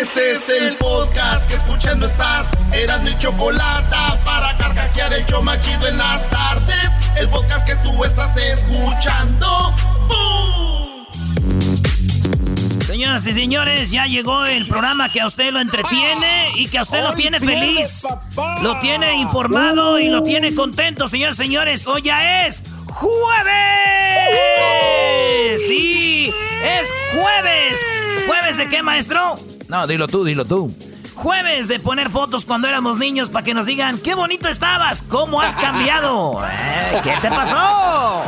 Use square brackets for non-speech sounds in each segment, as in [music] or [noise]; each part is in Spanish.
Este es el podcast que escuchando estás. Eran mi chocolate para carcajear el yo machido en las tardes. El podcast que tú estás escuchando. ¡Bum! Señoras y señores, ya llegó el programa que a usted lo entretiene y que a usted lo tiene feliz. Lo tiene informado y lo tiene contento, señores y señores. Hoy ya es jueves. Sí, es jueves. ¿Jueves de qué, maestro? No, dilo tú, dilo tú. Jueves de poner fotos cuando éramos niños para que nos digan, qué bonito estabas, cómo has cambiado. Eh, ¿Qué te pasó?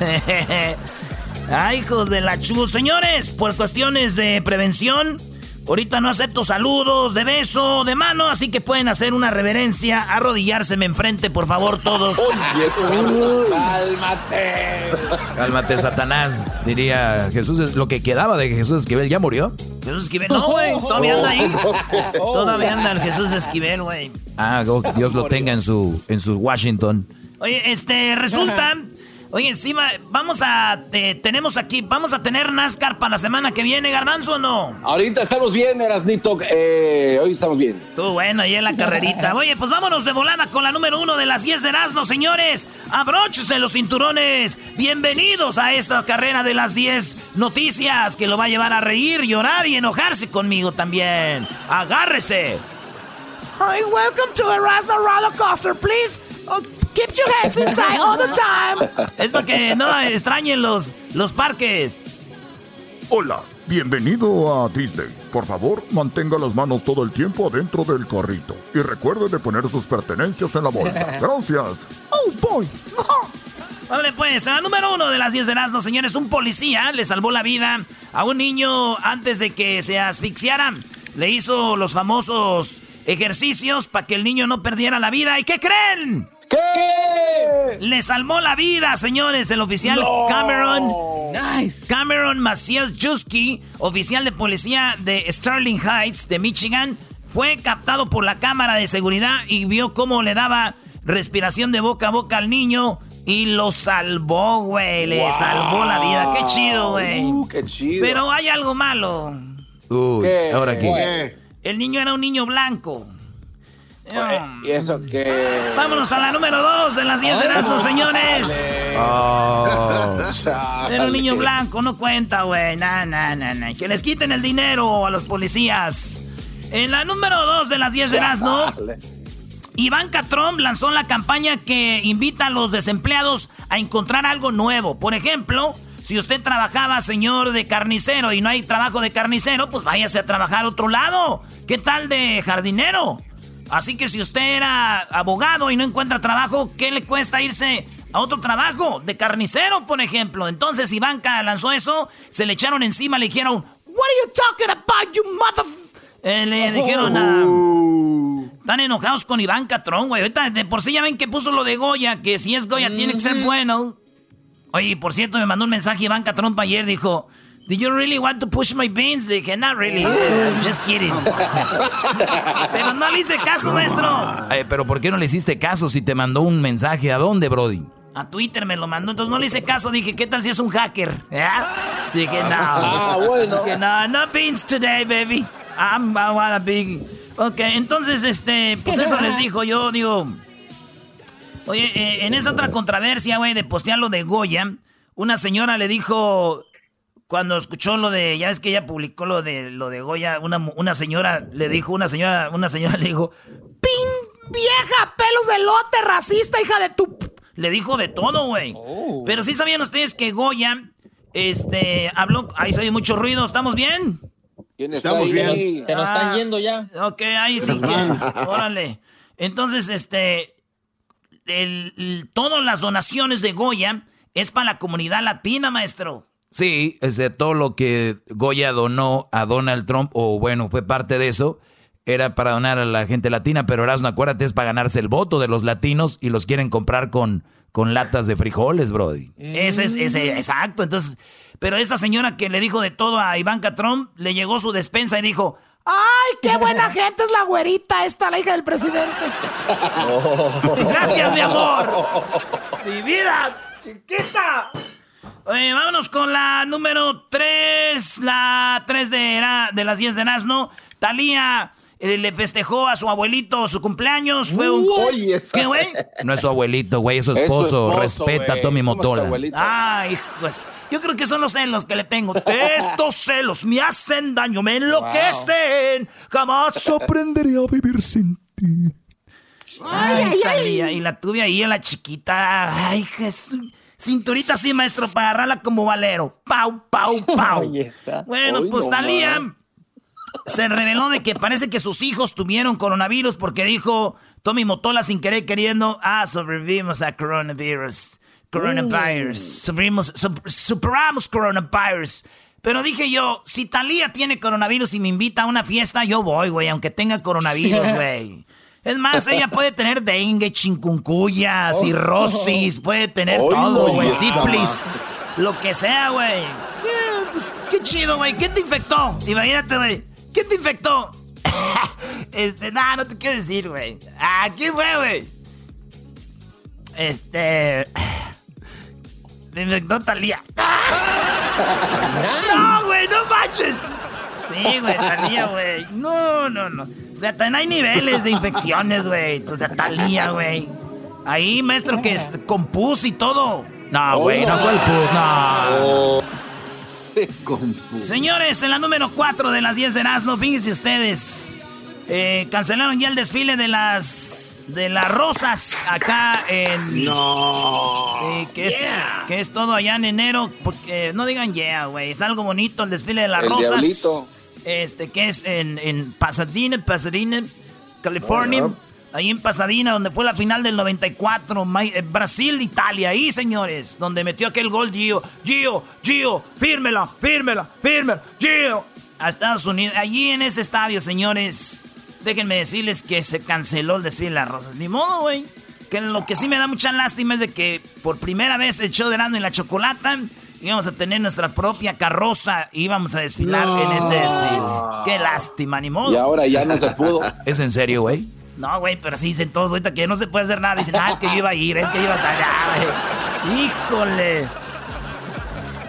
[laughs] Ay, hijos de la chu. Señores, por cuestiones de prevención, ahorita no acepto saludos, de beso, de mano, así que pueden hacer una reverencia, arrodillárseme enfrente, por favor, todos. [laughs] ¡Cálmate! Cálmate, Satanás, diría Jesús. Lo que quedaba de Jesús Esquivel ya murió. Jesús Esquivel, no, güey, todavía anda ahí. Todavía anda el Jesús Esquivel, güey. Ah, oh, Dios lo tenga en su, en su Washington. Oye, este, resulta... Oye, encima, vamos a. te- tenemos aquí. Vamos a tener NASCAR para la semana que viene, Garbanzo o no? Ahorita estamos bien, Erasnito. Eh, hoy estamos bien. Estuvo bueno ahí en la carrerita. [laughs] Oye, pues vámonos de volada con la número uno de las 10 de Erasmo, señores. Abróchense los cinturones. Bienvenidos a esta carrera de las 10 noticias que lo va a llevar a reír, llorar y enojarse conmigo también. Agárrese. Hi, welcome to Erasmo Roller Coaster, please. Oh, keep your heads inside all the time. Es para que no extrañen los, los parques. Hola, bienvenido a Disney. Por favor, mantenga las manos todo el tiempo adentro del carrito. Y recuerde de poner sus pertenencias en la bolsa. [laughs] Gracias. Oh, boy. Vale, pues, a la número uno de las 10 de Erasmo, señores, un policía le salvó la vida a un niño antes de que se asfixiara. Le hizo los famosos ejercicios para que el niño no perdiera la vida. ¿Y qué creen? ¿Qué? Le salvó la vida, señores, el oficial Cameron. Cameron Macias Juski, oficial de policía de Sterling Heights, de Michigan, fue captado por la cámara de seguridad y vio cómo le daba respiración de boca a boca al niño y lo salvó, güey. Le Wow. salvó la vida. Qué chido, güey. Uh, qué chido. Pero hay algo malo. Uy, ¿Qué? ahora aquí. ¿Qué? El niño era un niño blanco. Mm. ¿Y eso qué? Vámonos a la número dos de las 10 de Erasmo, señores. Oh. Era un niño blanco, no cuenta, güey. Nah, nah, nah, nah. Que les quiten el dinero a los policías. En la número 2 de las 10 de Erasmo, Ivanka Trump lanzó la campaña que invita a los desempleados a encontrar algo nuevo. Por ejemplo, si usted trabajaba, señor, de carnicero y no hay trabajo de carnicero, pues váyase a trabajar a otro lado. ¿Qué tal de jardinero? Así que si usted era abogado y no encuentra trabajo, ¿qué le cuesta irse a otro trabajo? De carnicero, por ejemplo. Entonces Ivanka lanzó eso, se le echaron encima, le dijeron, What are you talking about, you mother... Eh, le dijeron a... Están enojados con Ivanka Trump, güey. Ahorita de por sí ya ven que puso lo de Goya, que si es Goya tiene que ser bueno. Oye, por cierto, me mandó un mensaje Ivanka Trump ayer, dijo... Did you really want to push my beans? Le dije, not really. [laughs] I'm just kidding. [laughs] Pero no le hice caso, maestro. Eh, pero ¿por qué no le hiciste caso si te mandó un mensaje? ¿A dónde, Brody? A Twitter me lo mandó, entonces no le hice caso. Dije, ¿qué tal si es un hacker? ¿Ya? Dije, no. Ah, bueno. Dije, no, no beans today, baby. I'm, I wanna be... Ok, entonces, este, pues eso les [laughs] dijo. Yo digo... Oye, eh, en esa otra controversia, güey, de postear lo de Goya, una señora le dijo... cuando escuchó lo de, ya es que ella publicó lo de lo de Goya, una, una señora le dijo, una señora, una señora le dijo, ¡Pin vieja, pelos de lote, racista, hija de tu le dijo de todo, güey. Oh. Pero sí sabían ustedes que Goya, este, habló, ahí se oye mucho ruido, ¿estamos bien? ¿Quién está Estamos bien. Se nos están ah, yendo ya. Ok, ahí sí que, [laughs] órale. Entonces, este, el, todas las donaciones de Goya es para la comunidad latina, maestro. Sí, es de todo lo que Goya donó a Donald Trump, o bueno, fue parte de eso, era para donar a la gente latina, pero Erasmo, acuérdate, es para ganarse el voto de los latinos y los quieren comprar con, con latas de frijoles, Brody. Ese es, ese, exacto. Entonces, pero esa señora que le dijo de todo a Ivanka Trump, le llegó su despensa y dijo, ¡Ay, qué buena [laughs] gente es la güerita esta, la hija del presidente! [laughs] Gracias, mi amor. [laughs] Mi vida, chiquita. Oye, vámonos con la número 3, la 3 de, de las 10 de Nazno. Talía eh, le festejó a su abuelito su cumpleaños. Fue un. ¿Qué, güey? No es su abuelito, güey, es su esposo. Respeta a Tommy Motola. Ay, hijos. Yo creo que son los celos que le tengo. [laughs] Estos celos me hacen daño, me enloquecen. Jamás aprenderé a vivir sin ti. Ay, ay, ay, Y la tuve ahí a la chiquita. Ay, Jesús. Cinturita así, maestro, para agarrarla como valero. Pau, pau, [laughs] pau. bueno, pues Talía se reveló de que parece que sus hijos tuvieron coronavirus porque dijo Tommy Motola sin querer queriendo, ah, sobrevivimos a coronavirus. Coronavirus. superamos coronavirus. Pero dije yo, si Talía tiene coronavirus y me invita a una fiesta, yo voy, güey, aunque tenga coronavirus, [laughs] güey. Es más, ella [laughs] puede tener dengue, chincuncuya, oh. cirrosis, puede tener todo, güey, sífilis, lo que sea, güey. Pues, qué chido, güey. ¿Qué te infectó? Imagínate, güey. ¿Qué te infectó? [laughs] este, nada, no te quiero decir, güey. Ah, ¿qué fue, güey? Este. [sighs] Me infectó Talía. [laughs] ¡No, güey! ¡No manches! Sí, güey, Talía, güey. No, no, no. O sea, también hay niveles de infecciones, güey. O sea, Talía, güey. Ahí, maestro, que es con pus y todo. No, güey, no fue el pus, no. Señores, en la número 4 de las 10 de Erasmo, fíjense ustedes. Eh, cancelaron ya el desfile de las de las rosas acá en. No. Sí, que es, que es todo allá en enero. Porque no digan yeah, güey. Es algo bonito el desfile de las rosas. Este, que es en, en Pasadena, Pasadena, California. Ahí en Pasadena, donde fue la final del 94, eh, Brasil-Italia, ahí señores, donde metió aquel gol Gio, Gio, Gio, fírmela, fírmela, fírmela, Gio, a Estados Unidos. Allí en ese estadio, señores, déjenme decirles que se canceló el desfile de las rosas. Ni modo, güey. Que lo que sí me da mucha lástima es de que por primera vez el show de Rando y la Chocolata íbamos a tener nuestra propia carroza y íbamos a desfilar en este desfile. Qué lástima, ni modo. Y ahora ya no se pudo. [laughs] ¿Es en serio, güey? No, güey, pero sí dicen todos ahorita que no se puede hacer nada. Dicen, ah, es que yo iba a ir, es que yo iba a estar güey. Híjole.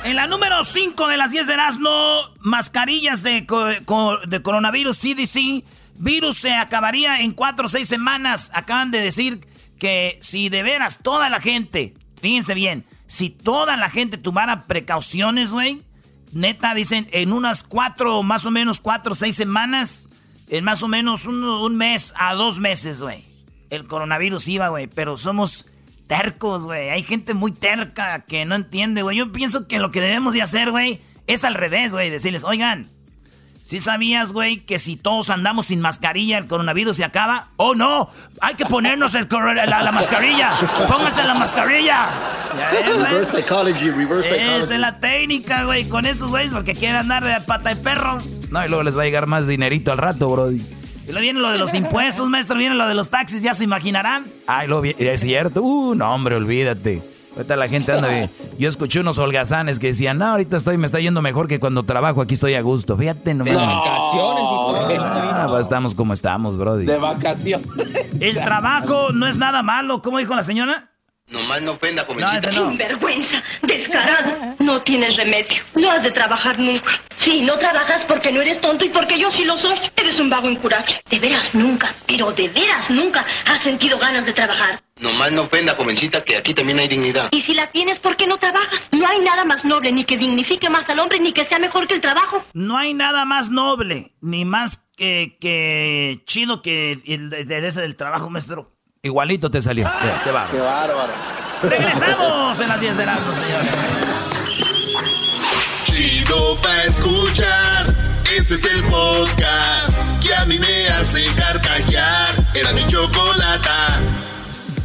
En la número 5 de las 10 de Erasmo, mascarillas de, de coronavirus CDC. Virus se acabaría en 4 o 6 semanas. Acaban de decir que si de veras toda la gente, fíjense bien, si toda la gente tomara precauciones, güey, neta, dicen, en unas 4, más o menos 4 o 6 semanas, en más o menos un, mes a dos meses, güey. El coronavirus iba, güey, pero somos tercos, güey. Hay gente muy terca que no entiende, güey. Yo pienso que lo que debemos de hacer, güey, es al revés, güey. Decirles, oigan, ¿sí sabías, güey, que si todos andamos sin mascarilla el coronavirus se acaba? ¡Oh, no! Hay que ponernos el la, la, mascarilla. Pónganse la mascarilla. reverse psychology, reverse psychology. Esa es la técnica, güey, con estos güeyes porque quieren andar de pata de perro. No, y luego les va a llegar más dinerito al rato, brody. Y luego viene lo de los impuestos, maestro, viene lo de los taxis, ya se imaginarán. Ay, lo es cierto. Uh, no, hombre, olvídate. Ahorita la gente anda bien. Yo escuché unos holgazanes que decían, no, ahorita estoy, me está yendo mejor que cuando trabajo, aquí estoy a gusto. Fíjate nomás. De vacaciones y ah, pues estamos como estamos, brody. De vacaciones. El trabajo no es nada malo, ¿cómo dijo la señora? Nomás no ofenda, No, ese no. Vergüenza, descarado. No tienes remedio. No has de trabajar nunca. Sí, no trabajas porque no eres tonto y porque yo sí lo soy. Eres un vago incurable. De veras nunca, pero de veras nunca has sentido ganas de trabajar. Nomás no ofenda, jovencita, que aquí también hay dignidad. Y si la tienes, ¿por qué no trabajas? No hay nada más noble, ni que dignifique más al hombre, ni que sea mejor que el trabajo. No hay nada más noble, ni más que, que chido que el de, de ese del trabajo, maestro. Igualito te salió. Mira, Qué bárbaro. Qué bárbaro. Regresamos en las 10 de la noche, señores. Chido pa' escuchar. Este es el podcast que a mí me hace carcajear. Era mi chocolata.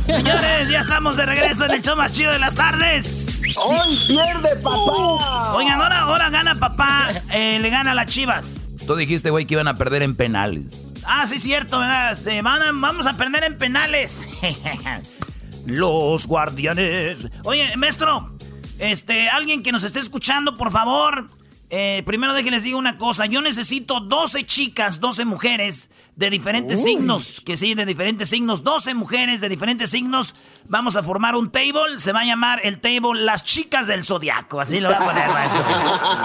Señores, ya estamos de regreso en el show más chido de las tardes. ¡Hoy pierde, papá! Oigan, ahora, ahora gana papá, eh, le gana a las chivas. Tú dijiste, güey, que iban a perder en penales. Ah, sí, cierto, van vamos a perder en penales. [laughs] Los guardianes. Oye, maestro, este, alguien que nos esté escuchando, por favor. Eh, primero déjenles digo una cosa. Yo necesito 12 chicas, 12 mujeres de diferentes signos. Que sí, de diferentes signos. 12 mujeres de diferentes signos. Vamos a formar un table. Se va a llamar el table Las Chicas del Zodiaco. Así lo voy a poner, maestro.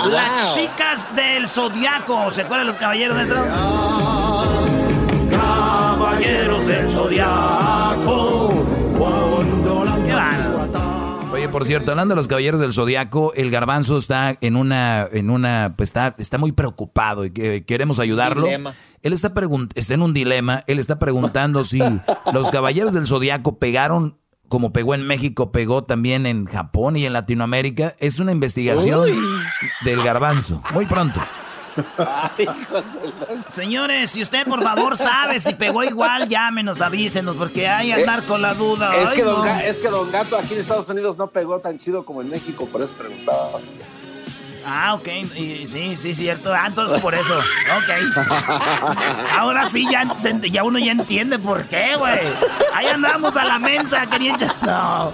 [laughs] Las Chicas del Zodiaco. ¿Se acuerdan los caballeros, maestro? Caballeros del Zodiaco. Por cierto, hablando de los caballeros del zodiaco, el garbanzo está en una, en una, pues está, está muy preocupado y que queremos ayudarlo. Dilema. Él está está en un dilema. Él está preguntando si [laughs] los caballeros del zodiaco pegaron como pegó en México, pegó también en Japón y en Latinoamérica. Es una investigación del garbanzo. Muy pronto. Ay, Señores, si usted por favor sabe si pegó igual, llámenos, avísenos, porque hay andar con la duda. Es Ay, que, don no. Ga- es que Don Gato aquí en Estados Unidos no pegó tan chido como en México, por eso preguntaba. Ah, ok. y- sí, sí, cierto. Ah, entonces por eso. Ok. Ahora sí, ya uno ya entiende por qué, güey. Ahí andamos a la mensa queriendo... No.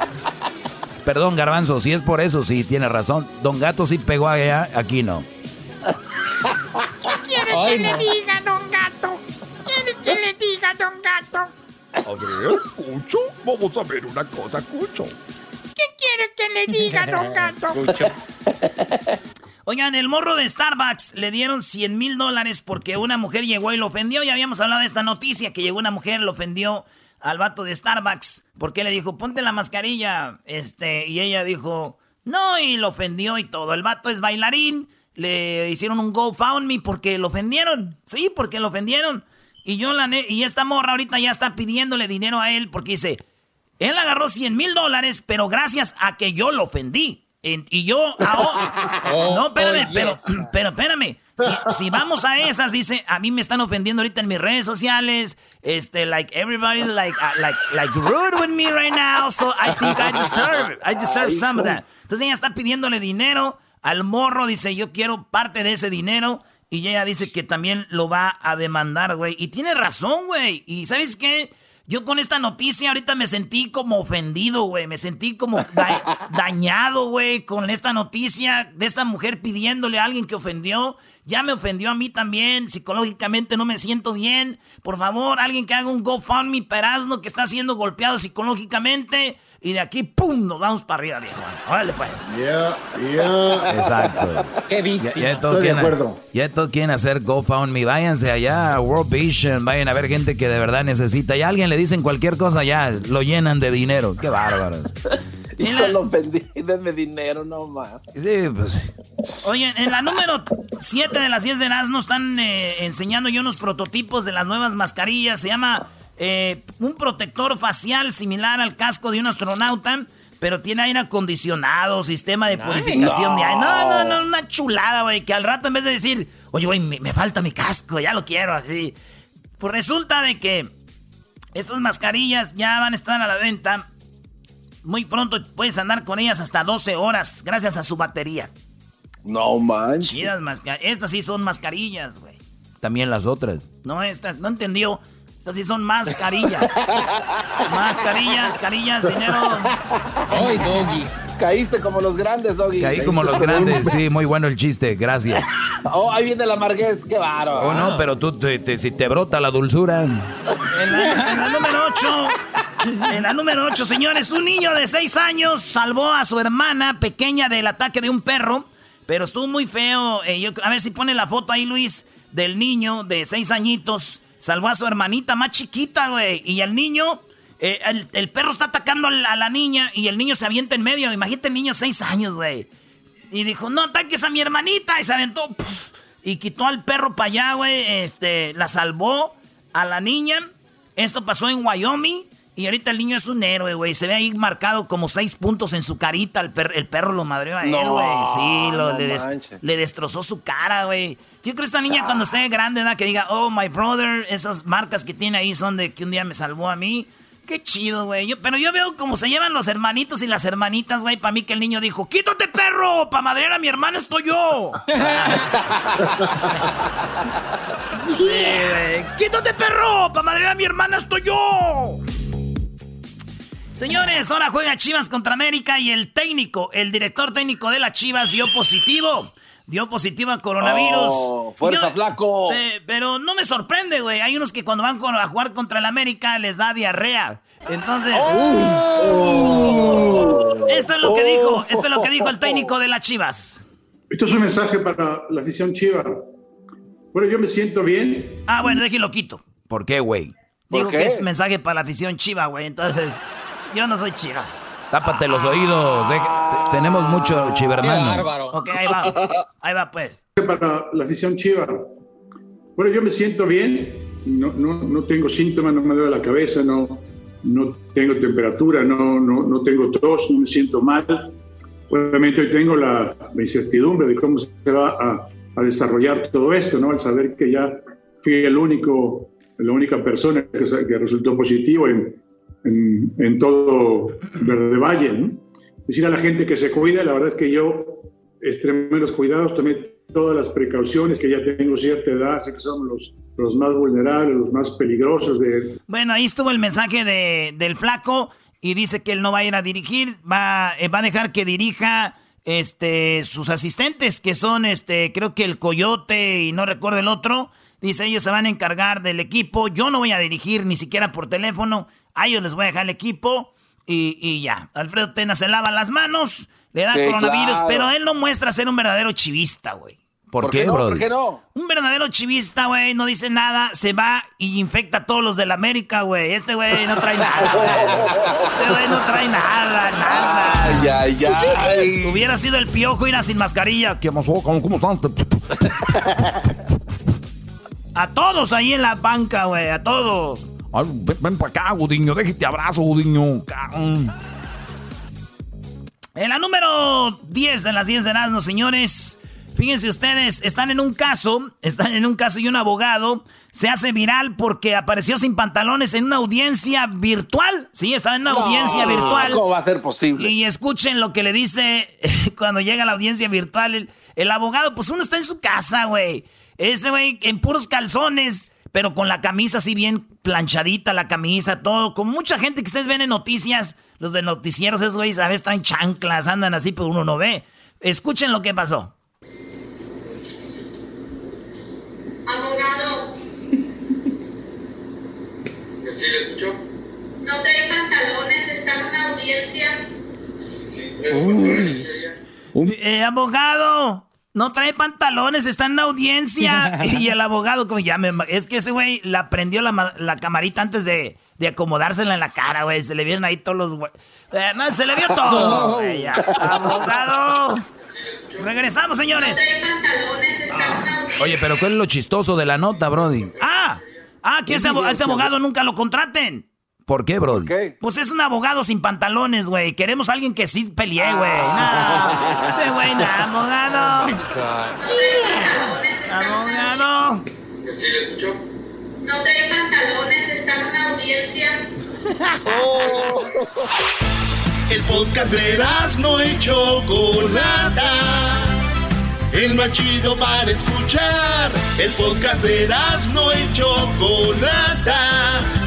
Perdón, garbanzo, si es por eso, sí, tiene razón. Don Gato sí pegó allá, aquí no. Ay, no. diga, don gato? ¿Quiere que le diga, don gato? A ver, Cucho, vamos a ver una cosa, Cucho. ¿Qué quiere que le diga, don gato? Oigan, el morro de Starbucks le dieron 100 mil dólares porque una mujer llegó y lo ofendió. Ya habíamos hablado de esta noticia, que llegó una mujer, lo ofendió al vato de Starbucks. Porque le dijo, ponte la mascarilla. Este, y ella dijo, no, y lo ofendió y todo. El vato es bailarín. Le hicieron un GoFundMe porque lo ofendieron. Sí, porque lo ofendieron. Y yo la y esta morra ahorita ya está pidiéndole dinero a él porque dice, él agarró 100 mil dólares, pero gracias a que yo lo ofendí. En- y yo ahora... [laughs] Oh, no, espérame, oh, pero, yes. [clears throat] pero espérame. Si, si vamos a esas, dice, a mí me están ofendiendo ahorita en mis redes sociales. Este, like, everybody's like, uh, like, like rude with me right now. So I think I deserve, I deserve some of that. Entonces ella está pidiéndole dinero al morro. Dice, yo quiero parte de ese dinero. Y ella dice que también lo va a demandar, güey. Y tiene razón, güey. Y ¿sabes qué? Yo con esta noticia ahorita me sentí como ofendido, güey. Me sentí como da- [laughs] dañado, güey, con esta noticia de esta mujer pidiéndole a alguien que ofendió. Ya me ofendió a mí también. Psicológicamente no me siento bien. Por favor, alguien que haga un GoFundMe Perazno que está siendo golpeado psicológicamente. Y de aquí, ¡pum! Nos vamos para arriba, viejo. Órale, pues. Ya, ya. Exacto. [laughs] Qué Ya, viste. ya todos Estoy de quieren- acuerdo. Ya todos quieren hacer GoFundMe. Váyanse allá a World Vision. Vayan a ver gente que de verdad necesita. Y a alguien le dicen cualquier cosa, ya lo llenan de dinero. Qué bárbaro. [laughs] Y yo lo ofendí, denme dinero, no más. Sí, pues. Oye, en la número 7 de las 10 de Erasmo están eh, enseñando yo unos prototipos de las nuevas mascarillas. Se llama eh, un protector facial similar al casco de un astronauta, pero tiene aire acondicionado, sistema de purificación de aire. No, no, no, una chulada, güey, que al rato en vez de decir, oye, güey, me, me falta mi casco, ya lo quiero, así. Pues resulta de que estas mascarillas ya van a estar a la venta. Muy pronto puedes andar con ellas hasta 12 horas gracias a su batería. No manches. Chidas mascarillas. Estas sí son mascarillas, güey. También las otras. No, estas, no entendió. Estas sí son mascarillas. mascarillas, carillas, dinero. Ay, doggy. Caíste como los grandes, Doggy. Caí como los grandes. Sí, muy bueno el chiste. Gracias. Oh, ahí viene la marguez, qué bárbaro. Oh, no, pero tú, te- te- si te brota la dulzura. En la, en la número 8 En la número 8, señores, un niño de 6 años salvó a su hermana pequeña del ataque de un perro, pero estuvo muy feo. Eh, yo- a ver si pone la foto ahí, Luis, del niño de 6 añitos. Salvó a su hermanita más chiquita, güey. Y el niño, eh, el, perro está atacando a la, niña y el niño se avienta en medio. Imagínate el niño 6 años, güey. Y dijo, no ataques a mi hermanita. Y se aventó. y quitó al perro para allá, güey. Este, la salvó a la niña. Esto pasó en Wyoming. Y ahorita el niño es un héroe, güey. Se ve ahí marcado como seis puntos en su carita. El, per- el perro lo madreó a él, No, güey. Sí, lo- no le, des- manches. le destrozó su cara, güey. Yo creo que esta niña cuando esté grande, ¿verdad? Que diga, oh, my brother, esas marcas que tiene ahí son de que un día me salvó a mí. Qué chido, güey. Pero yo veo cómo se llevan los hermanitos y las hermanitas, güey. Para mí que el niño dijo, quítate, perro. Para madrear a mi hermana estoy yo. [laughs] Sí, güey. ¡Quítate, perro! ¡Para madrear a mi hermana estoy yo! Señores, ahora juega Chivas contra América y el técnico, el director técnico de las Chivas dio positivo. Dio positivo a coronavirus. Oh, fuerza, flaco. Eh, pero no me sorprende, güey. Hay unos que cuando van con- a jugar contra el América les da diarrea. Entonces. Esto es lo que dijo. Esto es lo que dijo el técnico de las Chivas. Esto es un mensaje para la afición chiva. Bueno, yo me siento bien. Ah, bueno, déjelo quito. ¿Por qué, güey? Digo que es mensaje para la afición chiva, güey. Entonces, yo no soy chiva. Tápate los oídos. tenemos mucho chivermano. Ok, ahí va. Ahí va, pues. Para la afición chiva. Bueno, yo me siento bien. No, no, no tengo síntomas, no me duele la cabeza, no, no tengo temperatura, no, no, no tengo tos, no me siento mal. Obviamente hoy tengo la, la incertidumbre de cómo se va a, a desarrollar todo esto, ¿no? Al saber que ya fui el único, la única persona que resultó positivo en, en, en todo Verde Valle, ¿no? Decir a la gente que se cuide, la verdad es que yo extremé los cuidados, tomé todas las precauciones, que ya tengo cierta edad, sé que somos los, los más vulnerables, los más peligrosos de, Bueno, ahí estuvo el mensaje de, del flaco y dice que él no va a ir a dirigir, va, eh, va a dejar que dirija este, sus asistentes, que son, este, creo que el Coyote y no recuerdo el otro. Dice, ellos se van a encargar del equipo. Yo no voy a dirigir ni siquiera por teléfono. A ellos les voy a dejar el equipo y, y ya. Alfredo Tena se lava las manos, le da Sí, coronavirus, claro. pero él no muestra ser un verdadero chivista, güey. ¿Por, qué, no? bro? ¿Por qué no? Un verdadero chivista, güey, no dice nada, se va y infecta a todos los de la América, güey. Este güey no trae nada, güey. Este güey no trae nada, nada. Ay, ay, ay. Hubiera sido el piojo ir a sin mascarilla. ¿Qué pasó? ¿Cómo, cómo están? [laughs] A todos ahí en la banca, güey, a todos. Ay, ven, para acá, Gudiño. Déjate abrazo, Gudiño. En la número 10 de las 10 de Erasmus, señores. Fíjense ustedes, están en un caso, están en un caso y un abogado se hace viral porque apareció sin pantalones en una audiencia virtual. Sí, estaba en una No, audiencia virtual. ¿Cómo va a ser posible? Y escuchen lo que le dice [laughs] cuando llega a la audiencia virtual el, el abogado. Pues uno está en su casa, güey. Ese güey en puros calzones, pero con la camisa así bien planchadita, la camisa, todo. Con mucha gente que ustedes ven en noticias, los de noticieros, esos güeyes a veces traen chanclas, andan así, pero uno no ve. Escuchen lo que pasó. Abogado, ¿Sí le escuchó? no trae pantalones, está en una audiencia. Eh, abogado, no trae pantalones, está en una audiencia. [laughs] y el abogado, como ya me. Es que ese güey la prendió la, la camarita antes de, de acomodársela en la cara, güey. Se le vieron ahí todos los. güey. Eh, no, se le vio todo, ya. Abogado. Regresamos, señores. trae pantalones, está en una audiencia. Oye, pero ¿cuál es lo chistoso de la nota, Brody? Ah, ah, que ese ese abogado nunca lo contraten. ¿Por qué, Brody? Pues es un abogado sin pantalones, güey. Queremos a alguien que sí pelee, güey. No, este güey, no, [laughs] abogado. Abogado. ¿Sí le escuchó? No trae pantalones, está en una audiencia. [laughs] El podcast de no y Chocolata. El más chido para escuchar. El podcast de no y Chocolata.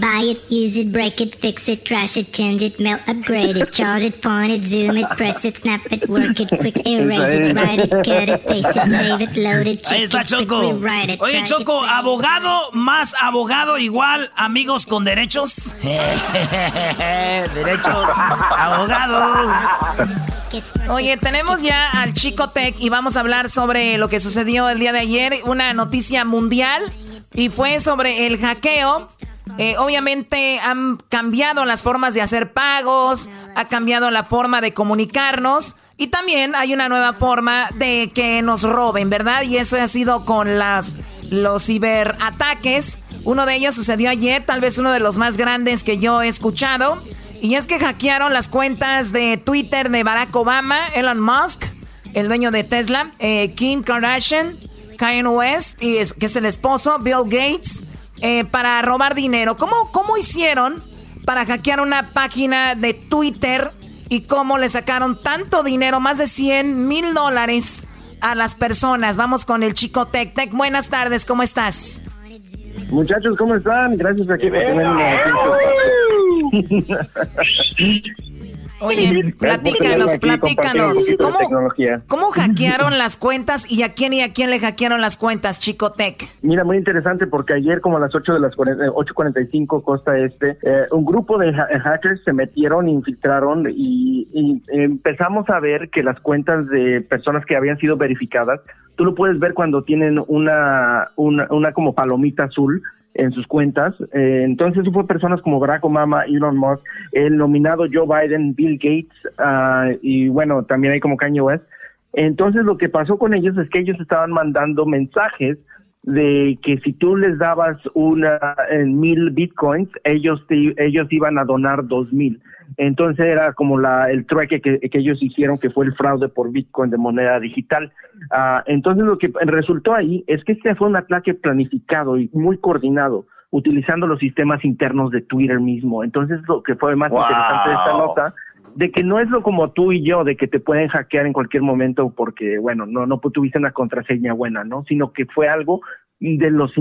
Buy it, use it, break it, fix it, trash it, change it, melt, upgrade it, charge it, point it, zoom it, press it, snap it, work it, quick [laughs] erase it, write it, cut it, paste it, save it, load it, check Ahí está it, quick Choco. rewrite it. Oye, Choco, it, abogado más abogado igual amigos con derechos. [laughs] Derecho, abogado. Oye, tenemos ya al Chico Tech y vamos a hablar sobre lo que sucedió el día de ayer, una noticia mundial y fue sobre el hackeo. Eh, obviamente han cambiado las formas de hacer pagos, ha cambiado la forma de comunicarnos y también hay una nueva forma de que nos roben, ¿verdad? Y eso ha sido con las los ciberataques. Uno de ellos sucedió ayer, tal vez uno de los más grandes que yo he escuchado. Y es que hackearon las cuentas de Twitter de Barack Obama, Elon Musk, el dueño de Tesla, eh, Kim Kardashian, Kanye West, y es, que es el esposo, Bill Gates, eh, para robar dinero. ¿Cómo, ¿Cómo hicieron para hackear una página de Twitter y cómo le sacaron tanto dinero, más de 100 mil dólares a las personas? Vamos con el chico Tech. Tech, buenas tardes, ¿cómo estás? Muchachos, ¿cómo están? Gracias aquí por tenerme. [laughs] Oye, platícanos, platícanos. ¿Cómo. ¿Cómo hackearon las cuentas y a quién y a quién le hackearon las cuentas, Chico Tech? Mira, muy interesante porque ayer como a las 8 de las 40, eh, 8.45 costa este, eh, un grupo de ha- hackers se metieron, infiltraron y, y empezamos a ver que las cuentas de personas que habían sido verificadas, tú lo puedes ver cuando tienen una, una, una como palomita azul en sus cuentas. Eh, entonces fue personas como Barack Obama, Elon Musk, el nominado Joe Biden, Bill Gates ah, y bueno, también hay como Kanye West. Entonces lo que pasó con ellos es que ellos estaban mandando mensajes de que si tú les dabas una en mil bitcoins, ellos te- ellos iban a donar dos mil. Entonces era como la el trueque que, que ellos hicieron, que fue el fraude por bitcoin de moneda digital. Ah, entonces lo que resultó ahí es que este fue un ataque planificado y muy coordinado, utilizando los sistemas internos de Twitter mismo. Entonces lo que fue más Wow. interesante de esta nota de que no es lo como tú y yo, de que te pueden hackear en cualquier momento porque, bueno, no, no tuviste una contraseña buena, ¿no? Sino que fue algo de los,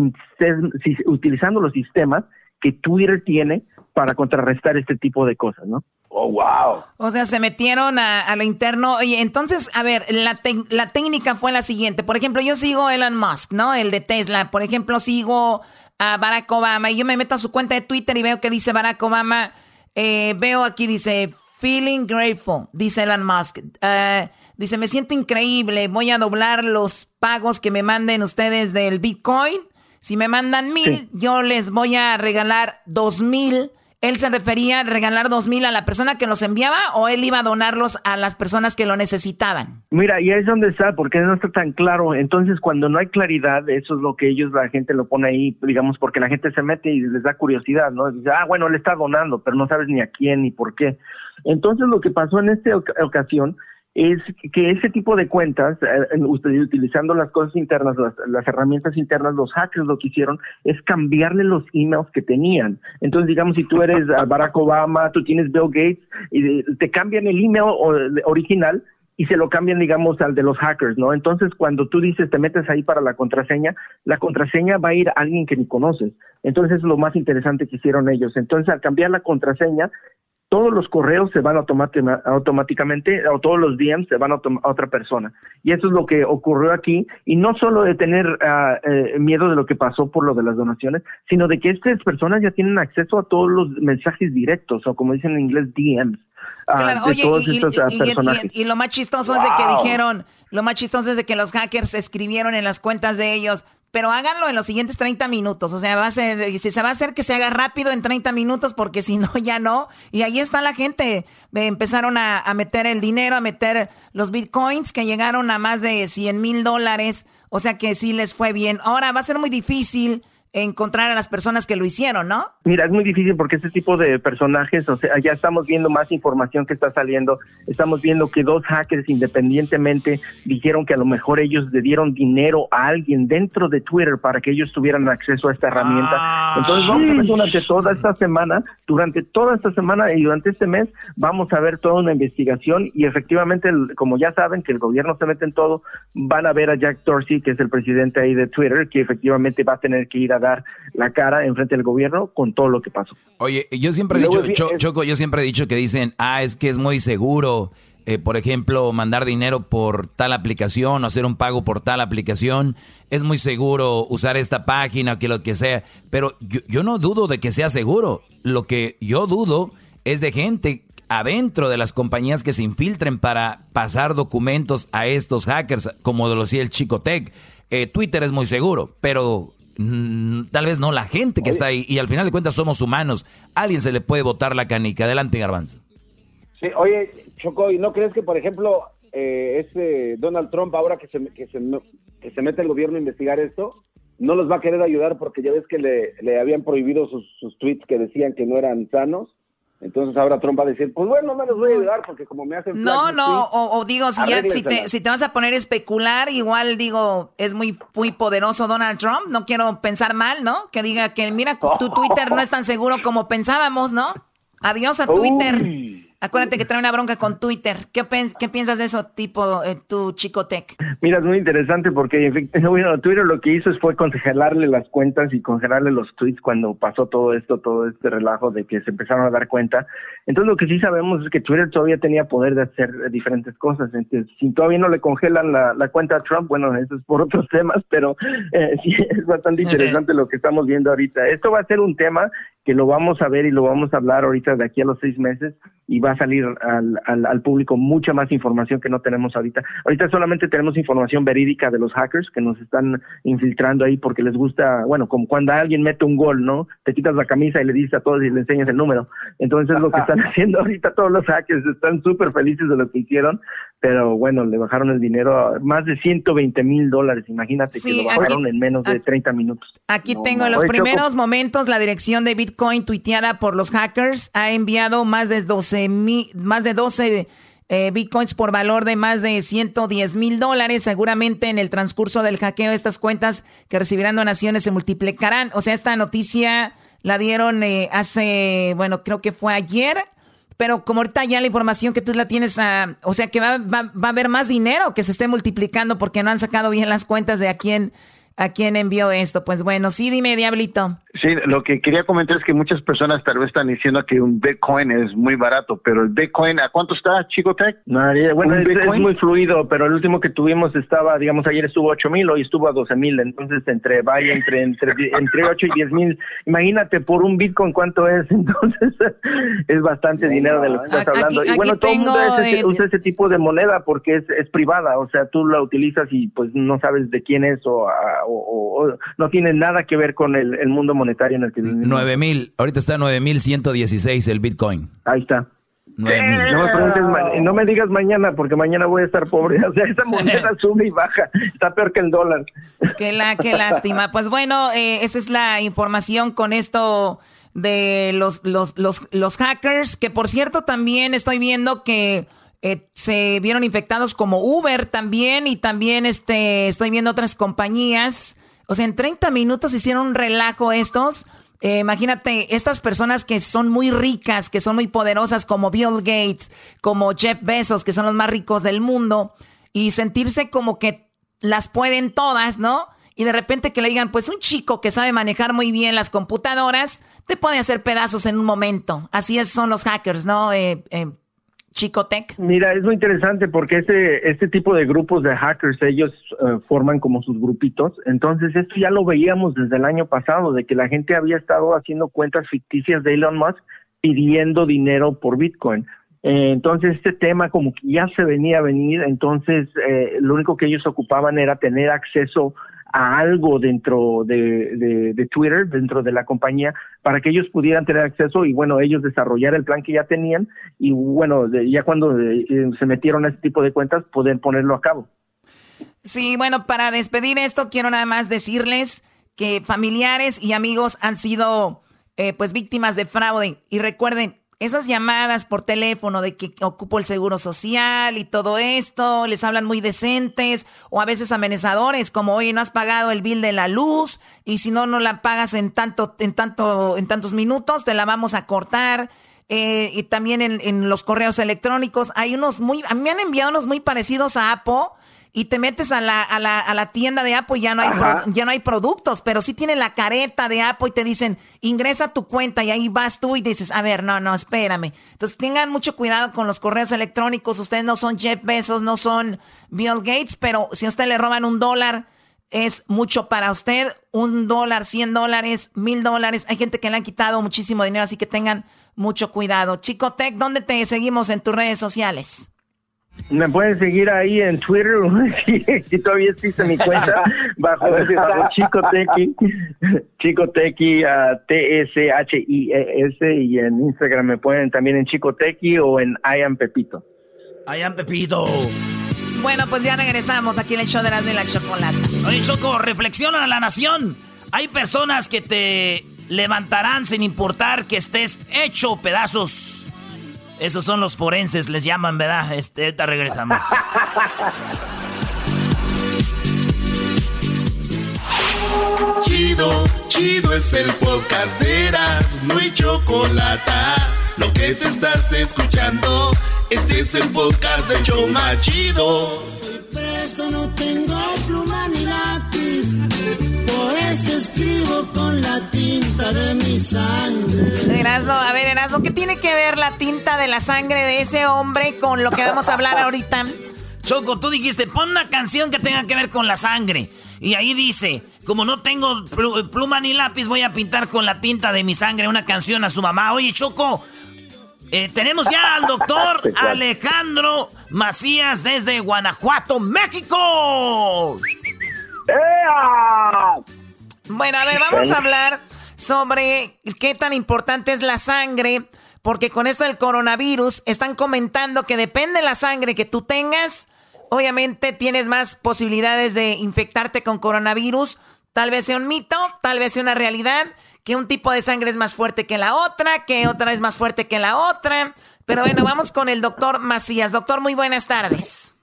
utilizando los sistemas que Twitter tiene para contrarrestar este tipo de cosas, ¿no? Oh, wow. O sea, se metieron a, a lo interno. Oye, entonces, a ver, la, la técnica fue la siguiente. Por ejemplo, yo sigo a Elon Musk, ¿no? El de Tesla. Por ejemplo, sigo a Barack Obama y yo me meto a su cuenta de Twitter y veo que dice Barack Obama. eh, veo aquí, dice, feeling grateful, dice Elon Musk. Eh, dice, me siento increíble. Voy a doblar los pagos que me manden ustedes del Bitcoin. Si me mandan mil, yo les voy a regalar dos mil. ¿Él se refería a regalar dos mil a la persona que los enviaba o él iba a donarlos a las personas que lo necesitaban? Mira, y ahí es donde está, porque no está tan claro. Entonces, cuando no hay claridad, eso es lo que ellos, la gente lo pone ahí, digamos, porque la gente se mete y les da curiosidad, ¿no? Dice, ah, bueno, le está donando, pero no sabes ni a quién ni por qué. Entonces, lo que pasó en esta oca- ocasión es que ese tipo de cuentas, eh, en- usted- utilizando las cosas internas, las, herramientas internas, los hackers lo que hicieron es cambiarle los emails que tenían. Entonces, digamos, si tú eres Barack Obama, tú tienes Bill Gates, y te cambian el email original y se lo cambian, digamos, al de los hackers, ¿no? Entonces, cuando tú dices, te metes ahí para la contraseña, la contraseña va a ir a alguien que ni conoces. Entonces, es lo más interesante que hicieron ellos. Entonces, al cambiar la contraseña, todos los correos se van automáticamente, o todos los DMs se van a, otra persona. Y eso es lo que ocurrió aquí. Y no solo de tener eh, miedo de lo que pasó por lo de las donaciones, sino de que estas personas ya tienen acceso a todos los mensajes directos, o como dicen en inglés, DMs. Claro, de oye, todos y, estos y- y- y- personajes. y lo más chistoso es de que dijeron, lo más chistoso es de que los hackers escribieron en las cuentas de ellos, pero háganlo en los siguientes 30 minutos, o sea, va a ser, si se va a hacer que se haga rápido en 30 minutos, porque si no, [laughs] ya no, y ahí está la gente, empezaron a, a meter el dinero, a meter los bitcoins, que llegaron a más de 100 mil dólares, o sea que sí les fue bien. Ahora va a ser muy difícil encontrar a las personas que lo hicieron, ¿no? Mira, es muy difícil porque este tipo de personajes, o sea, ya estamos viendo más información que está saliendo. Estamos viendo que dos hackers independientemente dijeron que a lo mejor ellos le dieron dinero a alguien dentro de Twitter para que ellos tuvieran acceso a esta herramienta. Entonces vamos a ver durante toda esta semana, durante toda esta semana y durante este mes, vamos a ver toda una investigación y efectivamente, el- como ya saben que el gobierno se mete en todo, van a ver a Jack Dorsey, que es el presidente ahí de Twitter, que efectivamente va a tener que ir a dar la cara en frente del gobierno con todo lo que pasó. Oye, yo siempre he dicho, Choco, yo siempre he dicho que dicen, ah, es que es muy seguro, eh, por ejemplo, mandar dinero por tal aplicación o hacer un pago por tal aplicación. Es muy seguro usar esta página, que lo que sea. Pero yo, yo no dudo de que sea seguro. Lo que yo dudo es de gente adentro de las compañías que se infiltren para pasar documentos a estos hackers, como lo decía el Chico Tech. Eh, Twitter es muy seguro, pero tal vez no la gente que está ahí. Y al final de cuentas somos humanos. alguien se le puede botar la canica. Adelante, Garbanzo. Sí, oye, Choco, ¿y no crees que, por ejemplo, eh, este Donald Trump, ahora que se, que, se, que se mete el gobierno a investigar esto, no los va a querer ayudar porque ya ves que le, le habían prohibido sus, sus tweets que decían que no eran sanos? Entonces ahora Trump va a decir, pues bueno, no me los voy a ayudar porque como me hacen... No, no, o, digo, si, ya, si, te, si te vas a poner a especular, igual digo, es muy, muy poderoso Donald Trump, no quiero pensar mal, ¿no? Que diga que mira, tu [laughs] Twitter no es tan seguro como pensábamos, ¿no? Adiós a Twitter. Acuérdate que trae una bronca con Twitter. ¿Qué, qué piensas de eso, tipo eh, tu chico tech? Mira, es muy interesante porque [laughs] bueno, Twitter lo que hizo fue congelarle las cuentas y congelarle los tweets cuando pasó todo esto, todo este relajo de que se empezaron a dar cuenta. Entonces lo que sí sabemos es que Twitter todavía tenía poder de hacer diferentes cosas. Entonces, si todavía no le congelan la, cuenta a Trump, bueno, eso es por [laughs] otros temas, pero eh, sí es bastante interesante lo que estamos viendo ahorita. Esto va a ser un tema que lo vamos a ver y lo vamos a hablar ahorita de aquí a los seis meses y va a salir al, al, público mucha más información que no tenemos ahorita. Ahorita solamente tenemos información verídica de los hackers que nos están infiltrando ahí porque les gusta, bueno, como cuando alguien mete un gol, ¿no? Te quitas la camisa y le dices a todos y le enseñas el número. Entonces es lo que están [laughs] haciendo ahorita todos los hackers, están súper felices de lo que hicieron, pero bueno, le bajaron el dinero a más de 120 mil dólares, imagínate que lo bajaron en menos de 30 minutos. Aquí tengo en los primeros momentos la dirección de Bitcoin tuiteada por los hackers ha enviado más de 12 mil más de 12 eh, bitcoins por valor de más de 110 mil dólares. Seguramente en el transcurso del hackeo estas cuentas que recibirán donaciones se multiplicarán. O sea, esta noticia la dieron eh, hace, bueno, creo que fue ayer. Pero como ahorita ya la información que tú la tienes, a, o sea que va, va, va a haber más dinero que se esté multiplicando porque no han sacado bien las cuentas de a quién, a quién envió esto. Pues bueno, sí, dime, Diablito. Sí, lo que quería comentar es que muchas personas tal vez están diciendo que un Bitcoin es muy barato, pero el Bitcoin, ¿a cuánto está, Chico Tech? bueno, es, muy fluido, pero el último que tuvimos estaba, digamos, ayer estuvo 8 mil, hoy estuvo a 12 mil, entonces entre, vaya, entre, entre, entre 8 y 10 mil. Imagínate por un Bitcoin cuánto es, [laughs] entonces es bastante dinero de lo que estás hablando. y bueno, todo el mundo usa ese tipo de moneda porque es, es privada, o sea, tú la utilizas y pues no sabes de quién es o, o, no tiene nada que ver con el, el mundo monetario en el que vivimos. 9 mil, ahorita está 9116 el Bitcoin. Ahí está. No me, no me digas mañana, porque mañana voy a estar pobre. [laughs] O sea, esa moneda [laughs] sube y baja. Está peor que el dólar. Qué, la, qué lástima. Pues bueno, eh, esa es la información con esto de los, los, los, los hackers, que por cierto también estoy viendo que eh, se vieron infectados como Uber también y también este, estoy viendo otras compañías o sea, en 30 minutos hicieron un relajo estos. Eh, imagínate, estas personas que son muy ricas, que son muy poderosas, como Bill Gates, como Jeff Bezos, que son los más ricos del mundo, y sentirse como que las pueden todas, ¿no? Y de repente que le digan, pues un chico que sabe manejar muy bien las computadoras, te puede hacer pedazos en un momento. Así es, son los hackers, ¿no? Eh, eh, Chicotec? Mira, es muy interesante porque este, este tipo de grupos de hackers, ellos eh, forman como sus grupitos. Entonces, esto ya lo veíamos desde el año pasado, de que la gente había estado haciendo cuentas ficticias de Elon Musk pidiendo dinero por Bitcoin. Eh, entonces, este tema como que ya se venía a venir, entonces eh, lo único que ellos ocupaban era tener acceso a algo dentro de, de, Twitter, dentro de la compañía, para que ellos pudieran tener acceso y bueno, ellos desarrollar el plan que ya tenían y bueno, ya cuando eh, se metieron a este tipo de cuentas, poder ponerlo a cabo. Sí, bueno, para despedir esto, quiero nada más decirles que familiares y amigos han sido eh, pues víctimas de fraude y recuerden, esas llamadas por teléfono de que ocupo el seguro social y todo esto, les hablan muy decentes o a veces amenazadores como, oye, no has pagado el bill de la luz y si no, no la pagas en tanto, en tanto, en tantos minutos, te la vamos a cortar. Eh, y también en, en, los correos electrónicos hay unos muy, a mí me han enviado unos muy parecidos a Apo y te metes a la, a la, a la tienda de Apple y ya no, hay ya no hay productos, pero sí tienen la careta de Apple y te dicen, ingresa tu cuenta y ahí vas tú y dices, a ver, no, no, espérame. Entonces tengan mucho cuidado con los correos electrónicos. Ustedes no son Jeff Bezos, no son Bill Gates, pero si a usted le roban un dólar, es mucho para usted. Un dólar, cien dólares, mil dólares. Hay gente que le han quitado muchísimo dinero, así que tengan mucho cuidado. Chico Tech, ¿dónde te seguimos en tus redes sociales? Me pueden seguir ahí en Twitter, [laughs] si, todavía existe mi cuenta, [laughs] bajo, Chico Tequi, [laughs] Chico Tequi, T-S-H-I-E-S, y en Instagram me pueden también en Chico Tequi o en I am Pepito. I am Pepito. Bueno, pues ya regresamos aquí en el show de la, de la chocolate. Oye, Choco, reflexiona a la nación. Hay personas que te levantarán sin importar que estés hecho pedazos. Esos son los forenses, les llaman, ¿verdad? Este, te regresamos. [laughs] Chido, chido es el podcast de Eras, no hay chocolate. Lo que te estás escuchando, este es el podcast de Choma Chido. Estoy presto, no tengo pluma ni lápiz escribo con la tinta de mi sangre. Erasno, a ver, Erasno, ¿qué tiene que ver la tinta de la sangre de ese hombre con lo que vamos a hablar [laughs] ahorita? Choco, tú dijiste, pon una canción que tenga que ver con la sangre. Y ahí dice, como no tengo pluma ni lápiz, voy a pintar con la tinta de mi sangre una canción a su mamá. Oye, Choco, eh, tenemos ya al doctor [laughs] Alejandro Macías desde Guanajuato, México. Bueno, a ver, vamos a hablar sobre qué tan importante es la sangre, porque con esto del coronavirus están comentando que depende de la sangre que tú tengas, obviamente tienes más posibilidades de infectarte con coronavirus. Tal vez sea un mito, tal vez sea una realidad, que un tipo de sangre es más fuerte que la otra, que otra es más fuerte que la otra. Pero bueno, vamos con el doctor Macías. Doctor, muy buenas tardes.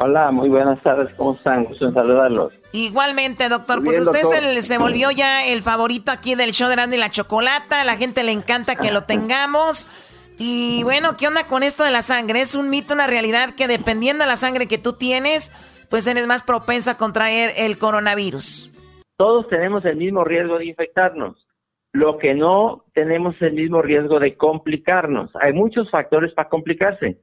Hola, muy buenas tardes, ¿cómo están? Gusto en saludarlos. Igualmente, doctor. pues usted Se, volvió ya el favorito aquí del show de Randy y la Chocolata. A la gente le encanta que lo tengamos. Y bueno, ¿qué onda con esto de la sangre? ¿Es un mito, una realidad que dependiendo de la sangre que tú tienes, pues eres más propensa a contraer el coronavirus? Todos tenemos el mismo riesgo de infectarnos. Lo que no tenemos el mismo riesgo de complicarnos. Hay muchos factores para complicarse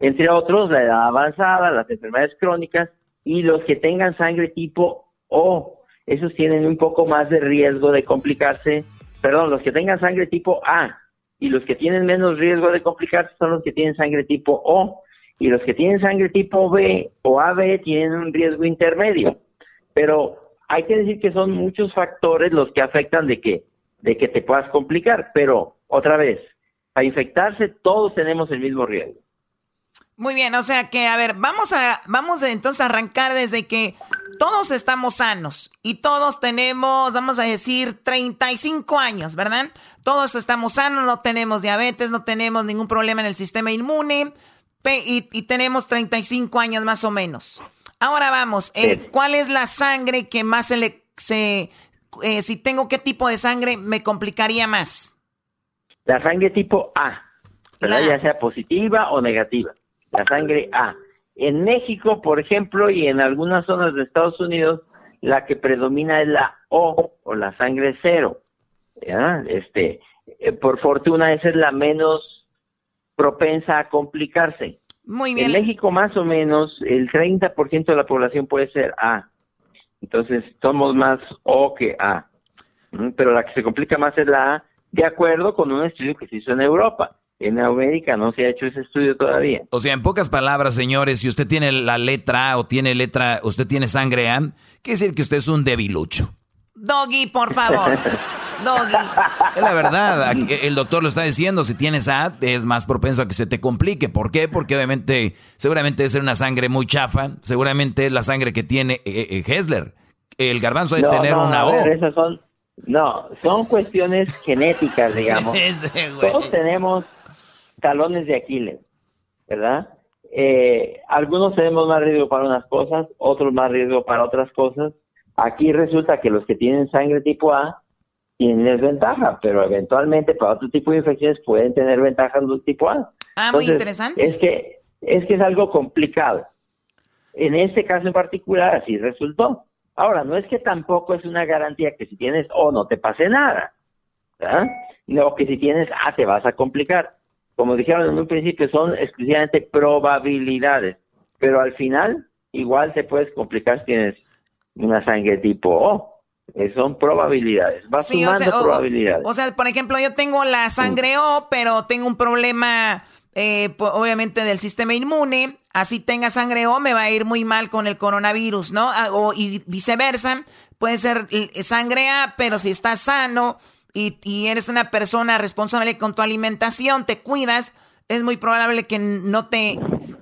entre otros la edad avanzada, las enfermedades crónicas y los que tengan sangre tipo O. Esos tienen un poco más de riesgo de complicarse. Perdón, los que tengan sangre tipo A y los que tienen menos riesgo de complicarse son los que tienen sangre tipo O. Y los que tienen sangre tipo B o AB tienen un riesgo intermedio. Pero hay que decir que son muchos factores los que afectan de que, de que te puedas complicar. Pero otra vez, para infectarse todos tenemos el mismo riesgo. Muy bien, o sea que, a ver, vamos a, vamos entonces a arrancar desde que todos estamos sanos y todos tenemos, vamos a decir, 35 años, ¿verdad? Todos estamos sanos, no tenemos diabetes, no tenemos ningún problema en el sistema inmune y, tenemos 35 años más o menos. Ahora vamos, eh, ¿cuál es la sangre que más se le... Se, eh, si tengo qué tipo de sangre, me complicaría más? La sangre tipo A, ya sea positiva o negativa la sangre A. En México, por ejemplo, y en algunas zonas de Estados Unidos, la que predomina es la O o la sangre cero. Este, eh, por fortuna, esa es la menos propensa a complicarse. Muy bien. En México, más o menos, el 30% de la población puede ser A. Entonces, somos más O que A. Pero la que se complica más es la A, de acuerdo con un estudio que se hizo en Europa. En América no se ha hecho ese estudio todavía. O sea, en pocas palabras, señores, si usted tiene la letra A o tiene letra, usted tiene sangre A, quiere decir que usted es un debilucho. Doggy, por favor. Doggy. Es la verdad, el doctor lo está diciendo, si tienes A es más propenso a que se te complique. ¿Por qué? Porque obviamente, seguramente debe ser una sangre muy chafa, seguramente es la sangre que tiene eh, eh, Hessler. El garbanzo debe tener una O. son, no, son cuestiones genéticas, digamos. [laughs] Todos tenemos talones de Aquiles, ¿verdad? Eh, algunos tenemos más riesgo para unas cosas, otros más riesgo para otras cosas. Aquí resulta que los que tienen sangre tipo A tienen desventaja, pero eventualmente para otro tipo de infecciones pueden tener ventajas los tipo A. Ah, muy interesante. Es que, es que es algo complicado. en este caso en particular así resultó. Ahora, no es que tampoco es una garantía que si tienes O no te pase nada, ¿verdad? No que si tienes A te vas a complicar. Como dijeron en un principio, son exclusivamente probabilidades, pero al final igual te puedes complicar si tienes una sangre tipo O. Eh, son probabilidades, vas Sí, o sumando sea, o- probabilidades. O sea, por ejemplo, yo tengo la sangre O, pero tengo un problema, eh, obviamente, del sistema inmune. Así tenga sangre O, me va a ir muy mal con el coronavirus, ¿no? Ah, O, y viceversa. Puede ser sangre A, pero si estás sano y, y eres una persona responsable con tu alimentación, te cuidas, es muy probable que no te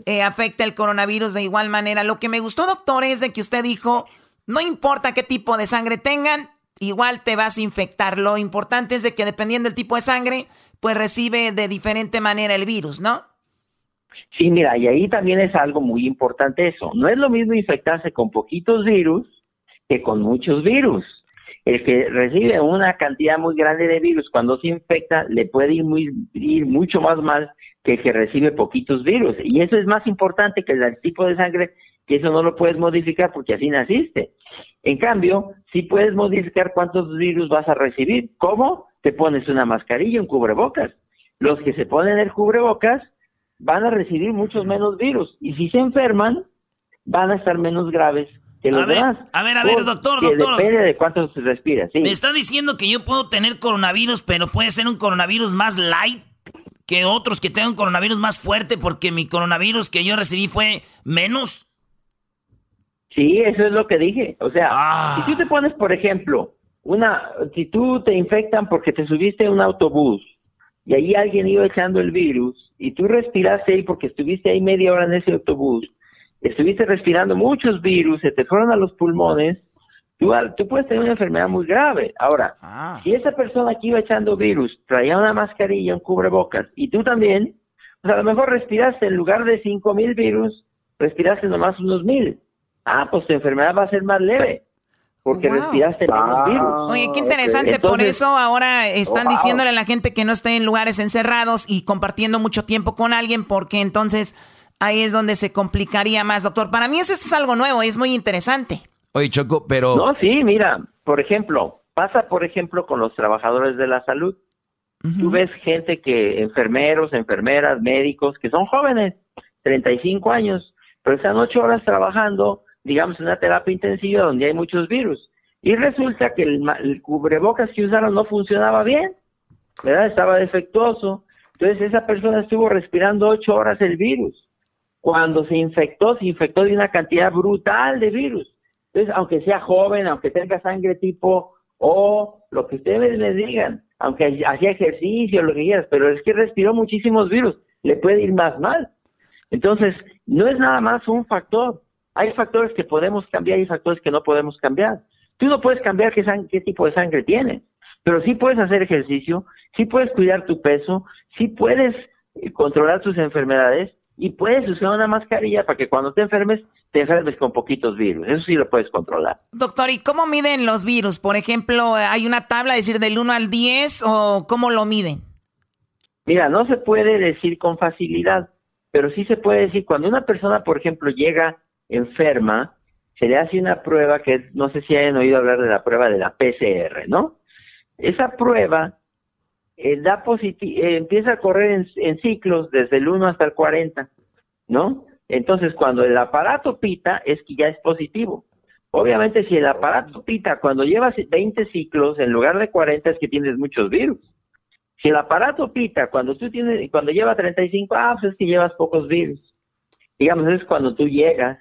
eh, afecte el coronavirus de igual manera. Lo que me gustó, doctor, es de que usted dijo, no importa qué tipo de sangre tengan, igual te vas a infectar. Lo importante es de que dependiendo del tipo de sangre, pues recibe de diferente manera el virus, ¿no? Sí, mira, y ahí también es algo muy importante eso. No es lo mismo infectarse con poquitos virus que con muchos virus. El que recibe una cantidad muy grande de virus cuando se infecta le puede ir, muy, ir mucho más mal que el que recibe poquitos virus. Y eso es más importante que el tipo de sangre, que eso no lo puedes modificar porque así naciste. En cambio, sí puedes modificar cuántos virus vas a recibir. ¿Cómo? Te pones una mascarilla, un cubrebocas. Los que se ponen el cubrebocas van a recibir muchos menos virus y si se enferman van a estar menos graves que los A ver, demás. a ver, a ver, doctor, doctor. Depende de cuánto se respira, sí. Me está diciendo que yo puedo tener coronavirus, pero puede ser un coronavirus más light que otros que tengan coronavirus más fuerte porque mi coronavirus que yo recibí fue menos. Sí, eso es lo que dije. O sea, Ah. si tú te pones, por ejemplo, una, si tú te infectan porque te subiste a un autobús y ahí alguien iba echando el virus y tú respiraste ahí porque estuviste ahí media hora en ese autobús, estuviste respirando muchos virus, se te fueron a los pulmones, tú, al- tú puedes tener una enfermedad muy grave. Ahora, si esa persona que iba echando virus traía una mascarilla, un cubrebocas, y tú también, pues a lo mejor respiraste en lugar de cinco mil virus, respiraste nomás unos mil. Ah, pues tu enfermedad va a ser más leve, porque Wow. respiraste menos virus. Oye, qué interesante. Por eso ahora están Oh, wow. diciéndole a la gente que no esté en lugares encerrados y compartiendo mucho tiempo con alguien, porque entonces ahí es donde se complicaría más, doctor. Para mí eso esto es algo nuevo, es muy interesante. Oye, Choco, pero... No, sí, mira, por ejemplo, pasa por ejemplo con los trabajadores de la salud. Tú ves gente que, enfermeros, enfermeras, médicos, que son jóvenes, 35 años, pero están ocho horas trabajando, digamos, en una terapia intensiva donde hay muchos virus. Y resulta que el, ma- el cubrebocas que usaron no funcionaba bien, ¿verdad? Estaba defectuoso. Entonces esa persona estuvo respirando ocho horas el virus. Cuando se infectó, se infectó de una cantidad brutal de virus. Entonces, aunque sea joven, aunque tenga sangre tipo O, lo que ustedes les digan, aunque hacía ejercicio, lo que quieras, pero es que respiró muchísimos virus, le puede ir más mal. Entonces, no es nada más un factor. Hay factores que podemos cambiar y factores que no podemos cambiar. Tú no puedes cambiar qué, qué tipo de sangre tienes, pero sí puedes hacer ejercicio, sí puedes cuidar tu peso, sí puedes eh, controlar tus enfermedades y puedes usar una mascarilla para que cuando te enfermes, te enfermes con poquitos virus. Eso sí lo puedes controlar. Doctor, ¿y cómo miden los virus? Por ejemplo, ¿hay una tabla, decir, del 1 al 10 o cómo lo miden? Mira, no se puede decir con facilidad, pero sí se puede decir cuando una persona, por ejemplo, llega enferma, se le hace una prueba que no sé si hayan oído hablar de la prueba de la PCR, ¿no? Esa prueba eh, da eh, empieza a correr en, ciclos desde el 1 hasta el 40, ¿no? Entonces, cuando el aparato pita, es que ya es positivo. Obviamente, si el aparato pita cuando llevas 20 ciclos en lugar de 40, es que tienes muchos virus. Si el aparato pita cuando tú tienes, cuando lleva 35, ah, pues es que llevas pocos virus. Digamos, es cuando tú llegas,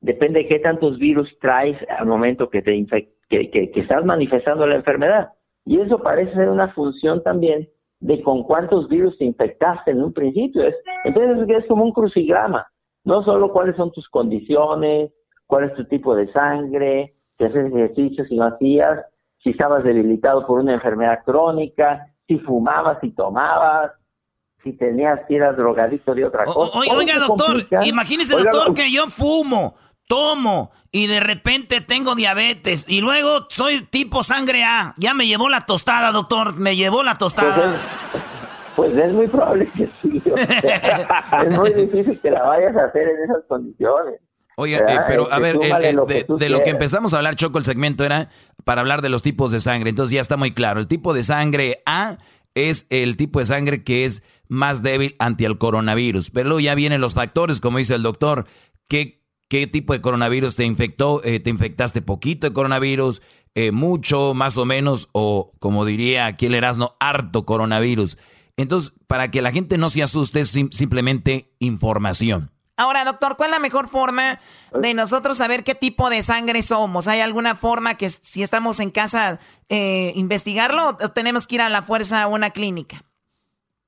depende de qué tantos virus traes al momento que te que, que estás manifestando la enfermedad. Y eso parece ser una función también de con cuántos virus te infectaste en un principio. Es, entonces es como un crucigrama. No solo cuáles son tus condiciones, cuál es tu tipo de sangre, si haces ejercicio, si no hacías, si estabas debilitado por una enfermedad crónica, si fumabas, si tomabas, si tenías, si eras drogadicto de otra cosa. Oiga, doctor, complica. imagínese, Oiga, doctor, que yo fumo, tomo y de repente tengo diabetes y luego soy tipo sangre A. Ya me llevó la tostada, doctor, me llevó la tostada. Pues es muy probable que sí. o sea, [laughs] es muy difícil que la vayas a hacer en esas condiciones. Oye, eh, pero a ver, de, de lo que empezamos a hablar, Choco, el segmento era para hablar de los tipos de sangre. Entonces ya está muy claro. El tipo de sangre A es el tipo de sangre que es más débil ante el coronavirus. Pero luego ya vienen los factores, como dice el doctor. ¿Qué, qué tipo de coronavirus te infectó? Eh, ¿Te infectaste poquito de coronavirus? Eh, ¿Mucho, más o menos? O como diría aquí el Erasmo, harto coronavirus. Entonces, para que la gente no se asuste, es simplemente información. Ahora, doctor, ¿cuál es la mejor forma de nosotros saber qué tipo de sangre somos? ¿Hay alguna forma que si estamos en casa eh, investigarlo o tenemos que ir a la fuerza a una clínica?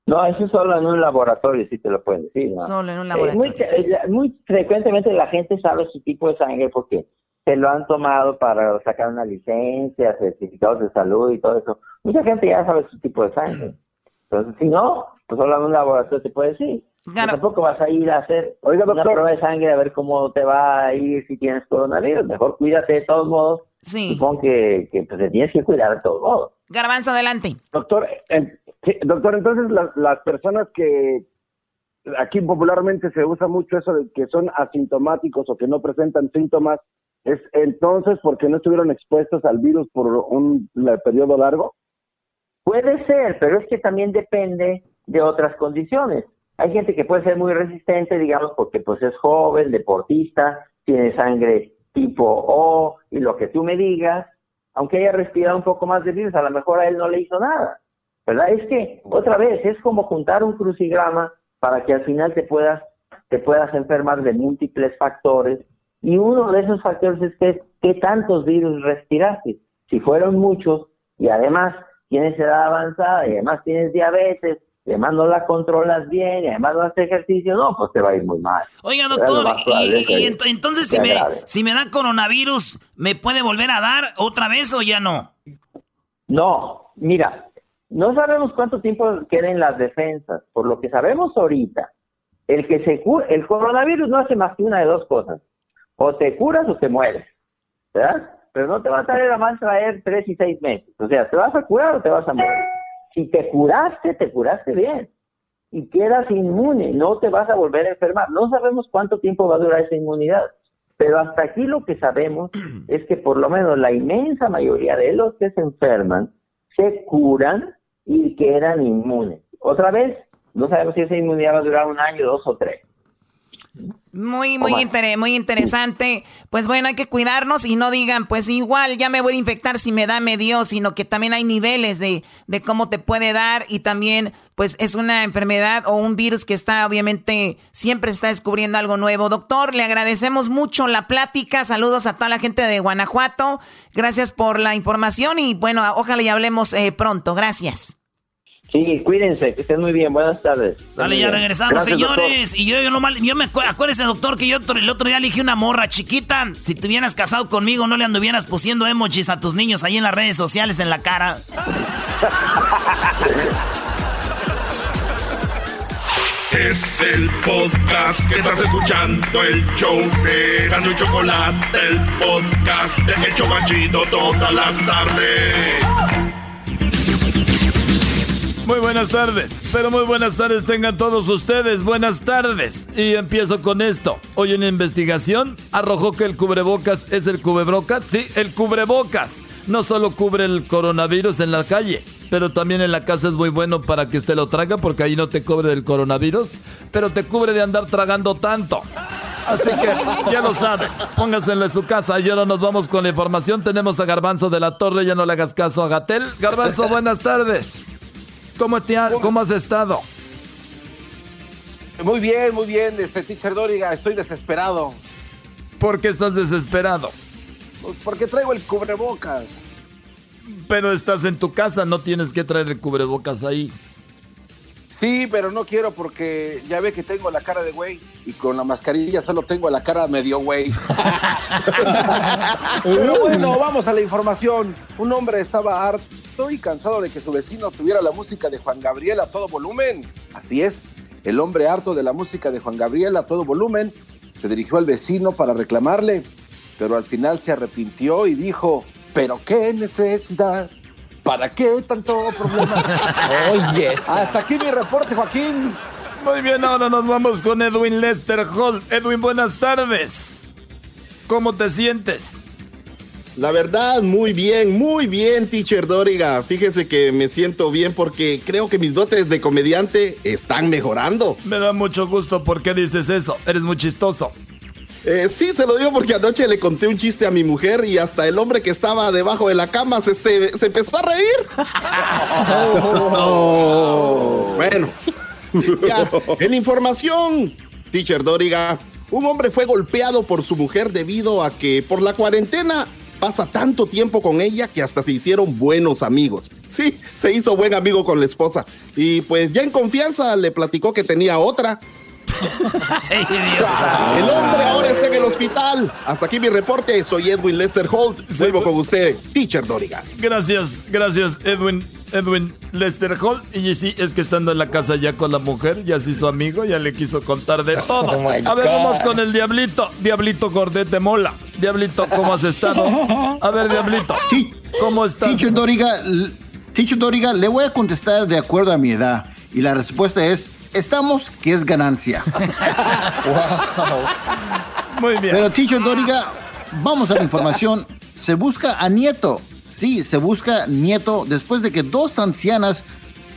No, eso es solo en un laboratorio, sí te lo pueden decir. Solo en un laboratorio. muy, muy, frecuentemente la gente sabe su tipo de sangre porque se lo han tomado para sacar una licencia, certificados de salud y todo eso. Mucha gente ya sabe su tipo de sangre. Entonces, si no, pues solo en un laboratorio te puede decir. Tampoco vas a ir a hacer una prueba de sangre a ver cómo te va a ir si tienes coronavirus. Mejor cuídate de todos modos. Sí. Supongo que, que pues, te tienes que cuidar de todos modos. Garbanzo, adelante. Doctor, doctor, entonces las personas que aquí popularmente se usa mucho eso de que son asintomáticos o que no presentan síntomas, es entonces porque no estuvieron expuestos al virus por un periodo largo. Puede ser, pero es que también depende de otras condiciones. Hay gente que puede ser muy resistente, digamos, porque pues es joven, deportista, tiene sangre tipo O y lo que tú me digas, aunque haya respirado un poco más de virus, a lo mejor a él no le hizo nada. ¿Verdad? Es que, otra vez, es como juntar un crucigrama para que al final te puedas, te puedas enfermar de múltiples factores. Y uno de esos factores es que, qué tantos virus respiraste. Si fueron muchos y además tienes edad avanzada y además tienes diabetes además no la controlas bien y además no haces ejercicio, no, pues te va a ir muy mal. Oiga, doctor, y, entonces si me, si me da coronavirus, ¿me puede volver a dar otra vez o ya no? No, mira, no sabemos cuánto tiempo queden las defensas. Por lo que sabemos ahorita, el que se cura, el coronavirus no hace más que una de dos cosas. O te curas o te mueres. ¿Verdad? Pero no te va a traer a más traer tres y seis meses. O sea, ¿te vas a curar o te vas a morir? Si te curaste, te curaste bien y quedas inmune, no te vas a volver a enfermar. No sabemos cuánto tiempo va a durar esa inmunidad, pero hasta aquí lo que sabemos [clears throat] es que por lo menos la inmensa mayoría de los que se enferman se curan y quedan inmunes. Otra vez, no sabemos si esa inmunidad va a durar un año, dos o tres. Muy, muy, muy interesante. Pues bueno, hay que cuidarnos y no digan, pues igual ya me voy a infectar si me da, me dio, sino que también hay niveles de, de cómo te puede dar y también, pues es una enfermedad o un virus que está, obviamente, siempre está descubriendo algo nuevo. Doctor, le agradecemos mucho la plática. Saludos a toda la gente de Guanajuato. Gracias por la información y bueno, ojalá y hablemos eh, pronto. Gracias. Sí, cuídense, que estén muy bien. Buenas tardes. Dale, ya regresamos, señores. Y yo, yo, no mal, yo me acuérdese, doctor, que yo el otro día elegí una morra chiquita. Si te hubieras casado conmigo, no le anduvieras pusiendo emojis a tus niños ahí en las redes sociales en la cara. Es el podcast que estás escuchando, el show de Gano y Chocolate, el podcast de Hecho Banchito todas las tardes. Muy buenas tardes, pero muy buenas tardes tengan todos ustedes, buenas tardes. Y empiezo con esto. Hoy una investigación arrojó que el cubrebocas es el cubrebocas, sí, el cubrebocas. No solo cubre el coronavirus en la calle, pero también en la casa es muy bueno para que usted lo traga porque ahí no te cubre del coronavirus, pero te cubre de andar tragando tanto. Así que ya lo sabe, póngaselo en su casa y ahora nos vamos con la información. Tenemos a Garbanzo de la Torre, ya no le hagas caso a Gatel. Garbanzo, buenas tardes. ¿Cómo, te ¿Cómo has estado? Muy bien, muy bien, este teacher Doriga, estoy desesperado. ¿Por qué estás desesperado? Pues porque traigo el cubrebocas. Pero estás en tu casa, no tienes que traer el cubrebocas ahí. Sí, pero no quiero porque ya ve que tengo la cara de güey y con la mascarilla solo tengo la cara medio güey. [laughs] pero bueno, vamos a la información. Un hombre estaba harto y cansado de que su vecino tuviera la música de Juan Gabriel a todo volumen. Así es, el hombre harto de la música de Juan Gabriel a todo volumen se dirigió al vecino para reclamarle, pero al final se arrepintió y dijo, pero qué necesidad ¿Para qué tanto problema? Oye, Hasta aquí mi reporte, Joaquín. Muy bien, ahora nos vamos con Edwin Lester Hall. Edwin, buenas tardes. ¿cómo te sientes? La verdad, muy bien, muy bien, teacher Doriga. Fíjese que me siento bien porque creo que mis dotes de comediante están mejorando. Me da mucho gusto. ¿Por qué dices eso? Eres muy chistoso. Eh, sí, se lo digo porque anoche le conté un chiste a mi mujer y hasta el hombre que estaba debajo de la cama se, este, se empezó a reír. [laughs] Oh, bueno, ya, en información, teacher Doriga, un hombre fue golpeado por su mujer debido a que por la cuarentena pasa tanto tiempo con ella que hasta se hicieron buenos amigos. Sí, se hizo buen amigo con la esposa. Y pues ya en confianza le platicó que tenía otra. [laughs] el hombre ahora está en el hospital. Hasta aquí mi reporte. Soy Edwin Lester Holt. Vuelvo con usted, Teacher Doriga. Gracias, gracias, Edwin. Edwin Lester Holt. Y sí, es que estando en la casa ya con la mujer, ya se hizo amigo, ya le quiso contar de todo. [laughs] Oh a ver, vamos con el Diablito. Diablito Gordete Mola. Diablito, ¿cómo has estado? A ver, Diablito. ¿Cómo estás? Teacher Doriga, Teacher Doriga, le voy a contestar de acuerdo a mi edad. Y la respuesta es, estamos, que es ganancia. [laughs] Muy bien. Pero Teacher Doriga, vamos a la información. Se busca a Nieto. Sí, se busca Nieto después de que dos ancianas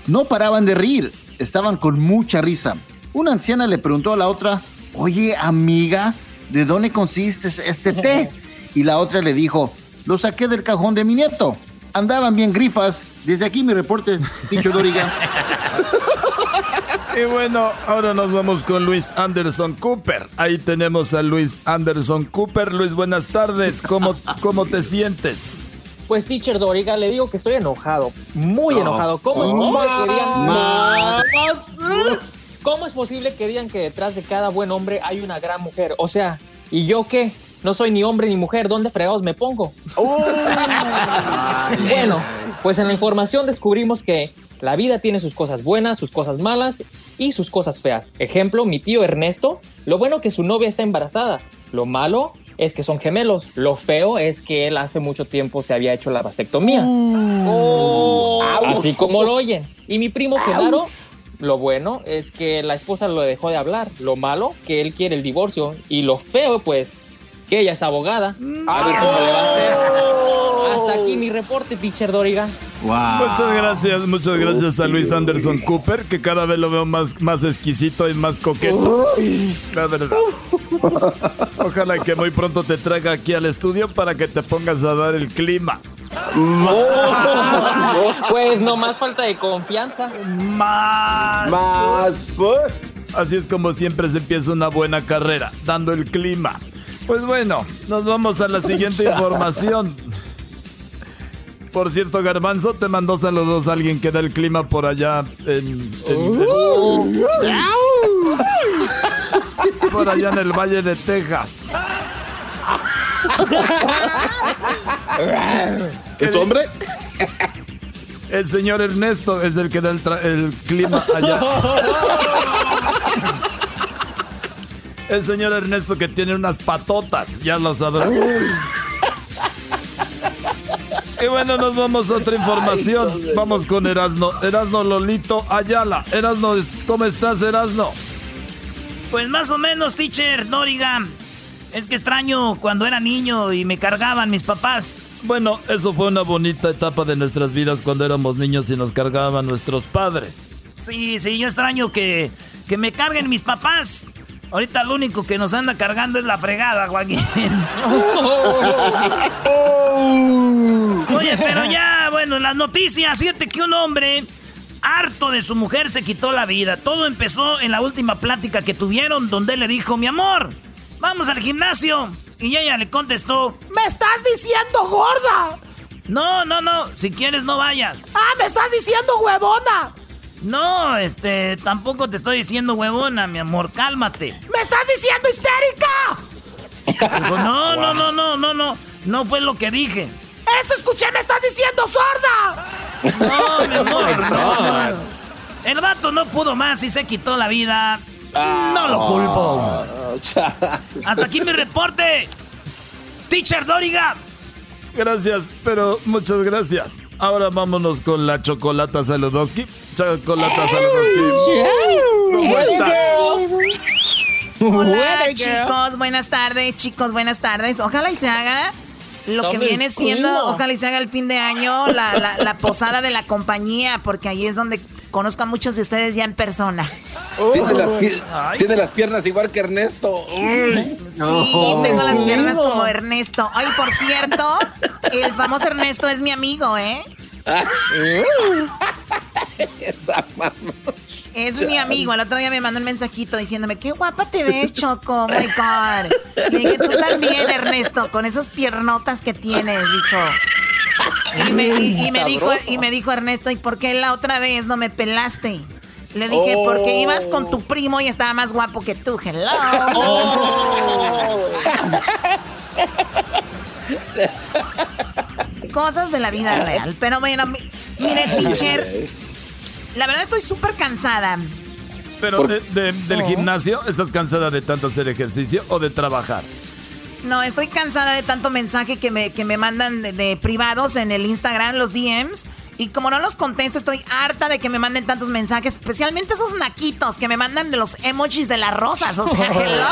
no paraban de reír. Estaban con mucha risa. Una anciana le preguntó a la otra, oye amiga, ¿de dónde consiste este té? Y la otra le dijo, lo saqué del cajón de mi nieto. Andaban bien grifas. Desde aquí mi reporte, Teacher Doriga. [laughs] Y bueno, ahora nos vamos con Luis Anderson Cooper. Ahí tenemos a Luis Anderson Cooper. Luis, buenas tardes. ¿Cómo, cómo te sientes? Pues, teacher Doriga, le digo que estoy enojado. Muy No. enojado. ¿Cómo es Oh. posible que digan... Más. ¿Cómo es posible que digan que detrás de cada buen hombre hay una gran mujer? O sea, ¿y yo qué? No soy ni hombre ni mujer. ¿Dónde fregados me pongo? [laughs] bueno, pues en la información descubrimos que la vida tiene sus cosas buenas, sus cosas malas y sus cosas feas. Ejemplo, mi tío Ernesto, lo bueno que su novia está embarazada. Lo malo es que son gemelos. Lo feo es que él hace mucho tiempo se había hecho la vasectomía. Así como lo oyen. Y mi primo Genaro, lo bueno es que la esposa lo dejó de hablar. Lo malo, que él quiere el divorcio. Y lo feo, pues, que ella es abogada. A ver cómo le va a hacer. Hasta aquí mi reporte, teacher Doriga. Muchas gracias, muchas gracias a Luis Anderson Cooper, que cada vez lo veo más, más exquisito y más coqueto. La verdad. Ojalá que muy pronto te traiga aquí al estudio para que te pongas a dar el clima. Pues no más falta de confianza. Más. Más. Así es como siempre se empieza una buena carrera, dando el clima. Pues bueno, nos vamos a la siguiente información. Por cierto, Garbanzo, te mandó saludos a alguien que da el clima por allá en... en- en- por allá en el Valle de Texas. ¿Es hombre? El señor Ernesto es el que da el, tra- el clima allá. [laughs] El señor Ernesto que tiene unas patotas, ya lo sabrás. Y bueno, nos vamos a otra información. Vamos con Erasno. Erasno Lolito Ayala. Erasno, ¿cómo estás, Erasno? Pues más o menos, teacher Doriga. Es que extraño cuando era niño y me cargaban mis papás. Bueno, eso fue una bonita etapa de nuestras vidas cuando éramos niños y nos cargaban nuestros padres. Sí, sí, yo extraño que, que me carguen mis papás. Ahorita lo único que nos anda cargando es la fregada, Joaquín. [laughs] Oye, pero ya, bueno, las noticias. Fíjate que un hombre harto de su mujer se quitó la vida. Todo empezó en la última plática que tuvieron donde él le dijo, mi amor, vamos al gimnasio. Y ella le contestó, ¡Me estás diciendo gorda! no, no, no, si quieres no vayas. ¡Ah, me estás diciendo huevona! No, este, tampoco te estoy diciendo huevona, mi amor, cálmate. ¡Me estás diciendo histérica! No, [laughs] no, no, no, no, no, no fue lo que dije. ¡Eso escuché! ¡Me estás diciendo sorda! No, mi amor, [laughs] no, no. El vato no pudo más y se quitó la vida. No lo culpo. Hasta aquí mi reporte. Teacher Doriga. Gracias, pero muchas gracias. Ahora vámonos con la Chocolata Saludowski. Chocolata Saludowski. ¿Cómo estás? Hola, chicos. Buenas tardes, chicos. Buenas tardes. Ojalá y se haga lo que viene siendo, ojalá y se haga el fin de año, la, la, posada de la compañía, porque ahí es donde conozco a muchos de ustedes ya en persona. Tiene, las, piernas igual que Ernesto. Sí, tengo las piernas como Ernesto. Ay, por cierto, el famoso Ernesto es mi amigo, ¿eh? [laughs] Es mi amigo. El otro día me mandó un mensajito diciéndome, qué guapa te ves, Choco. Oh my God. Le dije, tú también, Ernesto, con esas piernotas que tienes, dijo. [laughs] Y me, dijo, y me dijo Ernesto, ¿y por qué la otra vez no me pelaste? Le dije, porque ibas con tu primo y estaba más guapo que tú. Hello. Oh. Cosas de la vida real. Pero bueno, mire, teacher. La verdad estoy súper cansada. Pero del gimnasio, ¿estás cansada de tanto hacer ejercicio o de trabajar? No, estoy cansada de tanto mensaje que me, que me mandan de, privados en el Instagram, los DMs. Y como no los contesto, estoy harta de que me manden tantos mensajes, especialmente esos naquitos que me mandan de los emojis de las rosas. O sea, [laughs] hello.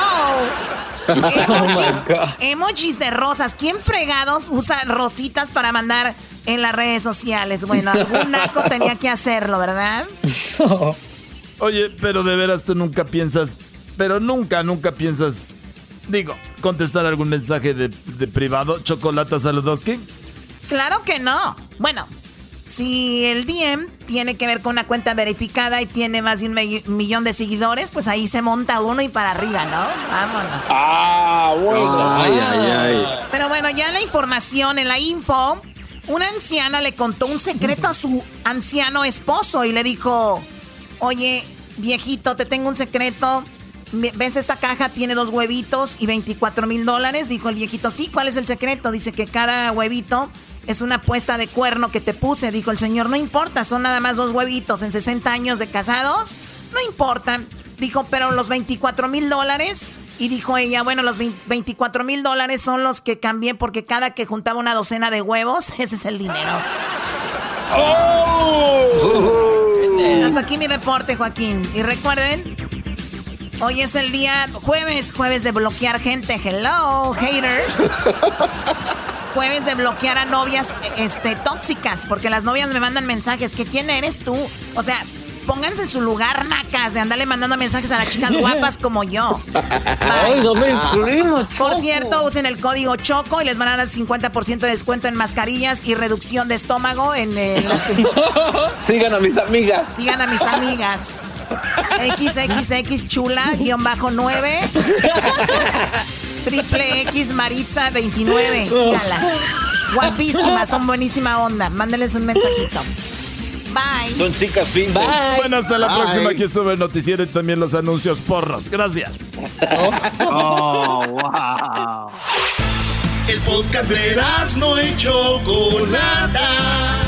emojis, oh emojis de rosas. ¿Quién fregados usa rositas para mandar en las redes sociales. Bueno, algún naco [laughs] tenía que hacerlo, ¿verdad? [laughs] Oye, pero de veras tú nunca piensas, pero nunca, nunca piensas, digo, contestar algún mensaje de, privado, Chocolata Saludowski. Claro que no. Bueno, si el DM tiene que ver con una cuenta verificada y tiene más de un millón de seguidores, pues ahí se monta uno y para arriba, ¿no? Vámonos. Ah, bueno. Ay, ay, ay. Pero bueno, ya la información en la info una anciana le contó un secreto a su anciano esposo y le dijo, oye, viejito, te tengo un secreto. ¿Ves esta caja? Tiene dos huevitos y 24 mil dólares. Dijo el viejito, sí, ¿cuál es el secreto? Dice que cada huevito es una puesta de cuerno que te puse. Dijo el señor, no importa, son nada más dos huevitos en 60 años de casados. No importa. Dijo, pero los 24 mil dólares y dijo ella, bueno, los 24 mil dólares son los que cambié porque cada que juntaba una docena de huevos, [laughs] ese es el dinero. ¡Oh! Hasta aquí mi reporte, Joaquín. Y recuerden, hoy es el día jueves, jueves de bloquear gente. Hello, haters. [laughs] Jueves de bloquear a novias este, tóxicas, porque las novias me mandan mensajes que quién eres tú. O sea, pónganse en su lugar, nacas, de andarle mandando mensajes a las chicas [laughs] guapas como yo. Ay, no me Por cierto, usen el código CHOCO y les van a dar 50% de descuento en mascarillas y reducción de estómago en el... [laughs] Sigan a mis amigas. Sigan a mis amigas. XXX chula, guion bajo 9. Triple X Maritza 29. Síganlas. Guapísimas, son buenísima onda. Mándenles un mensajito. Bye. Son chicas fin. Bueno, hasta la próxima. Aquí estuve el noticiero y también los anuncios porros. Gracias. oh, wow. El podcast de no hecho Chocolata.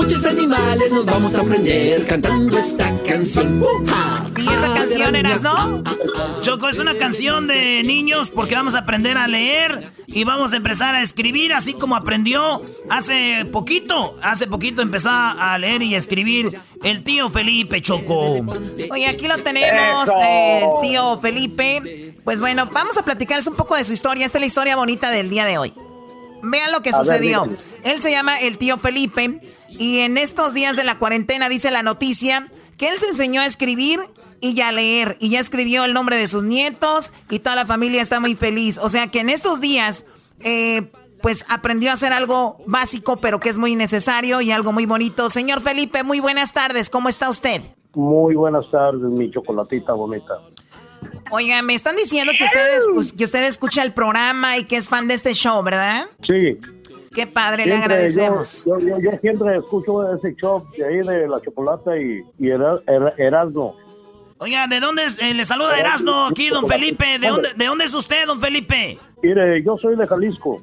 Muchos animales nos vamos a aprender cantando esta canción. ¿Y esa canción eras, no? Choco, es una canción de niños porque vamos a aprender a leer y vamos a empezar a escribir así como aprendió hace poquito. Hace poquito empezó a leer y escribir el tío Felipe Choco. Oye, aquí lo tenemos, el tío Felipe. Pues bueno, vamos a platicarles un poco de su historia. Esta es la historia bonita del día de hoy. Vean lo que sucedió. Él se llama el tío Felipe y en estos días de la cuarentena dice la noticia que él se enseñó a escribir y a leer y ya escribió el nombre de sus nietos y toda la familia está muy feliz. O sea que en estos días eh, pues aprendió a hacer algo básico pero que es muy necesario y algo muy bonito. Señor Felipe, muy buenas tardes. ¿Cómo está usted? Muy buenas tardes, mi chocolatita bonita. Oiga, me están diciendo que usted, que usted escucha el programa y que es fan de este show, ¿verdad? Sí. Qué padre, le agradecemos. Yo, siempre escucho ese show de ahí de la chocolata y, y Erasmo. Oiga, ¿de dónde eh, le saluda Erasmo aquí, don Felipe? ¿De dónde, ¿De dónde es usted, don Felipe? Mire, yo soy de Jalisco.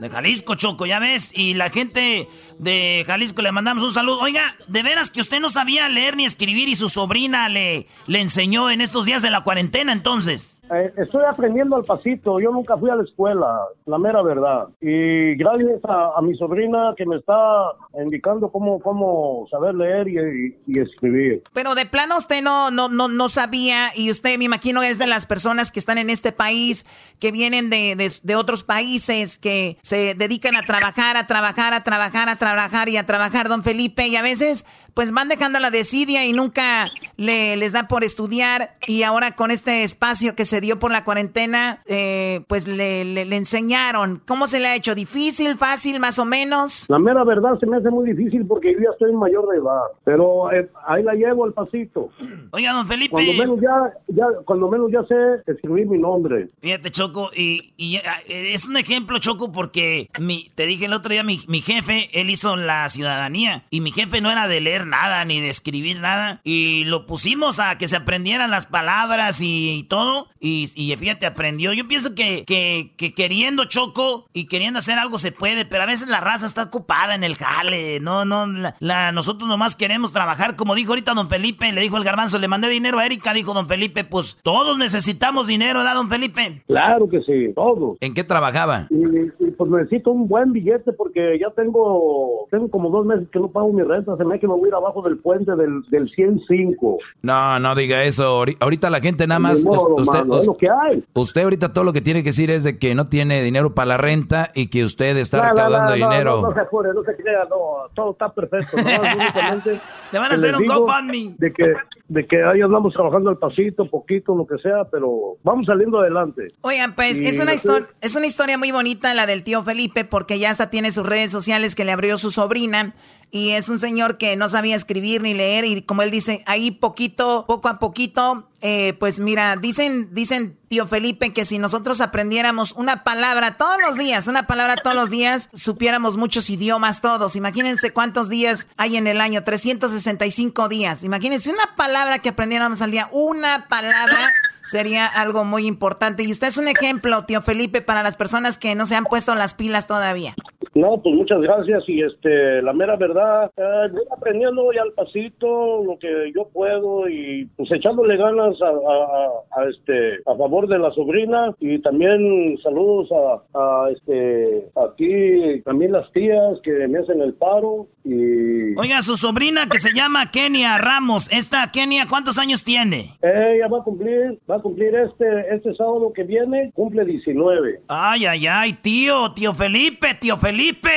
De Jalisco, Choco, ya ves. Y la gente de Jalisco le mandamos un saludo. Oiga, de veras que usted no sabía leer ni escribir y su sobrina le, le enseñó en estos días de la cuarentena, entonces. Eh, estoy aprendiendo al pasito. Yo nunca fui a la escuela, la mera verdad. Y gracias a, mi sobrina que me está indicando cómo, cómo saber leer y, escribir. Pero de plano usted no, no, no, no sabía y usted me imagino es de las personas que están en este país, que vienen de, de, de otros países, que se dedican a trabajar, a trabajar, a trabajar, a trabajar y a trabajar, don Felipe. Y a veces pues van dejando la desidia y nunca le, les da por estudiar y ahora con este espacio que se dio por la cuarentena, eh, pues le, le, enseñaron. ¿Cómo se le ha hecho? ¿Difícil, fácil, más o menos? La mera verdad se me hace muy difícil porque yo ya estoy mayor de edad, pero eh, ahí la llevo al pasito. Oiga, don Felipe. Cuando menos ya, ya, cuando menos ya sé escribir mi nombre. Fíjate, Choco, y, y eh, es un ejemplo, Choco, porque mi, te dije el otro día, mi, mi jefe, él hizo la ciudadanía y mi jefe no era de leer nada ni de escribir nada. Y lo pusimos a que se aprendieran las palabras y, todo. Y, y, fíjate, aprendió. Yo pienso que, que, queriendo choco y queriendo hacer algo se puede, pero a veces la raza está ocupada en el jale. No, no, la, nosotros nomás queremos trabajar. Como dijo ahorita don Felipe, le dijo el garbanzo, le mandé dinero a Erika, dijo don Felipe, pues todos necesitamos dinero, ¿verdad, don Felipe? Claro que sí, todos. ¿En qué trabajaba? Y, pues necesito un buen billete porque ya tengo, tengo como dos meses que no pago mi renta. Se me ha que me voy a ir abajo del puente del, del 105. No, no diga eso. Ahorita la gente nada más... usted, usted, ahorita todo lo que tiene que decir es de que no tiene dinero para la renta y que usted está recaudando dinero. No, no, se apure, no se crea, no, todo está perfecto. [laughs] Le van a hacer un GoFundMe. De que, de que ahí andamos trabajando al pasito, poquito, lo que sea, pero vamos saliendo adelante. Oigan, pues es una, historia, es una historia muy bonita la del tío Felipe porque ya hasta tiene sus redes sociales que le abrió su sobrina y es un señor que no sabía escribir ni leer y como él dice, ahí poquito, poco a poquito, eh, pues mira, dicen, dicen tío Felipe que si nosotros aprendiéramos una palabra todos los días, una palabra todos los días, [laughs] supiéramos muchos idiomas todos. Imagínense cuántos días hay en el año, 365 días. Imagínense una palabra que aprendiéramos al día, una palabra sería algo muy importante. Y usted es un ejemplo, tío Felipe, para las personas que no se han puesto las pilas todavía. No, pues muchas gracias y este, la mera verdad, eh, voy aprendiendo ya al pasito lo que yo puedo y pues echándole ganas a, a, este, a favor de la sobrina y también saludos a, a este, aquí también las tías que me hacen el paro y... Oiga, su sobrina que se llama Kenia Ramos, esta Kenia, ¿cuántos años tiene? Ella va a cumplir, va a cumplir este, este sábado que viene, cumple 19. Ay, ay, ay, tío, tío Felipe, tío Felipe.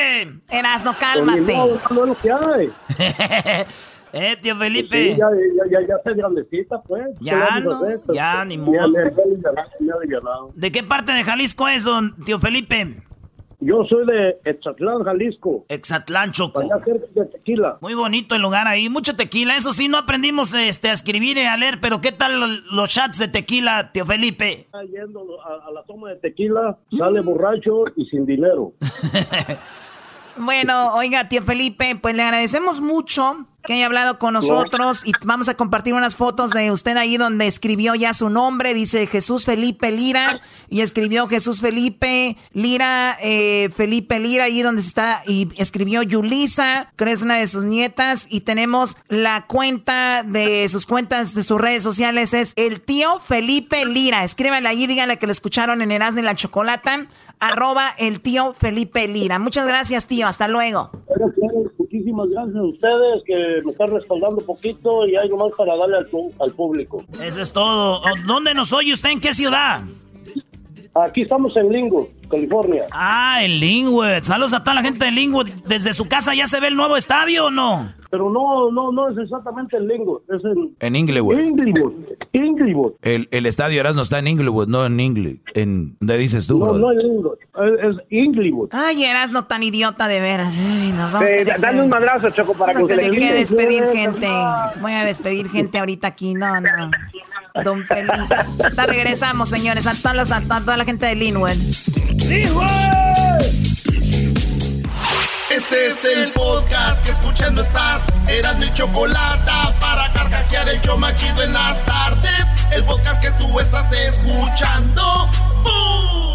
Erasno, cálmate. No, lo que hay. [laughs] eh, tío Felipe. Pues ya, ya, ya, ya grandecita, pues. Ya, no, ya, ni modo. ¿De qué parte de Jalisco es, don tío Felipe? Yo soy de Exatlán, Jalisco. Exatlán, Choco. Allá cerca de tequila. Muy bonito el lugar ahí. Mucho tequila. Eso sí, no aprendimos este, a escribir y a leer, pero ¿qué tal los, chats de tequila, tío Felipe? Yendo a, a la toma de tequila, sale borracho y sin dinero. [laughs] Bueno, oiga, tío Felipe, pues le agradecemos mucho que haya hablado con nosotros y vamos a compartir unas fotos de usted ahí donde escribió ya su nombre, dice Jesús Felipe Lira y escribió Jesús Felipe Lira, eh, Felipe Lira ahí donde está y escribió Yulisa, que es una de sus nietas. Y tenemos la cuenta de sus cuentas de sus redes sociales es el tío Felipe Lira, escríbanle ahí, díganle que lo escucharon en Erasmo y la Chocolata arroba el tío Felipe Lira. Muchas gracias, tío. Hasta luego. Muchísimas gracias a ustedes que me están respaldando un poquito y hay nomás para darle al, al público. Eso es todo. ¿Dónde nos oye usted? ¿En qué ciudad? Aquí estamos en Linwood, California. Ah, en Linwood. Saludos a toda la gente de Linwood. ¿Desde su casa ya se ve el nuevo estadio o no? Pero no, no, no es exactamente en Linwood. Es en, en Inglewood. Inglewood. Inglewood. El, el estadio Erasmo está en Inglewood, no en Inglewood. En, ¿Dónde dices tú, No, no en Inglewood. Es, Inglewood. Ay, Erasmo tan idiota de veras. Ay, nos vamos eh, dale un madrazo, Choco, para que se le que despedir gente. Voy a despedir gente ahorita aquí. No, no. Don Felipe. Regresamos, señores, a, todos a, toda la gente de. ¡Linwood! Este es el podcast que escuchando estás. Eran mi chocolate para carcajear el yo machido en las tardes. El podcast que tú estás escuchando. ¡Bum!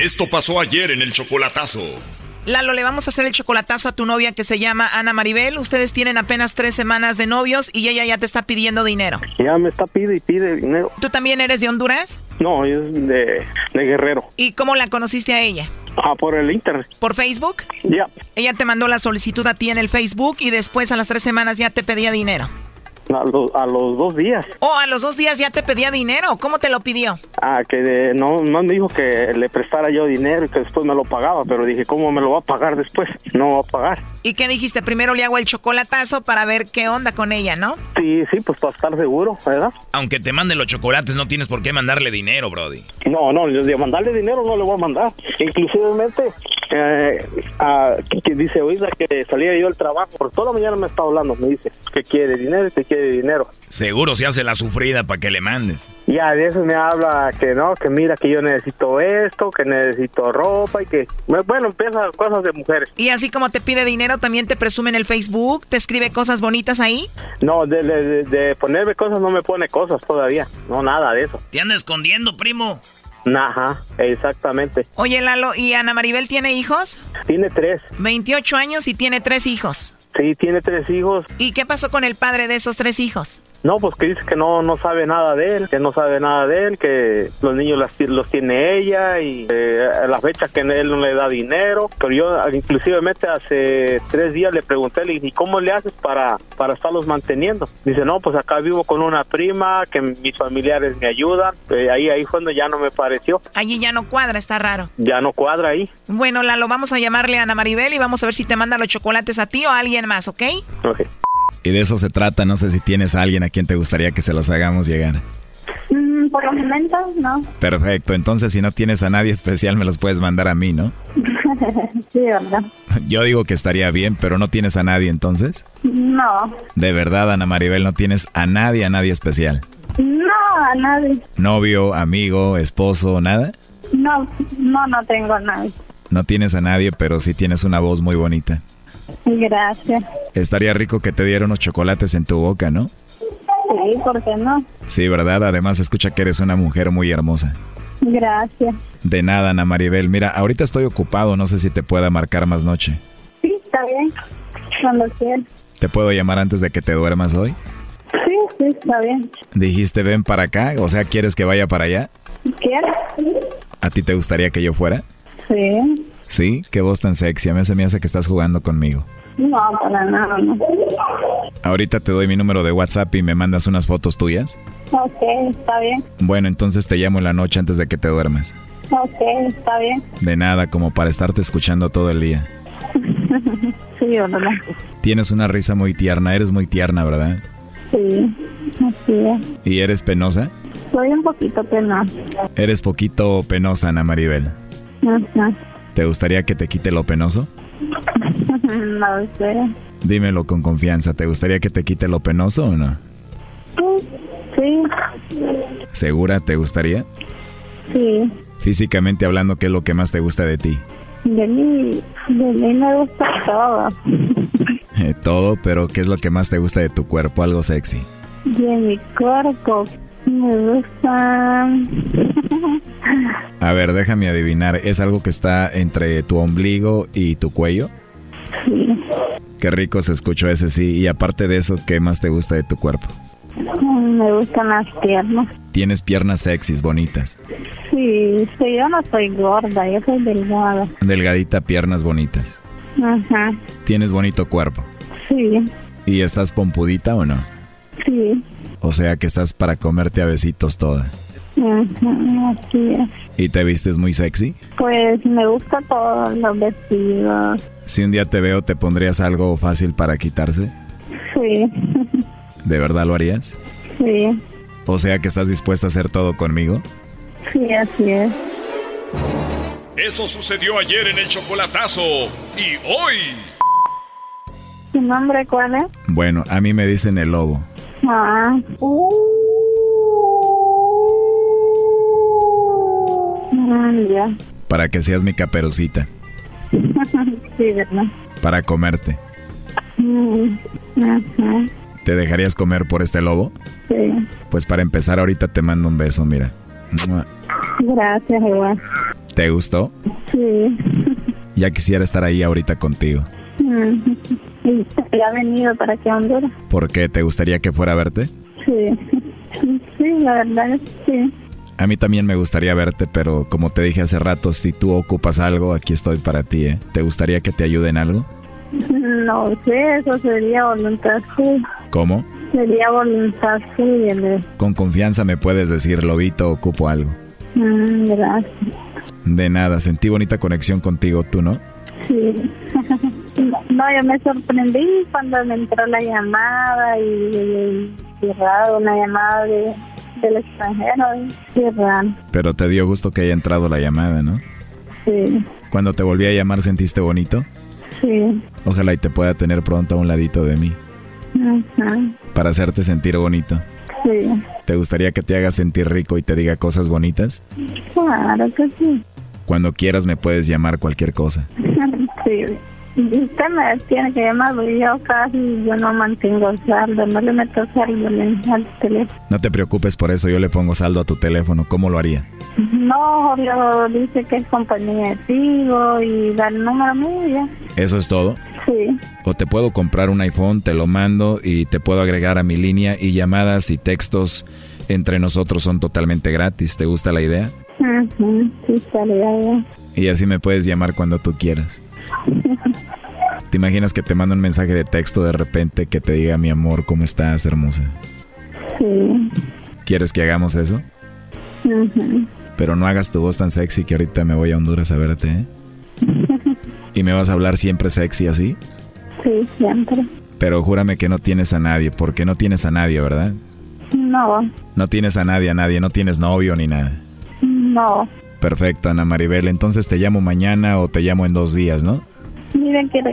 Esto pasó ayer en el chocolatazo. Lalo, le vamos a hacer el chocolatazo a tu novia que se llama Ana Maribel. Ustedes tienen apenas tres semanas de novios y ella ya te está pidiendo dinero. Ya me está pide y pide dinero. ¿Tú también eres de Honduras? No, es de, de Guerrero. ¿Y cómo la conociste a ella? Ah, por el internet. ¿Por Facebook? Ya. Ella te mandó la solicitud a ti en el Facebook y después a las tres semanas ya te pedía dinero. A, lo- a los dos días. Oh, a los dos días ya te pedía dinero. ¿Cómo te lo pidió? Ah, que de- no, no me dijo que le prestara yo dinero y que después me lo pagaba, pero dije, ¿cómo me lo va a pagar después? No va a pagar. ¿Y qué dijiste? Primero le hago el chocolatazo para ver qué onda con ella, ¿no? Sí, sí, pues para estar seguro, ¿verdad? Aunque te manden los chocolates, no tienes por qué mandarle dinero, Brody. No, no, yo de mandarle dinero no le voy a mandar. Inclusivemente, eh, a- que, dice, oída, que salía yo del trabajo, por toda la mañana me está hablando, me dice que quiere dinero y que quiere dinero. Seguro se hace la sufrida para que le mandes. Y a veces me habla que no, que mira que yo necesito esto, que necesito ropa y que, bueno, empieza cosas de mujeres. Y así como te pide dinero, también te presume en el Facebook, te escribe cosas bonitas ahí. No, de, de, de- de ponerme cosas no me pone cosas todavía, no, nada de eso. Te anda escondiendo, primo. Ajá, exactamente. Oye, Lalo, ¿y Ana Maribel tiene hijos? Tiene tres. 28 años y tiene tres hijos. Sí, tiene tres hijos. ¿Y qué pasó con el padre de esos tres hijos? No, pues que dice que no, no sabe nada de él, que no sabe nada de él, que los niños las los tiene ella y eh, a la fecha que él no le da dinero. Pero yo inclusivemente hace tres días le pregunté, le dije, ¿y cómo le haces para, para estarlos manteniendo? Dice, no, pues acá vivo con una prima, que mis familiares me ayudan. Eh, ahí, ahí fue donde ya no me pareció, Allí ya no cuadra, está raro. ya no cuadra ahí. Bueno, Lalo, vamos a llamarle a Ana Maribel y vamos a ver si te manda los chocolates a ti o a alguien más, ¿ok? Ok. Y de eso se trata. No sé si tienes a alguien a quien te gustaría que se los hagamos llegar. Mm, por los momentos, no. Perfecto. Entonces, si no tienes a nadie especial, me los puedes mandar a mí, ¿no? [laughs] sí, ¿verdad? Yo digo que estaría bien, pero no tienes a nadie entonces. No, De verdad, Ana Maribel, no tienes a nadie, a nadie especial. no, a nadie. Novio, amigo, esposo, nada. No, no, no tengo a nadie. No tienes a nadie, pero sí tienes una voz muy bonita. Gracias. Estaría rico que te diera unos chocolates en tu boca, ¿no? Sí, ¿por qué no? Sí, ¿verdad? Además, escucha que eres una mujer muy hermosa. Gracias. De nada, Ana Maribel. Mira, ahorita estoy ocupado, no sé si te pueda marcar más noche. Sí, está bien. Cuando quieras. ¿Te puedo llamar antes de que te duermas hoy? Sí, sí, está bien. Dijiste ven para acá, o sea, ¿quieres que vaya para allá? ¿Quieres? ¿A ti te gustaría que yo fuera? Sí. Sí, qué voz tan sexy, a mí se me hace que estás jugando conmigo. No, para nada, no. Ahorita te doy mi número de WhatsApp y me mandas unas fotos tuyas. Ok, está bien. Bueno, entonces te llamo en la noche antes de que te duermas. Ok, está bien. De nada, como para estarte escuchando todo el día. [laughs] sí, ¿verdad? Tienes una risa muy tierna, eres muy tierna, ¿verdad? Sí, así es. ¿Y eres penosa? Soy un poquito penosa. Eres poquito penosa, Ana Maribel. Ajá. ¿Te gustaría que te quite lo penoso? [laughs] no sé. Dímelo con confianza, ¿te gustaría que te quite lo penoso o no? Sí, ¿Segura te gustaría? sí. Físicamente hablando, ¿qué es lo que más te gusta de ti? De mí, de mí me gusta todo. Eh, [laughs] todo, pero ¿qué es lo que más te gusta de tu cuerpo? Algo sexy. De mi cuerpo me gusta. A ver, déjame adivinar, ¿es algo que está entre tu ombligo y tu cuello? Sí. Qué rico se escuchó ese sí. Y aparte de eso, ¿qué más te gusta de tu cuerpo? Me gustan las piernas. Tienes piernas sexys, bonitas. Sí, sí, yo no soy gorda, yo soy delgada. Delgadita, piernas bonitas. Ajá. Tienes bonito cuerpo. Sí, ¿Y estás pompudita o no? sí. O sea que estás para comerte a besitos toda. Ajá, así es. ¿Y te vistes muy sexy? Pues me gusta todos los vestidos. Si un día te veo, ¿te pondrías algo fácil para quitarse? Sí, ¿De verdad lo harías? sí, O sea que estás dispuesta a hacer todo conmigo. sí, así es. Eso sucedió ayer en el chocolatazo. Y hoy. ¿Tu nombre cuál es? Bueno, a mí me dicen el lobo. Ah. Uh. ya. Para que seas mi caperucita. [laughs] sí, ¿verdad? Para comerte. Mm, ¿Te dejarías comer por este lobo? Sí. Pues para empezar ahorita te mando un beso, mira. Gracias, igual. ¿Te gustó? Sí. Ya quisiera estar ahí ahorita contigo. Mm. ¿Ya ha venido para aquí a Honduras? ¿Por qué? ¿Te gustaría que fuera a verte? Sí. Sí, la verdad es que sí. A mí también me gustaría verte, pero como te dije hace rato, si tú ocupas algo, aquí estoy para ti, ¿eh? ¿Te gustaría que te ayude en algo? No sé, eso sería voluntad suya. ¿Cómo? Sería voluntad suya. ¿no? Con confianza me puedes decir, Lobito, ocupo algo. Mm, gracias. De nada, sentí bonita conexión contigo, ¿tú no? Sí. [laughs] No, yo me sorprendí cuando me entró la llamada y, y, y raro, una llamada de, del extranjero. Sí, raro. Pero te dio gusto que haya entrado la llamada, ¿no? Sí, Cuando te volví a llamar, ¿sentiste bonito? sí. Ojalá y te pueda tener pronto a un ladito de mí, Ajá. para hacerte sentir bonito. Sí, ¿Te gustaría que te haga sentir rico y te diga cosas bonitas? claro que sí. Cuando quieras me puedes llamar cualquier cosa. [laughs] Sí. Usted me tiene que llamar yo casi yo no mantengo saldo, no le meto saldo al teléfono. No te preocupes por eso, yo le pongo saldo a tu teléfono. ¿Cómo lo haría? No, Julio dice que es compañía de Tigo y da el número mío ya. ¿Eso es todo? Sí. O te puedo comprar un iPhone, te lo mando y te puedo agregar a mi línea y llamadas y textos entre nosotros son totalmente gratis. ¿Te gusta la idea? Ujú, Sí, sale ya. Y así me puedes llamar cuando tú quieras. [laughs] ¿Te imaginas que te mando un mensaje de texto de repente que te diga mi amor, ¿cómo estás, hermosa? Sí. ¿Quieres que hagamos eso? Ujú. Pero no hagas tu voz tan sexy que ahorita me voy a Honduras a verte, ¿eh? [laughs] ¿Y me vas a hablar siempre sexy así? Sí, siempre. Pero júrame que no tienes a nadie, porque no tienes a nadie, ¿verdad? No, No tienes a nadie, a nadie, no tienes novio ni nada. no. Perfecto, Ana Maribel. Entonces te llamo mañana o te llamo en dos días, ¿no? Miren, quiero,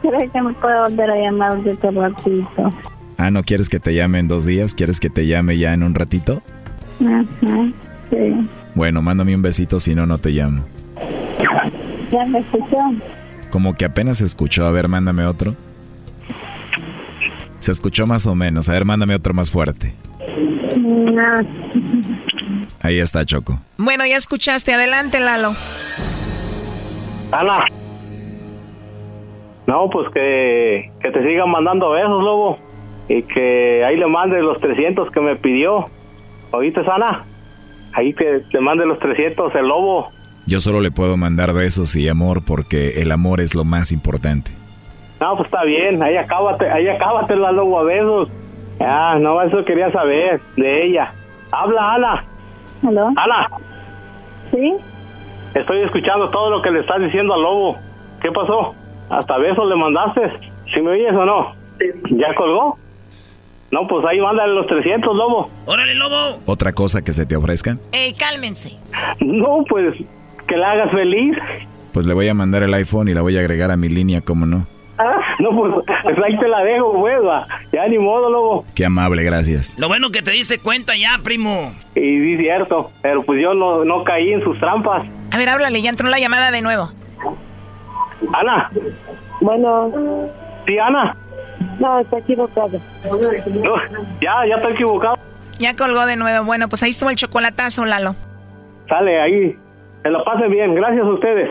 quiero [laughs] que me pueda volver a llamar de otro ratito. Ah, ¿no quieres que te llame en dos días? ¿Quieres que te llame ya en un ratito? Ajá, sí. Bueno, mándame un besito, si no, no te llamo. ¿Ya me escuchó? Como que apenas se escuchó. A ver, mándame otro. Se escuchó más o menos. A ver, mándame otro más fuerte. No. Ahí está, Choco. Bueno, ya escuchaste. Adelante, Lalo. Ana. No, pues que, que te sigan mandando besos, lobo. Y que ahí le mande los 300 que me pidió. ¿Oíste, Ana? Ahí que te mande los 300 el lobo. Yo solo le puedo mandar besos y amor porque el amor es lo más importante. No, pues está bien. Ahí acábate, ahí acábate la lobo a besos. Ah, no, eso quería saber de ella. Habla, Ana. ¿Aló? Ana. ¿Sí? Estoy escuchando todo lo que le estás diciendo al lobo. ¿Qué pasó? ¿Hasta besos le mandaste? ¿Si me oyes o no? ¿Ya colgó? No, pues ahí mándale los 300, lobo. ¡Órale, lobo! ¿Otra cosa que se te ofrezca? Ey, cálmense. No, pues que la hagas feliz. Pues le voy a mandar el iPhone y la voy a agregar a mi línea, ¿cómo no? Ah, no, pues, pues ahí te la dejo, pues, va. Ya ni modo, lobo. Qué amable, gracias. Lo bueno que te diste cuenta ya, primo. Y sí, cierto. Pero pues yo no, no caí en sus trampas. A ver, háblale, ya entró la llamada de nuevo. Ana. Bueno. Sí, Ana. No, está equivocado. No, ya, ya estoy equivocado. Ya colgó de nuevo. Bueno, pues ahí estuvo el chocolatazo, Lalo. Sale ahí. Se lo pasen bien. Gracias a ustedes.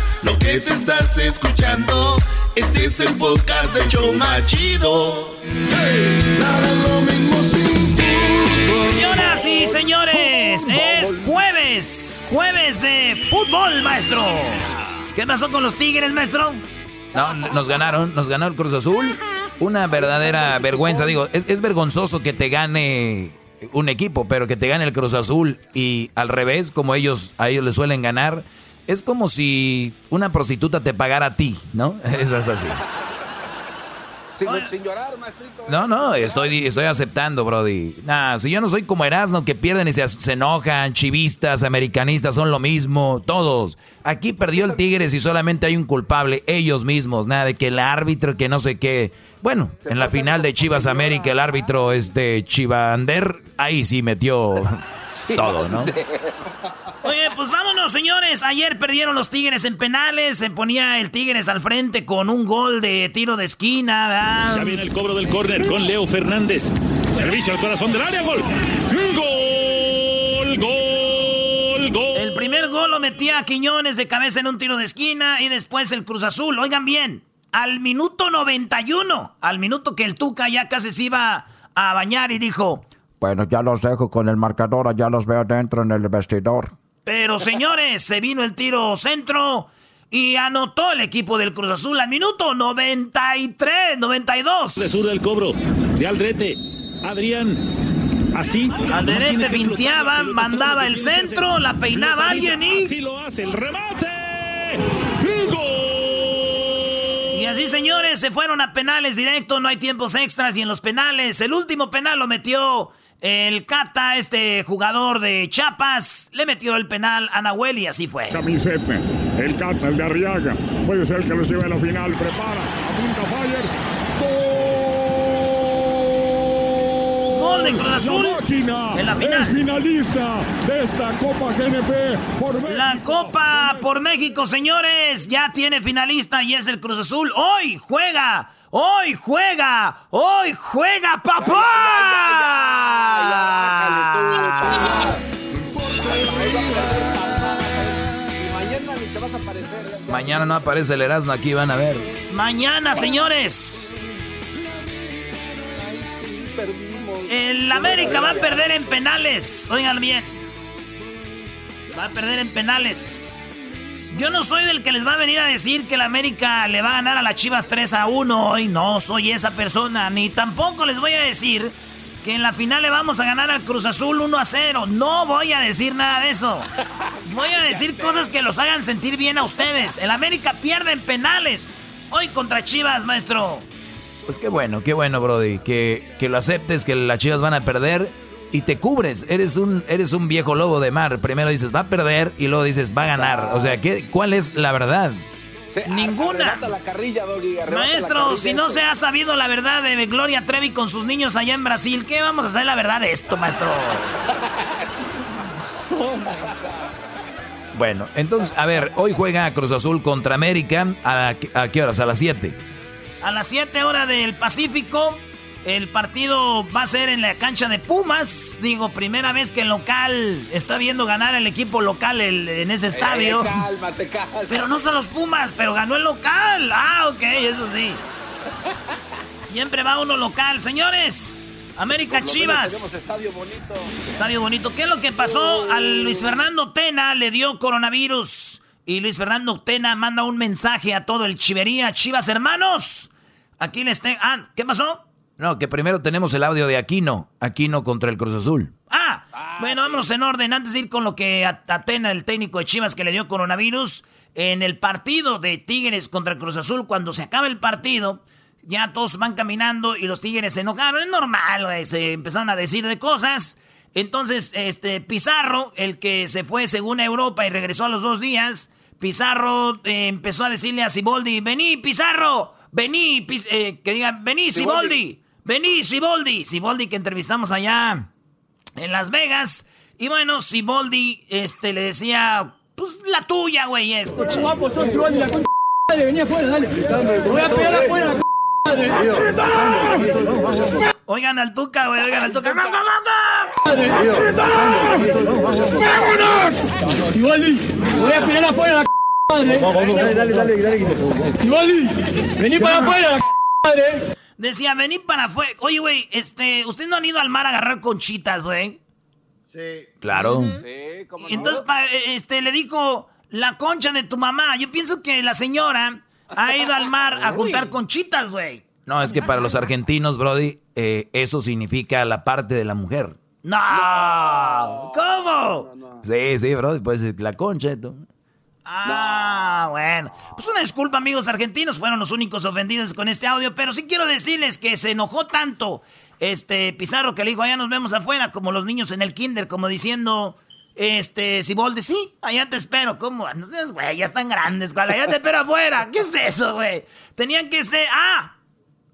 Lo que te estás escuchando, este es el podcast de Choma Chido. Hey, nada es lo mismo sin fútbol. Señoras y señores, es jueves. jueves de fútbol, maestro. ¿Qué pasó con los Tigres, maestro? No, nos ganaron, nos ganó el Cruz Azul. Una verdadera vergüenza, digo, es, es vergonzoso que te gane un equipo, pero que te gane el Cruz Azul y al revés, como ellos a ellos les suelen ganar, es como si una prostituta te pagara a ti, ¿no? [laughs] Eso es así. Sin, llorar, No, no, estoy, estoy aceptando, Brody. Nah, si yo no soy como Erasmo, que pierden y se, se, enojan, chivistas, americanistas, son lo mismo, todos. Aquí perdió el Tigres y solamente hay un culpable, ellos mismos, nada de que el árbitro, que no sé qué. Bueno, en la final de Chivas América, el árbitro, este, Chivander, ahí sí metió [laughs] todo, ¿no? Señores. Ayer perdieron los Tigres en penales. Se ponía el Tigres al frente con un gol de tiro de esquina. ¿verdad? Ya viene el cobro del córner con Leo Fernández. Servicio al corazón del área. Gol. Gol. Gol. Gol. El primer gol lo metía a Quiñones de cabeza en un tiro de esquina y después el Cruz Azul. Oigan bien, al minuto 91, al minuto que el Tuca ya casi se iba a bañar y dijo... Bueno, ya los dejo con el marcador, ya los veo dentro en el vestidor. Pero señores, se vino el tiro centro y anotó el equipo del Cruz Azul al minuto 93, 92. De sur del cobro de Aldrete. Adrián, así. Aldrete pinteaba, mandaba el centro, la peinaba alguien y. Así lo hace el remate. ¡Gol! Y así, señores, se fueron a penales directo, no hay tiempos extras y en los penales, el último penal lo metió el Cata, este jugador de Chapas, le metió el penal a Nahuel y así fue. Camiseta, el Cata, el de Arriaga. Puede ser que lo lleve a la final. Prepara, apunta Fire. ¡Gol! Gol de Cruz Azul. en la final. Es finalista de esta Copa GNP por México. La Copa por México, señores, ya tiene finalista y es el Cruz Azul. Hoy juega Hoy juega, hoy juega papá. Mañana no aparece el Erasmo aquí, van a ver. Mañana, señores. El América va a perder en penales. Oigan bien. Va a perder en penales. Yo no soy del que les va a venir a decir que la América le va a ganar a las Chivas 3 a 1. Hoy no soy esa persona. Ni tampoco les voy a decir que en la final le vamos a ganar al Cruz Azul 1 a 0. No voy a decir nada de eso. Voy a [laughs] decir cosas que los hagan sentir bien a ustedes. El América pierde en penales. Hoy contra Chivas, maestro. Pues qué bueno, qué bueno, Brody. Que, que lo aceptes, que las Chivas van a perder y te cubres. Eres un, eres un viejo lobo de mar. Primero dices, va a perder y luego dices, va a ganar. O sea, ¿qué, ¿cuál es la verdad? Ninguna. Maestro, si no se ha sabido la verdad de Gloria Trevi con sus niños allá en Brasil, ¿qué vamos a hacer la verdad de esto, maestro? [laughs] bueno, entonces, a ver, hoy juega Cruz Azul contra América. ¿A, a qué horas? A las 7. A las 7 horas del Pacífico. El partido va a ser en la cancha de Pumas. Digo, primera vez que el local está viendo ganar el equipo local en ese estadio. Eh, cálmate, cálmate. Pero no son los Pumas, pero ganó el local. Ah, ok, eso sí. Siempre va uno local. Señores, América Chivas. estadio bonito. Estadio bonito. ¿Qué es lo que pasó? Al Luis Fernando Tena le dio coronavirus. Y Luis Fernando Tena manda un mensaje a todo el Chivería. Chivas, hermanos. Aquí les tengo. Ah, ¿qué pasó? No, que primero tenemos el audio de Aquino. Aquino contra el Cruz Azul. Ah, bueno, vámonos en orden. Antes de ir con lo que Atena, el técnico de Chivas que le dio coronavirus, en el partido de Tigres contra el Cruz Azul, cuando se acaba el partido, ya todos van caminando y los Tigres se enojaron. Es normal, güey, se empezaron a decir de cosas. Entonces, este Pizarro, el que se fue según Europa y regresó a los dos días, Pizarro eh, empezó a decirle a Siboldi, vení, Pizarro, vení, eh, que diga, vení, Siboldi. Vení, Siboldi. Siboldi que entrevistamos allá en Las Vegas. Y bueno, Siboldi este, le decía, pues la tuya, güey, escucha. Guapo, sos Siboldi, la concha madre, vení afuera, dale. voy a pegar afuera, la madre. Oigan al Tuca, güey, oigan al Tuca. ¡Vámonos! Siboldi, voy a pegar afuera, la madre. Dale, dale, dale, dale. Siboldi, vení para afuera, la madre. Decía, vení para afuera. Oye, güey, este, ¿ustedes no han ido al mar a agarrar conchitas, güey? Sí. Claro. Sí, ¿cómo no? Entonces, este, le dijo la concha de tu mamá. Yo pienso que la señora ha ido al mar a juntar conchitas, güey. No, es que para los argentinos, Brody, eh, eso significa la parte de la mujer. ¡No! ¿Cómo? Sí, sí, Brody, pues la concha. Ah, bueno. Pues una disculpa, amigos argentinos, fueron los únicos ofendidos con este audio, pero sí quiero decirles que se enojó tanto este Pizarro que le dijo, allá nos vemos afuera, como los niños en el kinder, como diciendo, este, Siboldi, sí, allá te espero. ¿Cómo? No güey, ya están grandes, allá te espero afuera. ¿Qué es eso, güey? Tenían que ser, ah,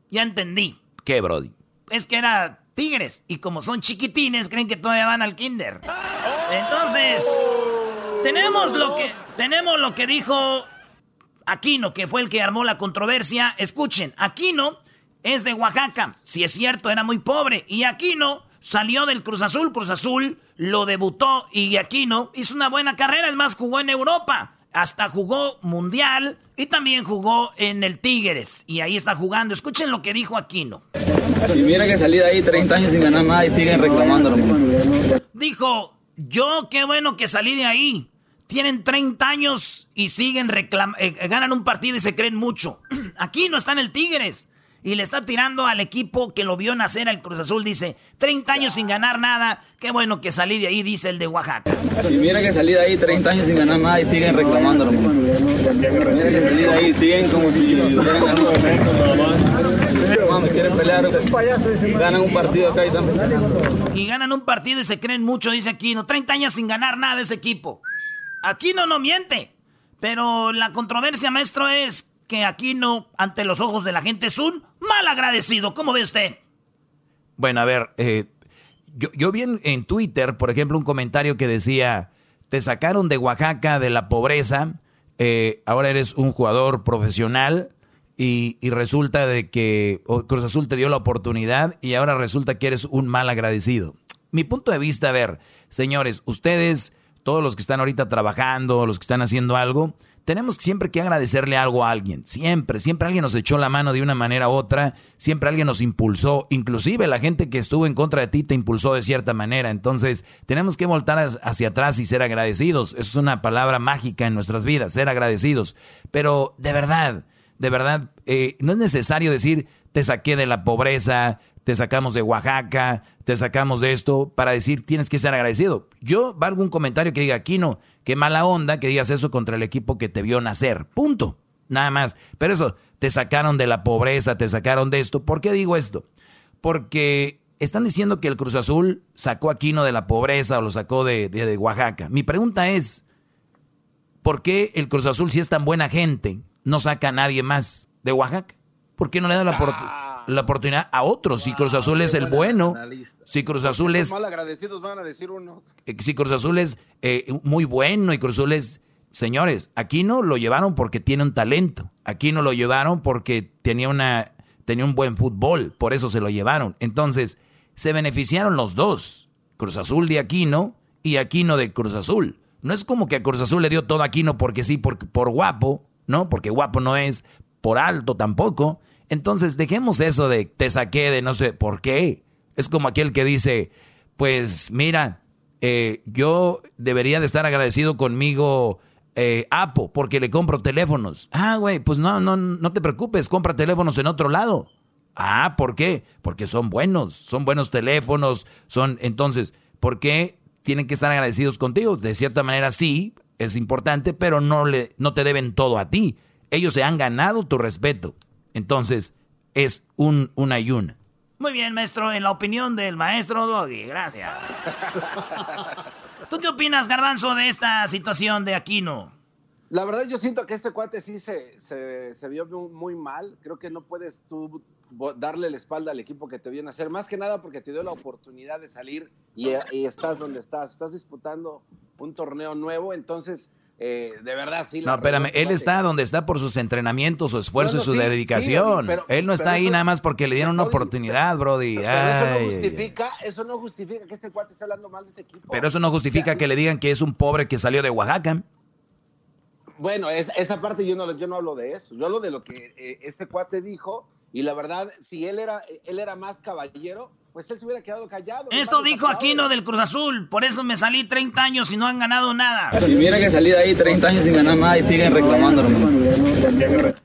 ya entendí. ¿Qué, Brody? Es que era tigres, y como son chiquitines, creen que todavía van al kinder. Entonces... Tenemos lo que tenemos lo que dijo Aquino, que fue el que armó la controversia. Escuchen, Aquino es de Oaxaca. Si es cierto, era muy pobre. Y Aquino salió del Cruz Azul. Cruz Azul lo debutó y Aquino hizo una buena carrera. Es más, jugó en Europa. Hasta jugó Mundial y también jugó en el Tigres. Y ahí está jugando. Escuchen lo que dijo Aquino. Y mira que salí de ahí 30 años sin ganar nada y siguen reclamándolo. Dijo, yo qué bueno que salí de ahí. Tienen 30 años y siguen reclamando, eh, ganan un partido y se creen mucho. [clears throat] Aquí no están el Tigres. Y le está tirando al equipo que lo vio nacer al Cruz Azul. Dice, 30 años sin ganar nada. Qué bueno que salí de ahí, dice el de Oaxaca. Y mira que salí de ahí 30 años sin ganar nada y siguen reclamándolo. Mira que salí de ahí, siguen como si hubieran ganado. quieren pelear. Ganan un partido acá y están Y ganan un partido y se creen mucho, dice Aquino. 30 años sin ganar nada ese equipo. Aquino no miente. Pero la controversia, maestro, es que Aquino, ante los ojos de la gente, es un mal agradecido. ¿Cómo ve usted? Bueno, a ver, eh, yo, vi en, Twitter, por ejemplo, un comentario que decía, te sacaron de Oaxaca de la pobreza, eh, ahora eres un jugador profesional y, y, resulta de que Cruz Azul te dio la oportunidad y ahora resulta que eres un mal agradecido. Mi punto de vista, a ver, señores, ustedes todos los que están ahorita trabajando, los que están haciendo algo, tenemos siempre que agradecerle algo a alguien. Siempre, siempre alguien nos echó la mano de una manera u otra, siempre alguien nos impulsó, inclusive la gente que estuvo en contra de ti te impulsó de cierta manera. Entonces, tenemos que voltar hacia atrás y ser agradecidos. Eso es una palabra mágica en nuestras vidas, ser agradecidos. Pero de verdad, de verdad, eh, no es necesario decir, te saqué de la pobreza, te sacamos de Oaxaca, te sacamos de esto, para decir tienes que ser agradecido. Yo valgo un comentario que diga, aquí no, qué mala onda que digas eso contra el equipo que te vio nacer. Punto. Nada más. Pero eso, te sacaron de la pobreza, te sacaron de esto. ¿Por qué digo esto? Porque están diciendo que el Cruz Azul sacó a Aquino de la pobreza o lo sacó de, de Oaxaca. Mi pregunta es, ¿por qué el Cruz Azul, si es tan buena gente, no saca a nadie más de Oaxaca? ¿Por qué no le da la oportunidad? La oportunidad a otros. Si Cruz Azul es el bueno, si Cruz Azul es... Mal agradecidos van a decir unos. Eh, si Cruz Azul es eh, muy bueno y Cruz Azul es... Señores, aquí no lo llevaron porque tiene un talento. Aquí no lo llevaron porque tenía, una, tenía un buen fútbol. Por eso se lo llevaron. Entonces, se beneficiaron los dos. Cruz Azul de Aquino y Aquino de Cruz Azul. No es como que a Cruz Azul le dio todo Aquino porque sí, por, por guapo, ¿no? Porque guapo no es, por alto tampoco. Entonces, dejemos eso de te saqué de no sé por qué. Es como aquel que dice, pues mira, eh, yo debería de estar agradecido conmigo, eh, Apo, porque le compro teléfonos. Ah, güey, pues no, no, no te preocupes, compra teléfonos en otro lado. Ah, ¿por qué? Porque son buenos, son buenos teléfonos, son, entonces, ¿por qué tienen que estar agradecidos contigo? De cierta manera sí, es importante, pero no, le, no te deben todo a ti. Ellos se han ganado tu respeto. Entonces, es un, un ayuno. Muy bien, maestro. En la opinión del maestro Doggy. Gracias. ¿Tú qué opinas, Garbanzo, de esta situación de Aquino? La verdad, yo siento que este cuate sí se, se, vio muy mal. Creo que no puedes tú darle la espalda al equipo que te viene a hacer. Más que nada porque te dio la oportunidad de salir y, y estás donde estás. Estás disputando un torneo nuevo. Entonces, eh, de verdad, sí. No, espérame, él está donde está por sus entrenamientos, su esfuerzo y su dedicación. él no está ahí nada más porque le dieron una oportunidad, Brody. Pero, eso no justifica, eso no justifica que este cuate esté hablando mal de ese equipo. Pero eso no justifica que le digan que es un pobre que salió de Oaxaca. Bueno, esa parte yo no, yo no hablo de eso. Yo hablo de lo que eh, este cuate dijo Y la verdad, si él era, él era más caballero, pues él se hubiera quedado callado. Esto dijo Aquino del Cruz Azul, por eso me salí 30 años y no han ganado nada. Y mira que salí de ahí 30 años sin ganar nada y siguen reclamando.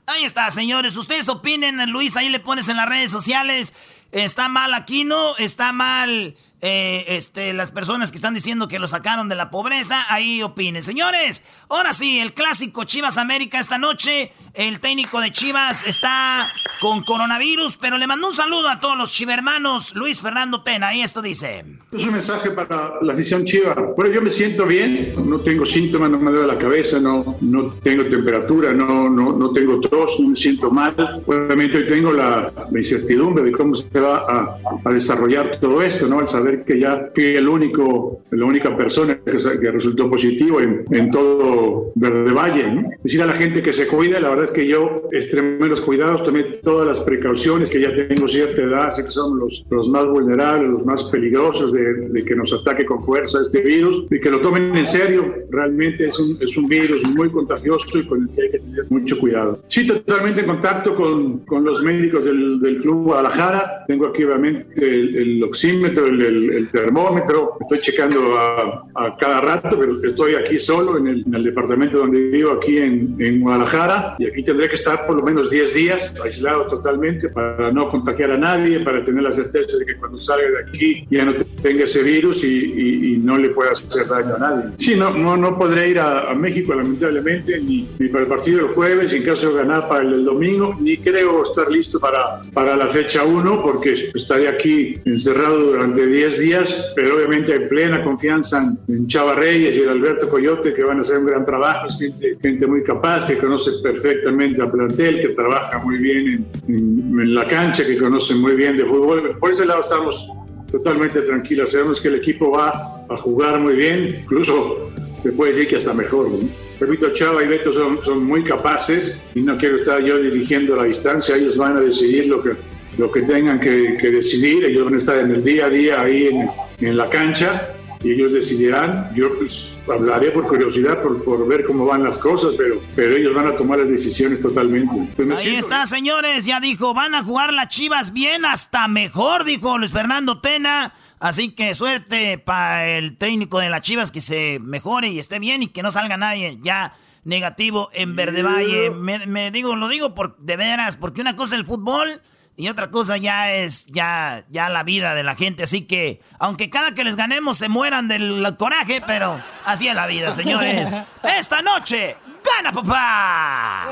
Ahí está, señores. Ustedes opinen, Luis, ahí le pones en las redes sociales. Está mal Aquino, está mal eh, este, las personas que están diciendo que lo sacaron de la pobreza. Ahí opinen. Señores, ahora sí, el clásico Chivas América esta noche. El técnico de Chivas está con coronavirus, pero le mando un saludo a todos los chivermanos. Luis Fernando Tena, y esto dice. Es un mensaje para la afición chiva. Bueno, yo me siento bien, no tengo síntomas, no me duele la cabeza, no, no tengo temperatura, no, no, no tengo tos, no me siento mal. Obviamente hoy tengo la, incertidumbre de cómo se va a, a, desarrollar todo esto, ¿no? Al saber que ya fui el único, la única persona que, que resultó positivo en, en todo Verde Valle, ¿no? Decir a la gente que se cuide, la verdad es que yo extremé los cuidados, tomé todas las precauciones, que ya tengo cierta edad, sé que son los, los más vulnerables, los más peligrosos de, de, que nos ataque con fuerza este virus y que lo tomen en serio. Realmente es un, es un virus muy contagioso y con el que hay que tener mucho cuidado. Sí, totalmente en contacto con, con los médicos del, del, Club Guadalajara. Tengo aquí obviamente el, el oxímetro, el, el, termómetro. Estoy checando a, a, cada rato, pero estoy aquí solo en el, en el departamento donde vivo, aquí en, en Guadalajara. Y aquí tendré que estar por lo menos 10 días aislado totalmente para no contagiar a nadie, para tener la certeza de que cuando salga de aquí ya no tenga ese virus y, y, y no le pueda hacer daño a nadie. Sí, no, no, no podré ir a, a México lamentablemente, ni, ni, para el partido del jueves, en caso de ganar para el domingo, ni creo estar listo para, para la fecha 1, porque estaré aquí encerrado durante 10 días, pero obviamente hay plena confianza en, Chava Reyes y en Alberto Coyote, que van a hacer un gran trabajo, es gente, gente muy capaz, que conoce perfectamente a plantel, que trabaja muy bien en, en, en la cancha, que conoce muy bien de fútbol. Por ese lado estamos totalmente tranquilos. Sabemos que el equipo va a jugar muy bien, incluso se puede decir que hasta mejor. ¿no? Repito, Chava y Beto son, son, muy capaces y no quiero estar yo dirigiendo la distancia. Ellos van a decidir lo que, lo que tengan que, que decidir. Ellos van a estar en el día a día ahí en, en la cancha y ellos decidirán. Yo pues, hablaré por curiosidad, por, por, ver cómo van las cosas, pero, pero ellos van a tomar las decisiones totalmente. Pues Ahí siento... está, señores, ya dijo, van a jugar las Chivas bien, hasta mejor, dijo Luis Fernando Tena. Así que suerte para el técnico de las Chivas que se mejore y esté bien y que no salga nadie ya negativo en Verde Valle. Me, me digo, lo digo por de veras, porque una cosa es el fútbol y otra cosa ya es ya, ya la vida de la gente. Así que, aunque cada que les ganemos se mueran del coraje, pero así es la vida, señores. [laughs] Esta noche, gana papá.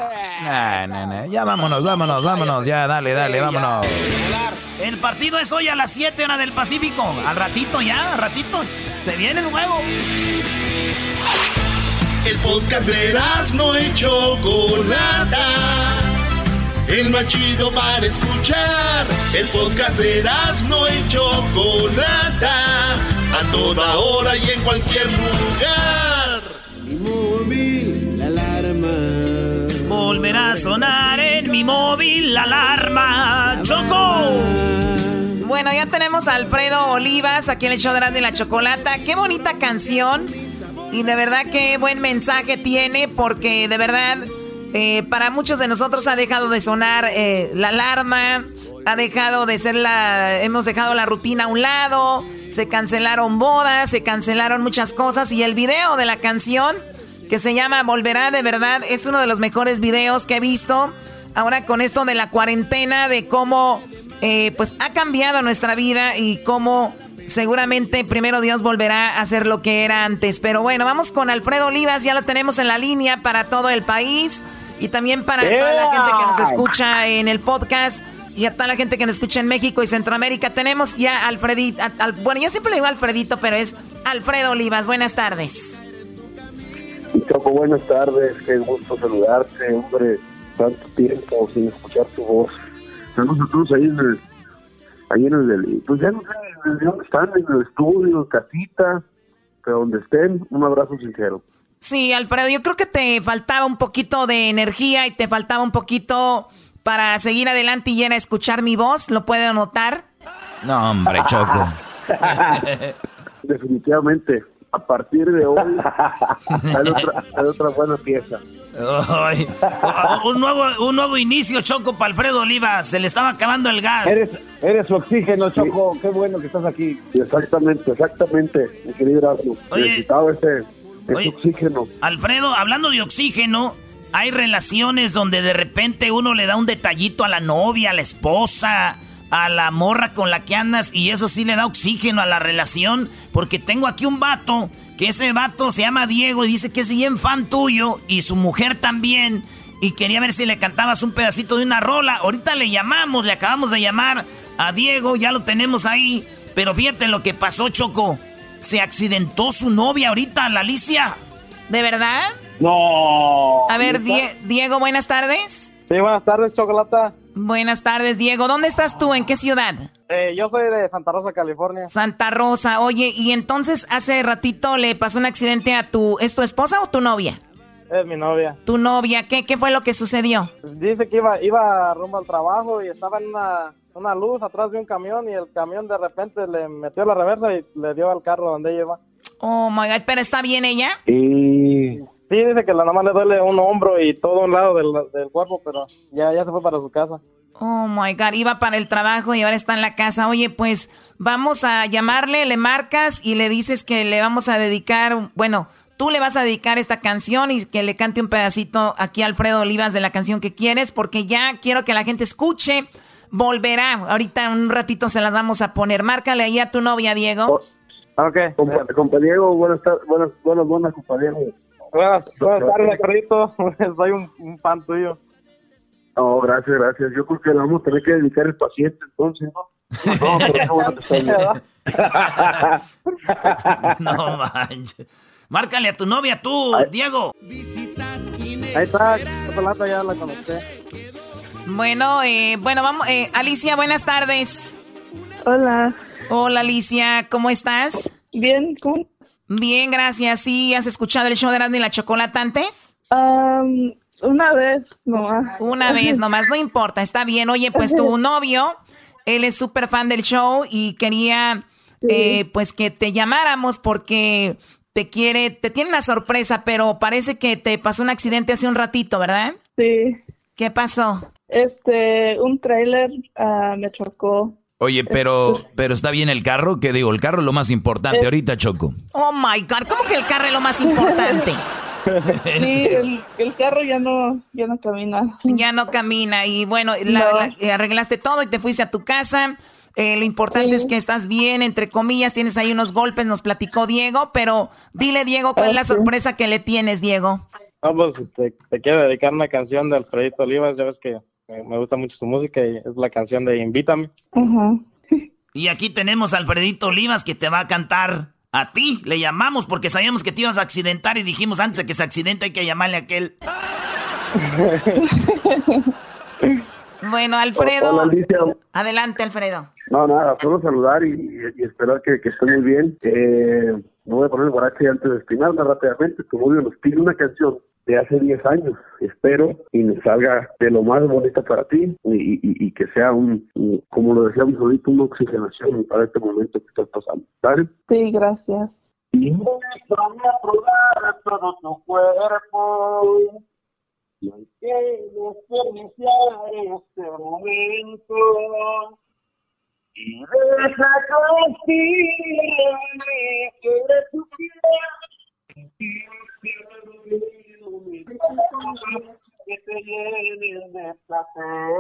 Nah, nah, nah. Ya vámonos, vámonos, vámonos. Ya, dale, dale, vámonos. El partido es hoy a las 7 hora del Pacífico. Al ratito ya, al ratito. Se viene el juego. El podcast de no hecho Chocolata el más chido para escuchar. El podcast de no y Chocolata, a toda hora y en cualquier lugar. Mi móvil, la alarma. Volverá a sonar en mi móvil la alarma. ¡Choco! Bueno, ya tenemos a Alfredo Olivas aquí en el show de la Chocolata. Qué bonita canción. Y de verdad qué buen mensaje tiene porque de verdad eh, para muchos de nosotros ha dejado de sonar eh, la alarma, ha dejado de ser la... Hemos dejado la rutina a un lado, se cancelaron bodas, se cancelaron muchas cosas y el video de la canción que se llama Volverá de verdad es uno de los mejores videos que he visto. Ahora con esto de la cuarentena, de cómo eh, pues ha cambiado nuestra vida y cómo seguramente primero Dios volverá a ser lo que era antes. Pero bueno, vamos con Alfredo Olivas, ya lo tenemos en la línea para todo el país y también para yeah. toda la gente que nos escucha en el podcast y a toda la gente que nos escucha en México y Centroamérica. Tenemos ya Alfredito, al, bueno, yo siempre le digo Alfredito, pero es Alfredo Olivas. Buenas tardes. Choco, buenas tardes, qué gusto saludarte, hombre, tanto tiempo sin escuchar tu voz. Saludos a todos ahí en el, ahí en el, pues ya no sé de dónde están, en el estudio, casita, pero donde estén, un abrazo sincero. Sí, Alfredo, yo creo que te faltaba un poquito de energía y te faltaba un poquito para seguir adelante y llena a escuchar mi voz, ¿lo puedo notar? No, hombre, Choco. [laughs] Definitivamente. a partir de hoy [laughs] hay otra, otra buena pieza. [laughs] un, nuevo, un nuevo inicio, Choco, para Alfredo Olivas. Se le estaba acabando el gas. Eres, eres su oxígeno, Choco. Qué bueno que estás aquí. Exactamente, exactamente, mi querido Necesitaba ese, oxígeno. Alfredo, hablando de oxígeno, hay relaciones donde de repente uno le da un detallito a la novia, a la esposa, a la morra con la que andas y eso sí le da oxígeno a la relación. Porque tengo aquí un vato, que ese vato se llama Diego y dice que es bien fan tuyo y su mujer también. Y quería ver si le cantabas un pedacito de una rola. Ahorita le llamamos, le acabamos de llamar a Diego, ya lo tenemos ahí. Pero fíjate lo que pasó, Choco. Se accidentó su novia ahorita, la Alicia. ¿De verdad? No. A ver, Diego, buenas tardes. Sí, buenas tardes, Chocolata. Buenas tardes, Diego. ¿Dónde estás tú? ¿En qué ciudad? Eh, yo soy de Santa Rosa, California. Santa Rosa. Oye, y entonces hace ratito le pasó un accidente a tu... ¿Es tu esposa o tu novia? Es mi novia. ¿Tu novia? ¿Qué, qué fue lo que sucedió? Dice que iba, iba rumbo al trabajo y estaba en una, una luz atrás de un camión y el camión de repente le metió la reversa y le dio al carro donde ella iba. Oh my god, ¿pero está bien ella? Y sí, dice que la mamá le duele un hombro y todo un lado del, del cuerpo, pero ya, ya se fue para su casa. Oh my god, iba para el trabajo y ahora está en la casa. Oye, pues vamos a llamarle, le marcas y le dices que le vamos a dedicar, bueno, tú le vas a dedicar esta canción y que le cante un pedacito aquí a Alfredo Olivas de la canción que quieres, porque ya quiero que la gente escuche. Volverá, ahorita en un ratito se las vamos a poner. Márcale ahí a tu novia, Diego. Oh, ok. Compa, Diego, buenas tardes, buenas, buenas, buenas, compañeros. Buenas, buenas tardes, Carlito. Soy [laughs] un, un fan tuyo. No, gracias, gracias. Yo creo que le vamos a tener que dedicar el paciente entonces, ¿no? No, pero [laughs] no manches. Márcale a tu novia tú, Diego. Ahí está, Chocolata ya la conecté. Bueno, eh, bueno, vamos. Eh, Alicia, buenas tardes. Hola. Hola, Alicia, ¿cómo estás? Bien, ¿cómo? Bien, gracias. ¿Sí has escuchado el show de Erasmo y la Chocolata antes? Um, una vez nomás. Una [laughs] vez nomás, no importa, está bien. Oye, pues tu [laughs] novio, él es súper fan del show y quería eh, pues que te llamáramos porque te quiere, te tiene una sorpresa, pero parece que te pasó un accidente hace un ratito, ¿verdad? Sí. ¿Qué pasó? Este, un trailer uh, me chocó. Oye, pero, pero está bien el carro, ¿qué digo? El carro es lo más importante ahorita, Choco. Oh my God, ¿cómo que el carro es lo más importante? [laughs] Sí, el, carro ya no, ya no camina. Ya no camina y bueno, la, eh, arreglaste todo y te fuiste a tu casa. Eh, lo importante es que estás bien, entre comillas, tienes ahí unos golpes, nos platicó Diego, pero dile Diego, ¿cuál es la sorpresa que le tienes, Diego? Vamos, este, te quiero dedicar una canción de Alfredito Olivas, ya ves que me gusta mucho su música y es la canción de Invítame. Y aquí tenemos a Alfredito Olivas que te va a cantar a ti le llamamos porque sabíamos que te ibas a accidentar y dijimos antes de que se accidente hay que llamarle a aquel. [laughs] bueno, Alfredo. adelante, Alfredo. No, nada, solo saludar y, esperar que, que, esté muy bien. Eh, me voy a poner el guarache antes de espinarme rápidamente. Tu novio nos pide una canción de hace 10 años. Espero y me salga de lo más bonito para ti y, que sea un, como lo decíamos ahorita, una oxigenación para este momento que estás pasando. ¿Vale? Sí, gracias. Y déjame probar todo tu cuerpo y hay que desperdiciar este momento y deja que que tu que te llenen de placer.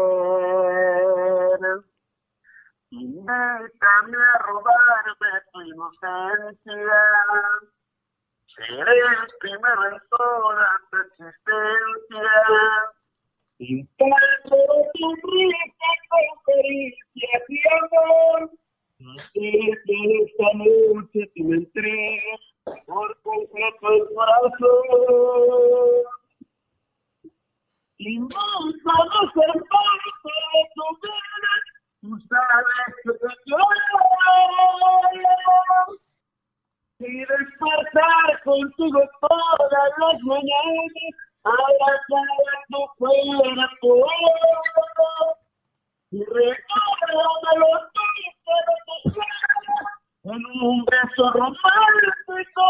Invítame a robarme tu inocencia. Seré el primero en toda tu existencia. Intento tu rica conferencia y amor. Que esta noche tú me por completo el corazón. Invítame a ser parte de tu vida, tú sabes que te quiero. Y despertar contigo todas las mañanas, abrazar a tu cuerpo. Y recuérdame los días de tu en un beso romántico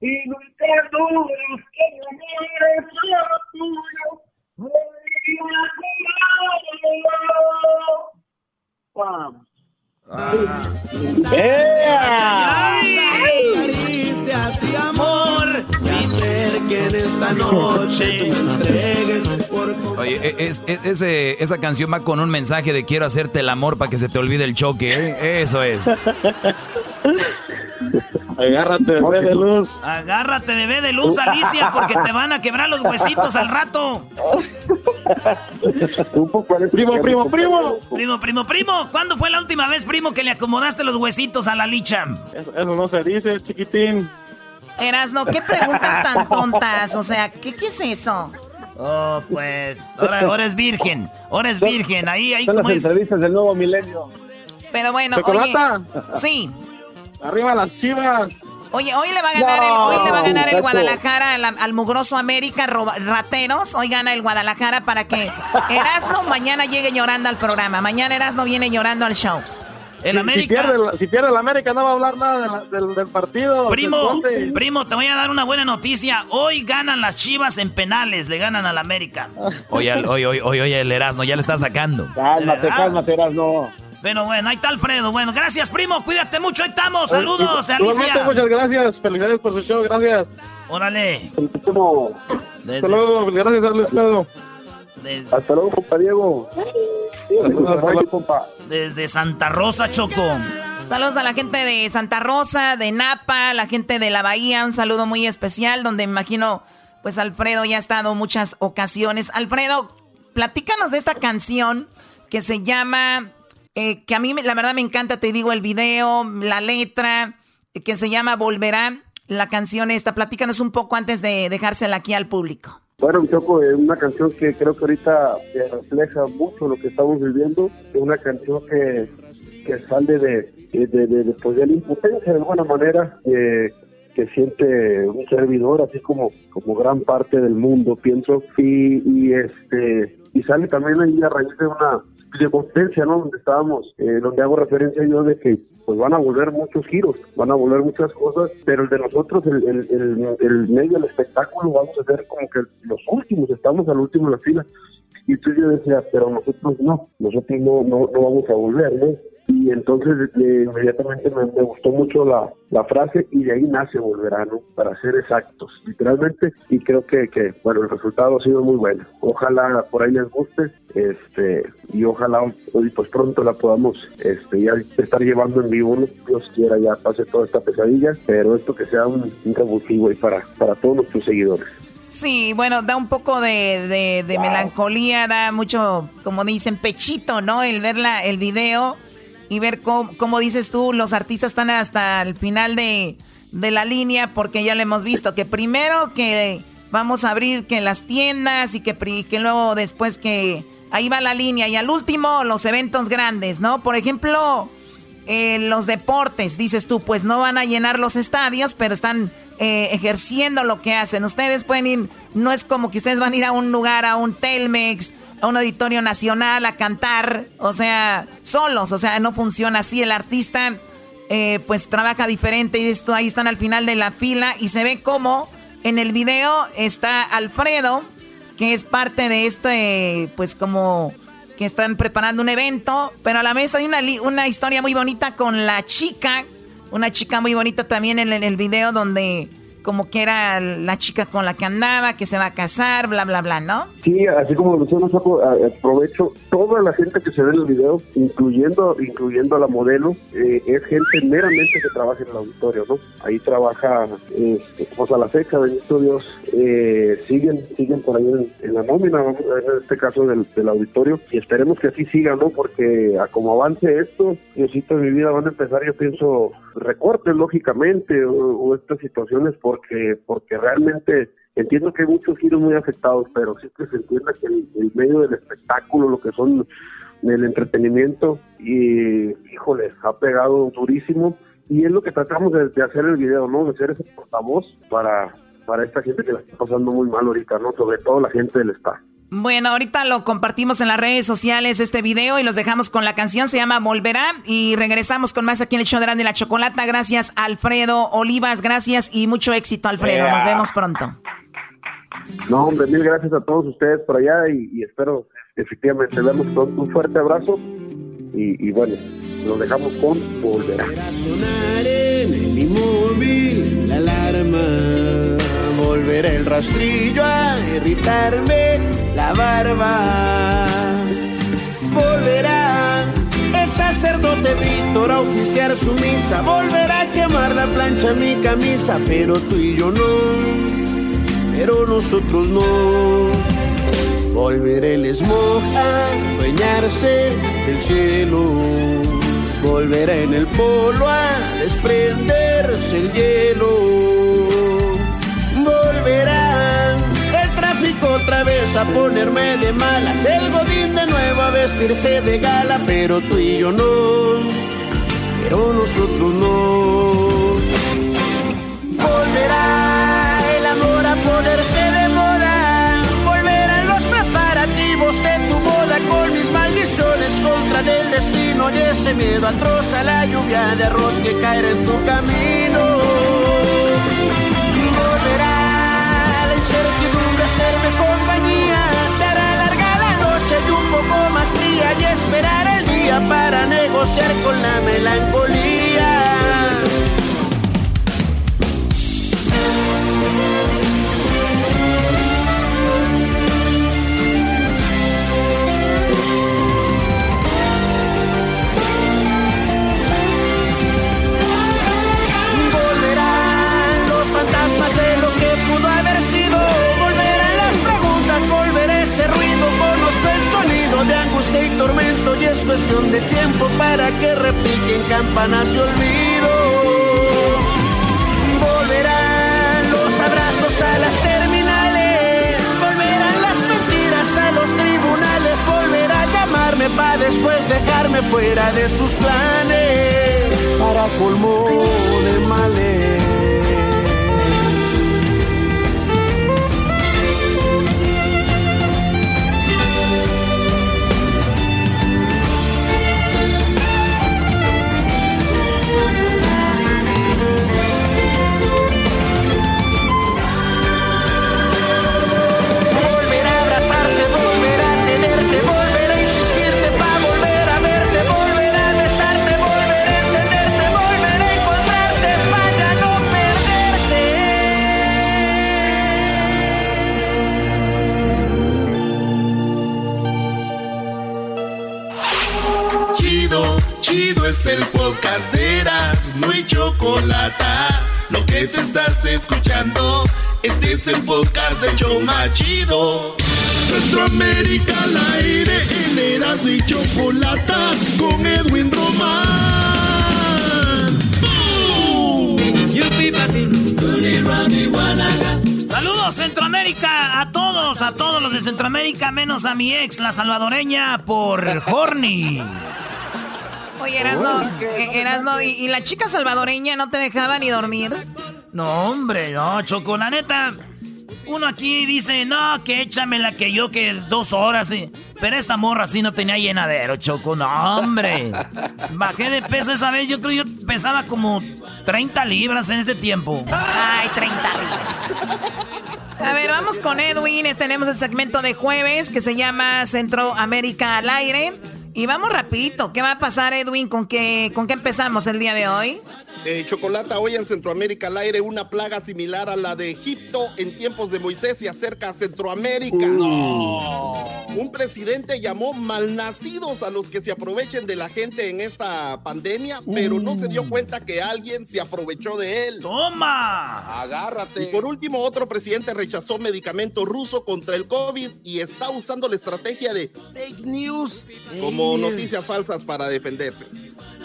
y nunca dudes que no mires lo tuyo. Pam. Amor, que en esta noche tú me entregues Oye, e, es, es- ese- esa canción va con un mensaje de quiero hacerte el amor para que se te olvide el choque. ¿eh? Eso es. [laughs] Agárrate, bebé de luz. Agárrate, bebé de luz, Alicia, porque te van a quebrar los huesitos al rato. Primo, primo, primo. Primo, primo, primo. ¿Cuándo fue la última vez, primo, que le acomodaste los huesitos a la licha? Eso, eso no se dice, chiquitín. Erasno, ¿qué preguntas tan [laughs] tontas? O sea, ¿qué, qué es eso? Oh, pues, ahora, ahora es virgen. Ahora es virgen. Ahí, ahí, Son como las es. entrevistas del nuevo milenio. Pero bueno, ¿Chocolata? oye. Sí. Arriba las chivas. Oye, hoy le va a ganar el, No, hoy le va a ganar el. Guadalajara al, al mugroso América roba- rateros. Hoy gana el Guadalajara para que [laughs] Erasno mañana llegue llorando al programa. Mañana Erasno viene llorando al show. El Si- América. Si pierde, el- si pierde el América, no va a hablar nada de la- del, del partido. Primo, primo, te voy a dar una buena noticia. Hoy ganan las chivas en penales, le ganan al América. [laughs] Oye, al- oye, oye, oye, oye, el Erasmo ya le está sacando. Cálmate, cálmate, Erasno. Pero bueno, ahí está Alfredo. Bueno, gracias, primo. Cuídate mucho. Ahí estamos. Saludos, Alicia. muchas gracias. Felicidades por su show, gracias. Órale. Hasta luego, gracias, Alfredo. Desde, Hasta luego, compa Diego. Desde Santa Rosa, Choco. Saludos a la gente de Santa Rosa, de Napa, la gente de la Bahía, un saludo muy especial donde me imagino, pues Alfredo ya ha estado muchas ocasiones. Alfredo, platícanos de esta canción que se llama, eh, que a mí la verdad me encanta, te digo, el video, la letra, eh, que se llama Volverá, la canción esta. Platícanos un poco antes de dejársela aquí al público. Bueno, Choco, es una canción que creo que ahorita refleja mucho lo que estamos viviendo. Es una canción que, que sale de, de, de, de, pues, la impotencia de alguna manera que siente un servidor, así como, como gran parte del mundo, pienso. Y, y este y sale también ahí a raíz de una de potencia, ¿no? Donde estábamos, eh, donde hago referencia yo de que pues van a volver muchos giros, van a volver muchas cosas, pero el de nosotros, el, el, el, el medio del espectáculo, vamos a ser como que los últimos, estamos al último en la fila. Y entonces yo decía, pero nosotros no, nosotros no, no, no vamos a volver, ¿no? Y entonces eh, inmediatamente me, me gustó mucho la, la frase y de ahí nace Volverá, ¿no? Para ser exactos, literalmente. Y creo que, que, bueno, el resultado ha sido muy bueno. Ojalá por ahí les guste este y ojalá hoy pues pronto la podamos este ya estar llevando en vivo, ¿no? Dios quiera ya pase toda esta pesadilla, pero esto que sea un, un revulsivo ahí para, para todos nuestros seguidores. Sí, bueno, da un poco de, de- de melancolía, da mucho, como dicen, pechito, ¿no? El ver la, el video y ver cómo, cómo dices tú, los artistas están hasta el final de, de la línea, porque ya lo hemos visto, que primero que vamos a abrir que las tiendas y que, que luego después que ahí va la línea y al último los eventos grandes, ¿no? Por ejemplo, eh, los deportes, dices tú, pues no van a llenar los estadios, pero están eh, ejerciendo lo que hacen. Ustedes pueden ir, no es como que ustedes van a ir a un lugar, a un Telmex, a un auditorio nacional a cantar, o sea, solos, o sea, no funciona así. El artista, eh, pues trabaja diferente y esto ahí están al final de la fila y se ve como en el video está Alfredo, que es parte de este, pues como que están preparando un evento, pero a la vez hay una, una historia muy bonita con la chica, una chica muy bonita también en, el video donde como que era la chica con la que andaba, que se va a casar, bla, bla, bla, ¿no? Sí, así como Paco, a- aprovecho toda la gente que se ve en el video, incluyendo incluyendo a la modelo, eh, es gente meramente que trabaja en el auditorio, ¿no? Ahí trabaja, este, pues a la fecha, bendito Dios, eh, siguen siguen por ahí en, la nómina, en este caso del, del auditorio, y esperemos que así siga, ¿no? Porque a como avance esto, Diosito de mi vida van a empezar, yo pienso, recortes, lógicamente, o, estas situaciones, porque porque realmente entiendo que hay muchos giros muy afectados, pero sí que se entienda que el, medio del espectáculo, lo que son el entretenimiento, y híjole, ha pegado durísimo. Y es lo que tratamos de, de hacer el video, ¿no? De ser ese portavoz para, para esta gente que la está pasando muy mal ahorita, ¿no? Sobre todo la gente del staff. Bueno, ahorita lo compartimos en las redes sociales este video y los dejamos con la canción, se llama Volverá y regresamos con más aquí en el show de Grande la Chocolata. Gracias Alfredo Olivas, gracias y mucho éxito Alfredo, nos vemos pronto. No, hombre, mil gracias a todos ustedes por allá y, espero efectivamente verlos pronto. Un fuerte abrazo y, bueno, nos dejamos con Volverá. sonar en mi móvil la alarma, volverá el rastrillo a irritarme la barba. Volverá el sacerdote Víctor a oficiar su misa, volverá a quemar la plancha mi camisa, pero tú y yo no pero nosotros no. Volveré el smog a dueñarse del cielo. Volverá en el polo a desprenderse el hielo. Volverá otra vez a ponerme de malas. El godín de nuevo a vestirse de gala, pero tú y yo no. Pero nosotros no. Volverá ponerse de moda. Volverán los preparativos de tu boda con mis maldiciones contra del destino y ese miedo atroz a la lluvia de arroz que caerá en tu camino. Volverá la incertidumbre a hacerme compañía. Esperar el día para negociar con la melancolía. Cuestión de tiempo para que repiquen campanas y olvido. Volverán los abrazos a las terminales, volverán las mentiras a los tribunales, volverá a llamarme para después dejarme fuera de sus planes para colmo de males. Es el podcast de Eras, no hay chocolate. Lo que te estás escuchando, este es el podcast de Choma Chido. Centroamérica al aire en Eras y Chocolata con Edwin Román. Saludos Centroamérica a todos, a todos los de Centroamérica, menos a mi ex, la salvadoreña, por Horny. Oye, Erasno, Erasno ¿y, ¿y, la chica salvadoreña no te dejaba ni dormir? No, hombre, no, Choco, la neta. Uno aquí dice, no, que échamela que yo que dos horas. Pero esta morra sí no tenía llenadero, Choco, no, hombre. [laughs] Bajé de peso esa vez, yo creo yo pesaba como 30 libras en ese tiempo. Ay, 30 libras. A ver, vamos con Edwin. Tenemos el segmento de jueves que se llama Centroamérica al aire. Y vamos rapidito. ¿Qué va a pasar, Edwin? ¿Con qué, ¿Con qué empezamos el día de hoy? Eh, chocolata, hoy en Centroamérica al aire una plaga similar a la de Egipto en tiempos de Moisés y acerca a Centroamérica. Un presidente llamó malnacidos a los que se aprovechen de la gente en esta pandemia, pero no se dio cuenta que alguien se aprovechó de él. ¡Toma! Agárrate. Y por último, otro presidente rechazó medicamento ruso contra el COVID y está usando la estrategia de fake news como noticias falsas para defenderse.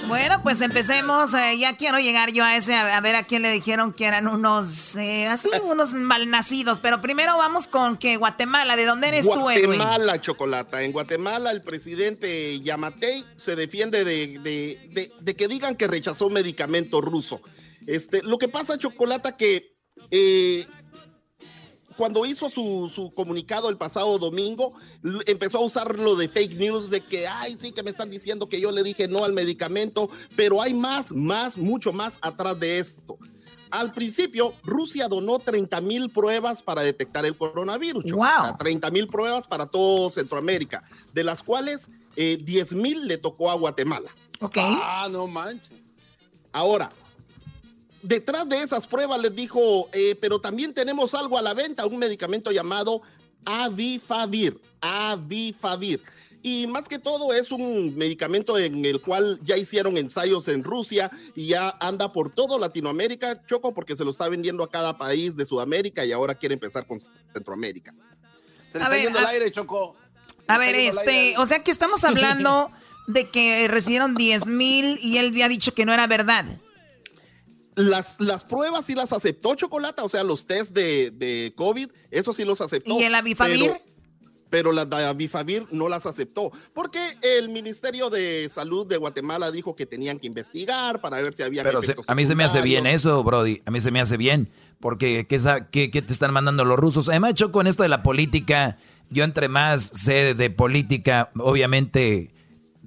Bueno, pues empecemos. Eh, ya quiero llegar yo a ese, a, ver a quién le dijeron que eran unos, eh, así, [laughs] unos malnacidos. Pero primero vamos con que Guatemala, ¿de dónde eres tú, Guatemala, Chocolata. En Guatemala, el presidente Yamatei se defiende de, que digan que rechazó medicamento ruso. Este, lo que pasa, Chocolata, que eh, cuando hizo su, su comunicado el pasado domingo, empezó a usar lo de fake news de que, ay, sí, que me están diciendo que yo le dije no al medicamento, pero hay más, más, mucho más atrás de esto. Al principio, Rusia donó 30 mil pruebas para detectar el coronavirus. Wow. O sea, 30 mil pruebas para todo Centroamérica, de las cuales eh, 10 mil le tocó a Guatemala. Ok. Ah, no manches. Ahora, detrás de esas pruebas les dijo, eh, pero también tenemos algo a la venta, un medicamento llamado Avifavir. Avifavir. Y más que todo es un medicamento en el cual ya hicieron ensayos en Rusia y ya anda por todo Latinoamérica, Choco, porque se lo está vendiendo a cada país de Sudamérica y ahora quiere empezar con Centroamérica. Se le A está ver, yendo a- el aire, Choco. A ver, este, o sea que estamos hablando [laughs] de que recibieron 10 mil y él había dicho que no era verdad. Las, las pruebas sí las aceptó Chocolata, o sea, los test de, de COVID, eso sí los aceptó. ¿Y el Avifavir? Pero, pero las de Avifavir no las aceptó, porque el Ministerio de Salud de Guatemala dijo que tenían que investigar para ver si había Pero se- a mí se me hace bien eso, Brody. A mí se me hace bien. Porque, ¿qué, qué- qué te están mandando los rusos? Además, yo con esto de la política, yo entre más sé de política, obviamente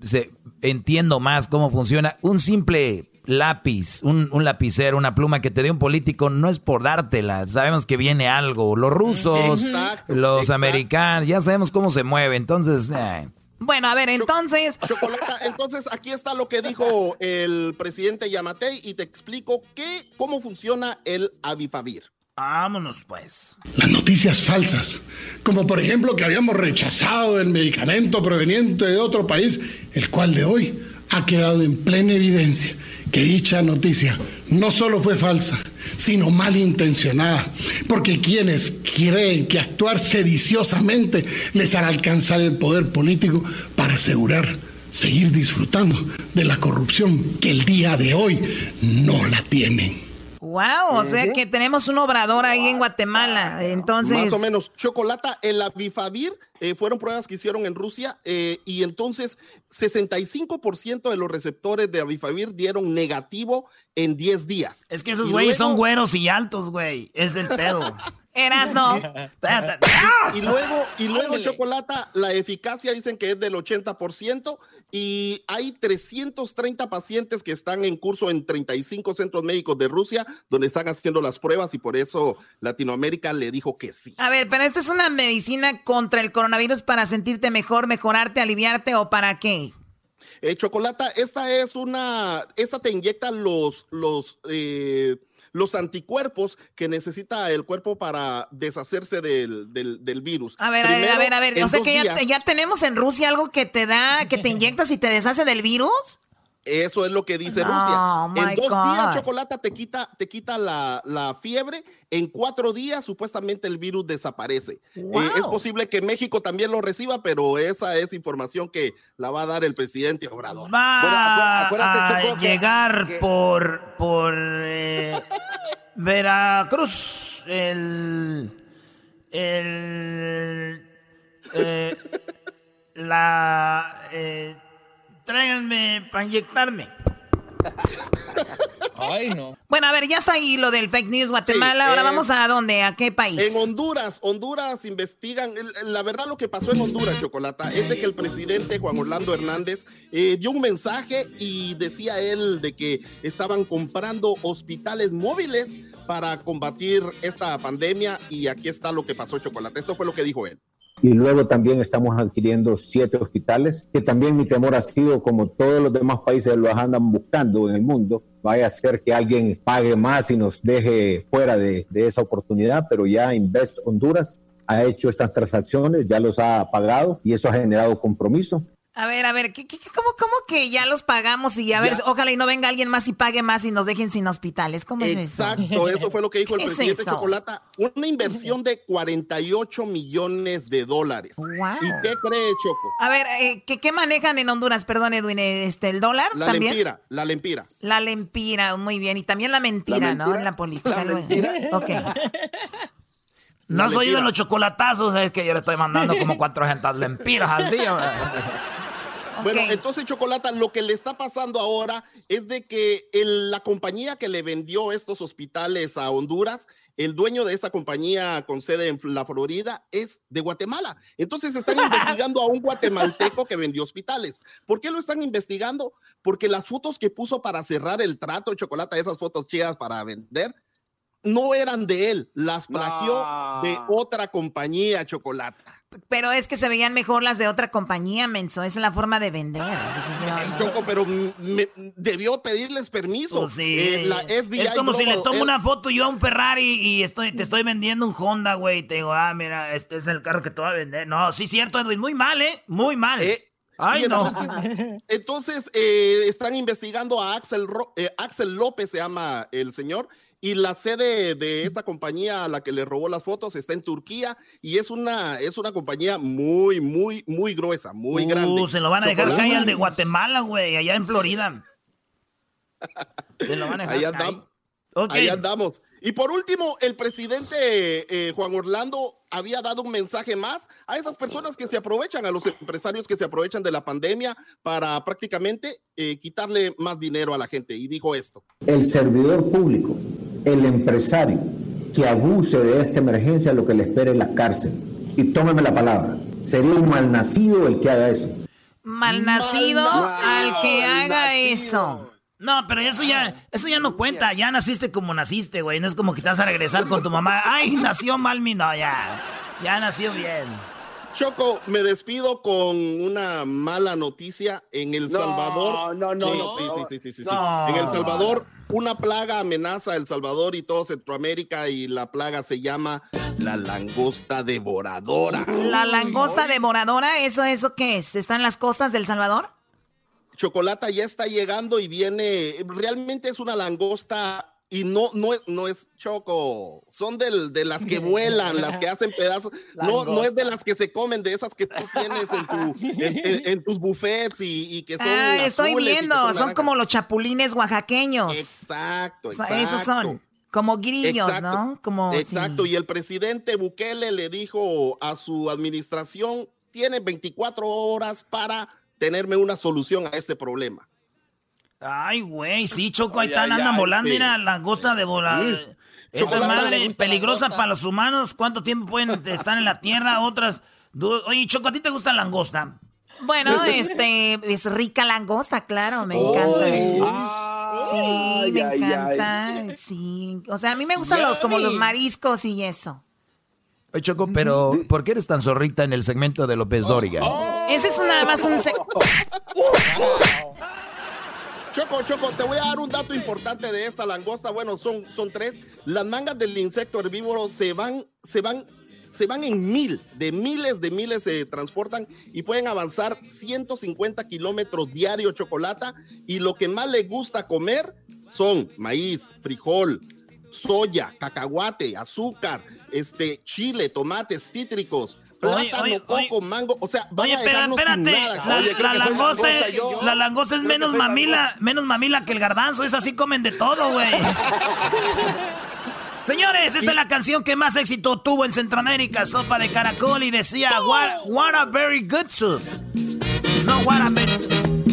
se- entiendo más cómo funciona. Un simple lápiz, un, un lapicero, una pluma que te dé un político, no es por dártela. Sabemos que viene algo. Los rusos, Exacto, los exacto. americanos, ya sabemos cómo se mueve. Entonces, eh, Bueno, a ver, entonces, Chocolata, entonces aquí está lo que dijo el presidente Yamatei y te explico qué, cómo funciona el Avifavir. Vámonos, pues. Las noticias falsas, como por ejemplo que habíamos rechazado el medicamento proveniente de otro país, el cual de hoy ha quedado en plena evidencia que dicha noticia no solo fue falsa, sino malintencionada, porque quienes creen que actuar sediciosamente les hará alcanzar el poder político para asegurar seguir disfrutando de la corrupción que el día de hoy no la tienen. wow, o sea que tenemos un obrador ahí en Guatemala. Entonces, Más o menos. Chocolata, el Avifavir eh, fueron pruebas que hicieron en Rusia eh, y entonces 65% de los receptores de Avifavir dieron negativo en 10 días. Es que esos güeyes luego- son güeros y altos, güey. Es el pedo. [laughs] eras no. [laughs] Y luego, y luego Chocolata, la eficacia dicen que es del 80% y hay 330 pacientes que están en curso en 35 centros médicos de Rusia donde están haciendo las pruebas y por eso Latinoamérica le dijo que sí. A ver, pero esta es una medicina contra el coronavirus para sentirte mejor, mejorarte, aliviarte o para qué? Eh, Chocolata, esta es una, esta te inyecta los, los, eh, los anticuerpos que necesita el cuerpo para deshacerse del, del, del virus. A ver, a ver, a ver, a ver. O sea que ya, días- ya tenemos en Rusia algo que te da, que te [laughs] inyectas y te deshace del virus. Eso es lo que dice No, Rusia. En dos God. días, Chocolata te quita, te quita la, la fiebre. En cuatro días, supuestamente, el virus desaparece. Wow. Eh, es posible que México también lo reciba, pero esa es información que la va a dar el presidente Obrador. Va Bueno, acu- acuérdate, a Choco, llegar que- por, por eh, [laughs] Veracruz el, el, eh, la, tráiganme para inyectarme. [laughs] Ay, no. Bueno, a ver, ya está ahí lo del fake news Guatemala. Sí, Ahora eh, vamos a dónde, a qué país. En Honduras, Honduras investigan. La verdad, lo que pasó en Honduras, Chocolata, es de que el presidente Juan Orlando Hernández eh, dio un mensaje y decía él de que estaban comprando hospitales móviles para combatir esta pandemia. Y aquí está lo que pasó, Chocolata. Esto fue lo que dijo él. Y luego también estamos adquiriendo siete hospitales, que también mi temor ha sido, como todos los demás países los andan buscando en el mundo, vaya a ser que alguien pague más y nos deje fuera de, de esa oportunidad, pero ya Invest Honduras ha hecho estas transacciones, ya los ha pagado y eso ha generado compromiso. A ver, a ver, ¿qué, qué- qué- cómo, cómo que ya los pagamos y a ver, Ya. ojalá y no venga alguien más y pague más y nos dejen sin hospitales? ¿Cómo es eso? Exacto, eso fue lo que dijo el [laughs] ¿Qué es presidente? Chocolata. Una inversión de 48 millones de dólares. ¿Y qué cree Choco? A ver, eh, ¿qué, qué manejan en Honduras? Perdón, Edwin, eh, este, ¿el dólar La también? lempira, la lempira. La lempira, muy bien. Y también la mentira, ¿La ¿no? En la política. ¿La. [laughs] Ok. No lempira. de los chocolatazos, es que yo le estoy mandando como 400 lempiras al día. [laughs] Bueno, entonces Chocolata, lo que le está pasando ahora es de que el- la compañía que le vendió estos hospitales a Honduras el dueño de esa compañía con sede en la Florida es de Guatemala. Entonces están [laughs] investigando a un guatemalteco que vendió hospitales. ¿Por qué lo están investigando? Porque las fotos que puso para cerrar el trato de chocolate, esas fotos chidas para vender, no eran de él, las plagió de otra compañía chocolate. Pero es que se veían mejor las de otra compañía, menso. Esa es la forma de vender. Choco, pero debió pedirles permiso. Pues eh, es como si le tomo una foto yo a un Ferrari y estoy, te estoy vendiendo un Honda, güey. Te digo, ah, mira, este es el carro que te voy a vender. No, sí, cierto, Edwin. Muy mal, ¿eh? Muy mal. Eh, Ay, no. [laughs] Entonces, eh, están investigando a Axel, Axel López, se llama el señor, y la sede de esta compañía a la que le robó las fotos está en Turquía y es una, es una compañía muy, muy, muy gruesa, muy uh, grande. Se lo van a dejar caer al de Guatemala, güey, allá en Florida. Se lo van a dejar Ahí andamos. Ahí andamos. Y por último, el presidente eh, Juan Orlando había dado un mensaje más a esas personas que se aprovechan, a los empresarios que se aprovechan de la pandemia para prácticamente eh, quitarle más dinero a la gente. Y dijo esto. El servidor público el empresario que abuse de esta emergencia lo que le espere en la cárcel. Y tómeme la palabra, sería un malnacido el que haga eso. Malnacido al que haga eso. No, pero eso ya, eso ya no cuenta. Ya naciste como naciste, güey. No es como que te vas a regresar con tu mamá. Ay, nació mal mi no, ya. Ya nació bien. Choco, me despido con una mala noticia. En El Salvador. No, no, no. Sí, sí, sí, sí, sí, En El Salvador, una plaga amenaza a El Salvador y todo Centroamérica y la plaga se llama la langosta devoradora. ¿La langosta devoradora? ¿Eso, eso qué es? ¿Está en las costas del Salvador? Chocolata ya está llegando y viene. Realmente es una langosta y no, no, es, no es choco, son del, de las que vuelan, las que hacen pedazos, [laughs] no, no es de las que se comen, de esas que tú tienes en, tu, en, tus buffets y, que son. Ah, estoy viendo, son, como los chapulines oaxaqueños. Exacto, exacto. esos son. Como grillos, ¿no? Como, exacto, y el presidente Bukele le dijo a su administración, tiene 24 horas para tenerme una solución a este problema. Ay, güey, sí, Choco, ahí están, andan volando, mira, langosta de volar. Esa madre peligrosa para los humanos. ¿Cuánto tiempo pueden estar en la tierra? Otras. Oye, Choco, ¿a ti te gusta la langosta? Bueno, este, es rica langosta, claro, me encanta. sí, me encanta, sí. O sea, a mí me gustan como los mariscos y eso. Oye, Choco, pero ¿por qué eres tan zorrita en el segmento de López Dóriga? Ese es nada más un... Choco, Choco, te voy a dar un dato importante de esta langosta. Bueno, son, son tres. Las mangas del insecto herbívoro se van, se van, se van en mil, de miles de miles se transportan y pueden avanzar 150 kilómetros diario chocolate. Y lo que más le gusta comer son maíz, frijol, soya, cacahuate, azúcar, este, chile, tomates, cítricos plátano, coco, mango, o sea, oye, espérate, la, langosta, la langosta es menos mamila, menos mamila que el garbanzo, es así comen de todo, güey. [laughs] Señores, esta es la canción que más éxito tuvo en Centroamérica, Sopa de Caracol, y decía, what, a very good soup. No, what a very...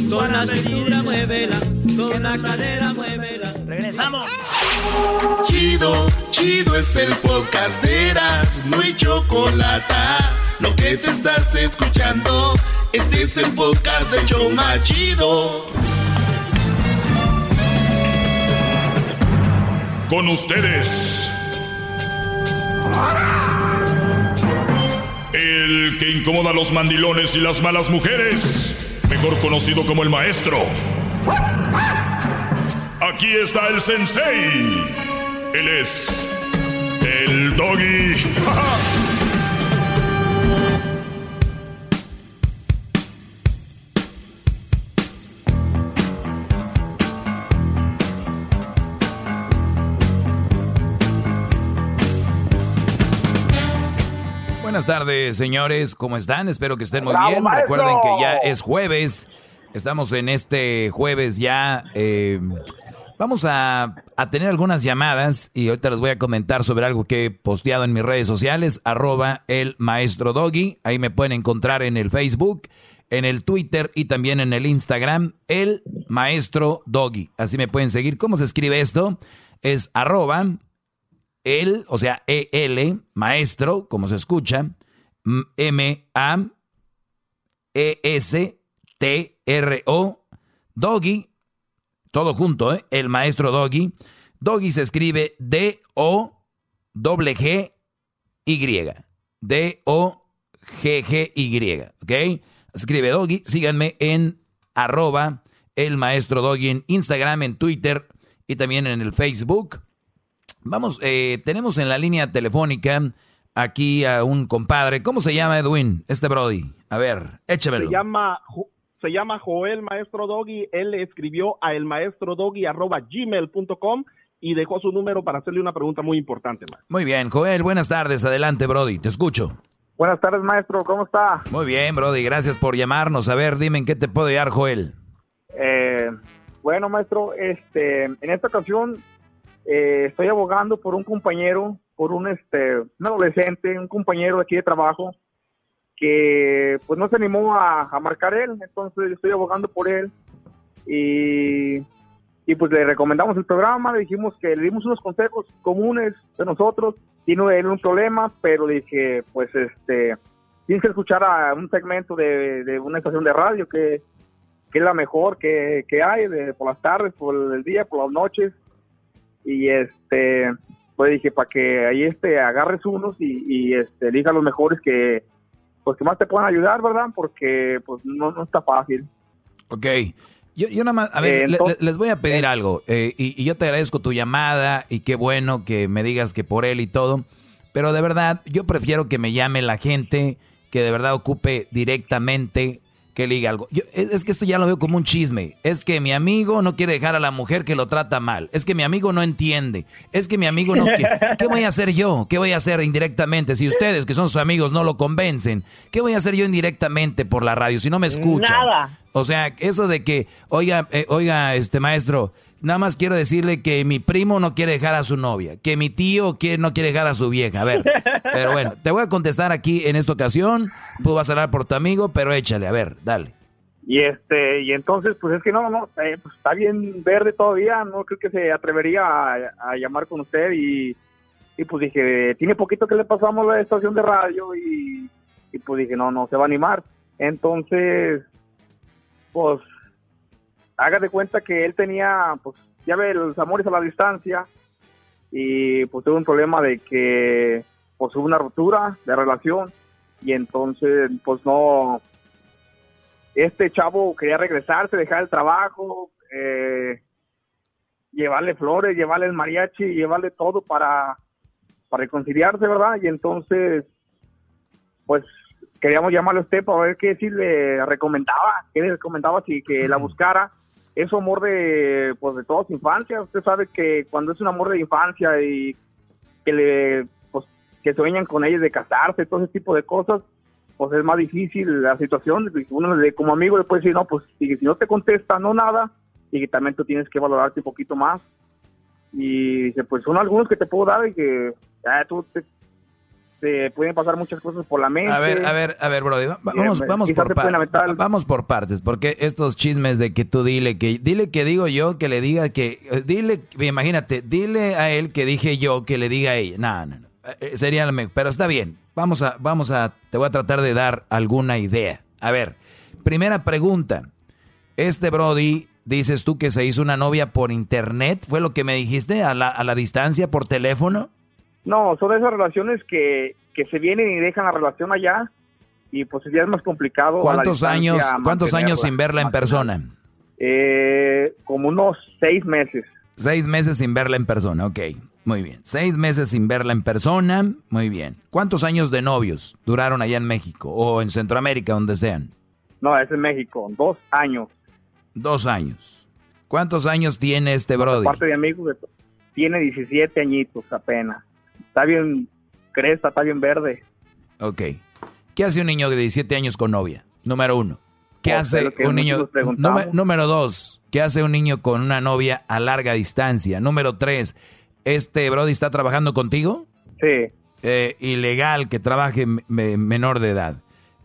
Con la cintura muévela, con la cadera muévela. Regresamos. Chido, chido es el podcast de Eras, no hay chocolate. Lo que te estás escuchando, este es el podcast de Choma Chido. Con ustedes. El que incomoda a los mandilones y las malas mujeres, mejor conocido como el maestro. Aquí está el sensei. Él es el doggy. [laughs] Buenas tardes, señores. ¿Cómo están? Espero que estén muy bien. Recuerden que ya es jueves. Estamos en este jueves ya. Eh, vamos a, tener algunas llamadas y ahorita les voy a comentar sobre algo que he posteado en mis redes sociales, arroba el maestro Doggy. Ahí me pueden encontrar en el Facebook, en el Twitter y también en el Instagram, el maestro Doggy. Así me pueden seguir. ¿Cómo se escribe esto? Es arroba el, o sea, E-L, maestro, como se escucha, M-A-E-S-T-R-O, Doggy, todo junto, ¿eh? El maestro Doggy. Doggy se escribe D-O-G-G-Y. D-O-G-G-Y, ¿ok? Escribe Doggy. Síganme en arroba el maestro Doggy en Instagram, en Twitter y también en el Facebook. Vamos, eh, tenemos en la línea telefónica aquí a un compadre. ¿Cómo se llama Edwin? Este Brody. A ver, échamelo. Se llama, se llama Joel Maestro Doggy. Él le escribió a elmaestrodoggy.gmail.com y dejó su número para hacerle una pregunta muy importante. Muy bien, Joel, buenas tardes. Adelante, Brody, te escucho. Buenas tardes, maestro. ¿Cómo está? Muy bien, Brody. Gracias por llamarnos. A ver, dime en qué te puedo ayudar, Joel. Eh, bueno, maestro, este, en esta ocasión eh, estoy abogando por un compañero, por un, este, un adolescente, un compañero aquí de trabajo que pues no se animó a, marcar él, entonces estoy abogando por él y, y, pues le recomendamos el programa, le dijimos que le dimos unos consejos comunes de nosotros, tiene él un problema, pero dije pues este, tienes que escuchar a un segmento de, de una estación de radio que, que es la mejor que, que hay, de, por las tardes, por el día, por las noches, y este pues dije para que ahí este agarres unos y, y este elija los mejores que pues que más te puedan ayudar verdad porque pues no, no está fácil Ok. Yo, yo nada más, a ver, les voy a pedir eh. algo, eh, y, y, yo te agradezco tu llamada, y qué bueno que me digas que por él y todo, pero de verdad, yo prefiero que me llame la gente que de verdad ocupe directamente que le diga algo. es, que esto ya lo veo como un chisme. Es que mi amigo no quiere dejar a la mujer que lo trata mal. Es que mi amigo no entiende. Es que mi amigo no quiere. ¿Qué voy a hacer yo? ¿Qué voy a hacer indirectamente? Si ustedes, que son sus amigos, no lo convencen, ¿qué voy a hacer yo indirectamente por la radio si no me escuchan? Nada. O sea, eso de que, oiga, eh, oiga, este maestro, Nada más quiero decirle que mi primo no quiere dejar a su novia, que mi tío quiere, no quiere dejar a su vieja. A ver, [laughs] pero bueno, te voy a contestar aquí en esta ocasión. Tú vas a hablar por tu amigo, pero échale, a ver, dale. Y este, y entonces, pues es que no, no, eh, pues está bien verde todavía, no creo que se atrevería a, llamar con usted y, y, pues dije, tiene poquito que le pasamos la estación de radio y, y pues dije, no, no se va a animar. Entonces, pues haga de cuenta que él tenía, pues, ya ve, los amores a la distancia y pues tuvo un problema de que pues hubo una ruptura de relación y entonces pues no, este chavo quería regresarse, dejar el trabajo, eh, llevarle flores, llevarle el mariachi, llevarle todo para, para reconciliarse, ¿verdad? Y entonces, pues queríamos llamarle a usted para ver qué si le recomendaba, qué le recomendaba si que la buscara es un amor de, pues, de toda su infancia. Usted sabe que cuando es un amor de infancia y que le, pues, que sueñan con ellos de casarse, todo ese tipo de cosas, pues es más difícil la situación. Uno como amigo le puede decir, no, pues si, no te contesta, no nada, y que también tú tienes que valorarte un poquito más. Y dice, pues son algunos que te puedo dar y que ya tú te, se pueden pasar muchas cosas por la mente. A ver, a ver, a ver, Brody, vamos, vamos, por vamos por partes, porque estos chismes de que tú dile que, dile que digo yo, que le diga que, eh, dile, imagínate, dile a él que dije yo, que le diga a ella. No, no, no, eh, sería lo mejor, pero está bien, vamos a, vamos a, te voy a tratar de dar alguna idea. A ver, primera pregunta, este Brody, dices tú que se hizo una novia por internet, ¿fue lo que me dijiste? ¿A la, a la distancia, por teléfono? No, son esas relaciones que, que se vienen y dejan la relación allá y pues ya es más complicado. ¿Cuántos años, cuántos años sin verla en persona? Eh, como unos seis meses. Seis meses sin verla en persona, ok. Muy bien. Seis meses sin verla en persona, muy bien. ¿Cuántos años de novios duraron allá en México o en Centroamérica, donde sean? No, es en México, dos años. Dos años. ¿Cuántos años tiene este brother? Parte de amigos, tiene 17 añitos apenas está bien cresta, está bien verde. Ok. ¿Qué hace un niño de 17 años con novia? Número uno. ¿Qué oh, hace un niño? Número dos. ¿Qué hace un niño con una novia a larga distancia? Número tres. ¿Este Brody está trabajando contigo? Sí. Eh, ilegal que trabaje menor de edad.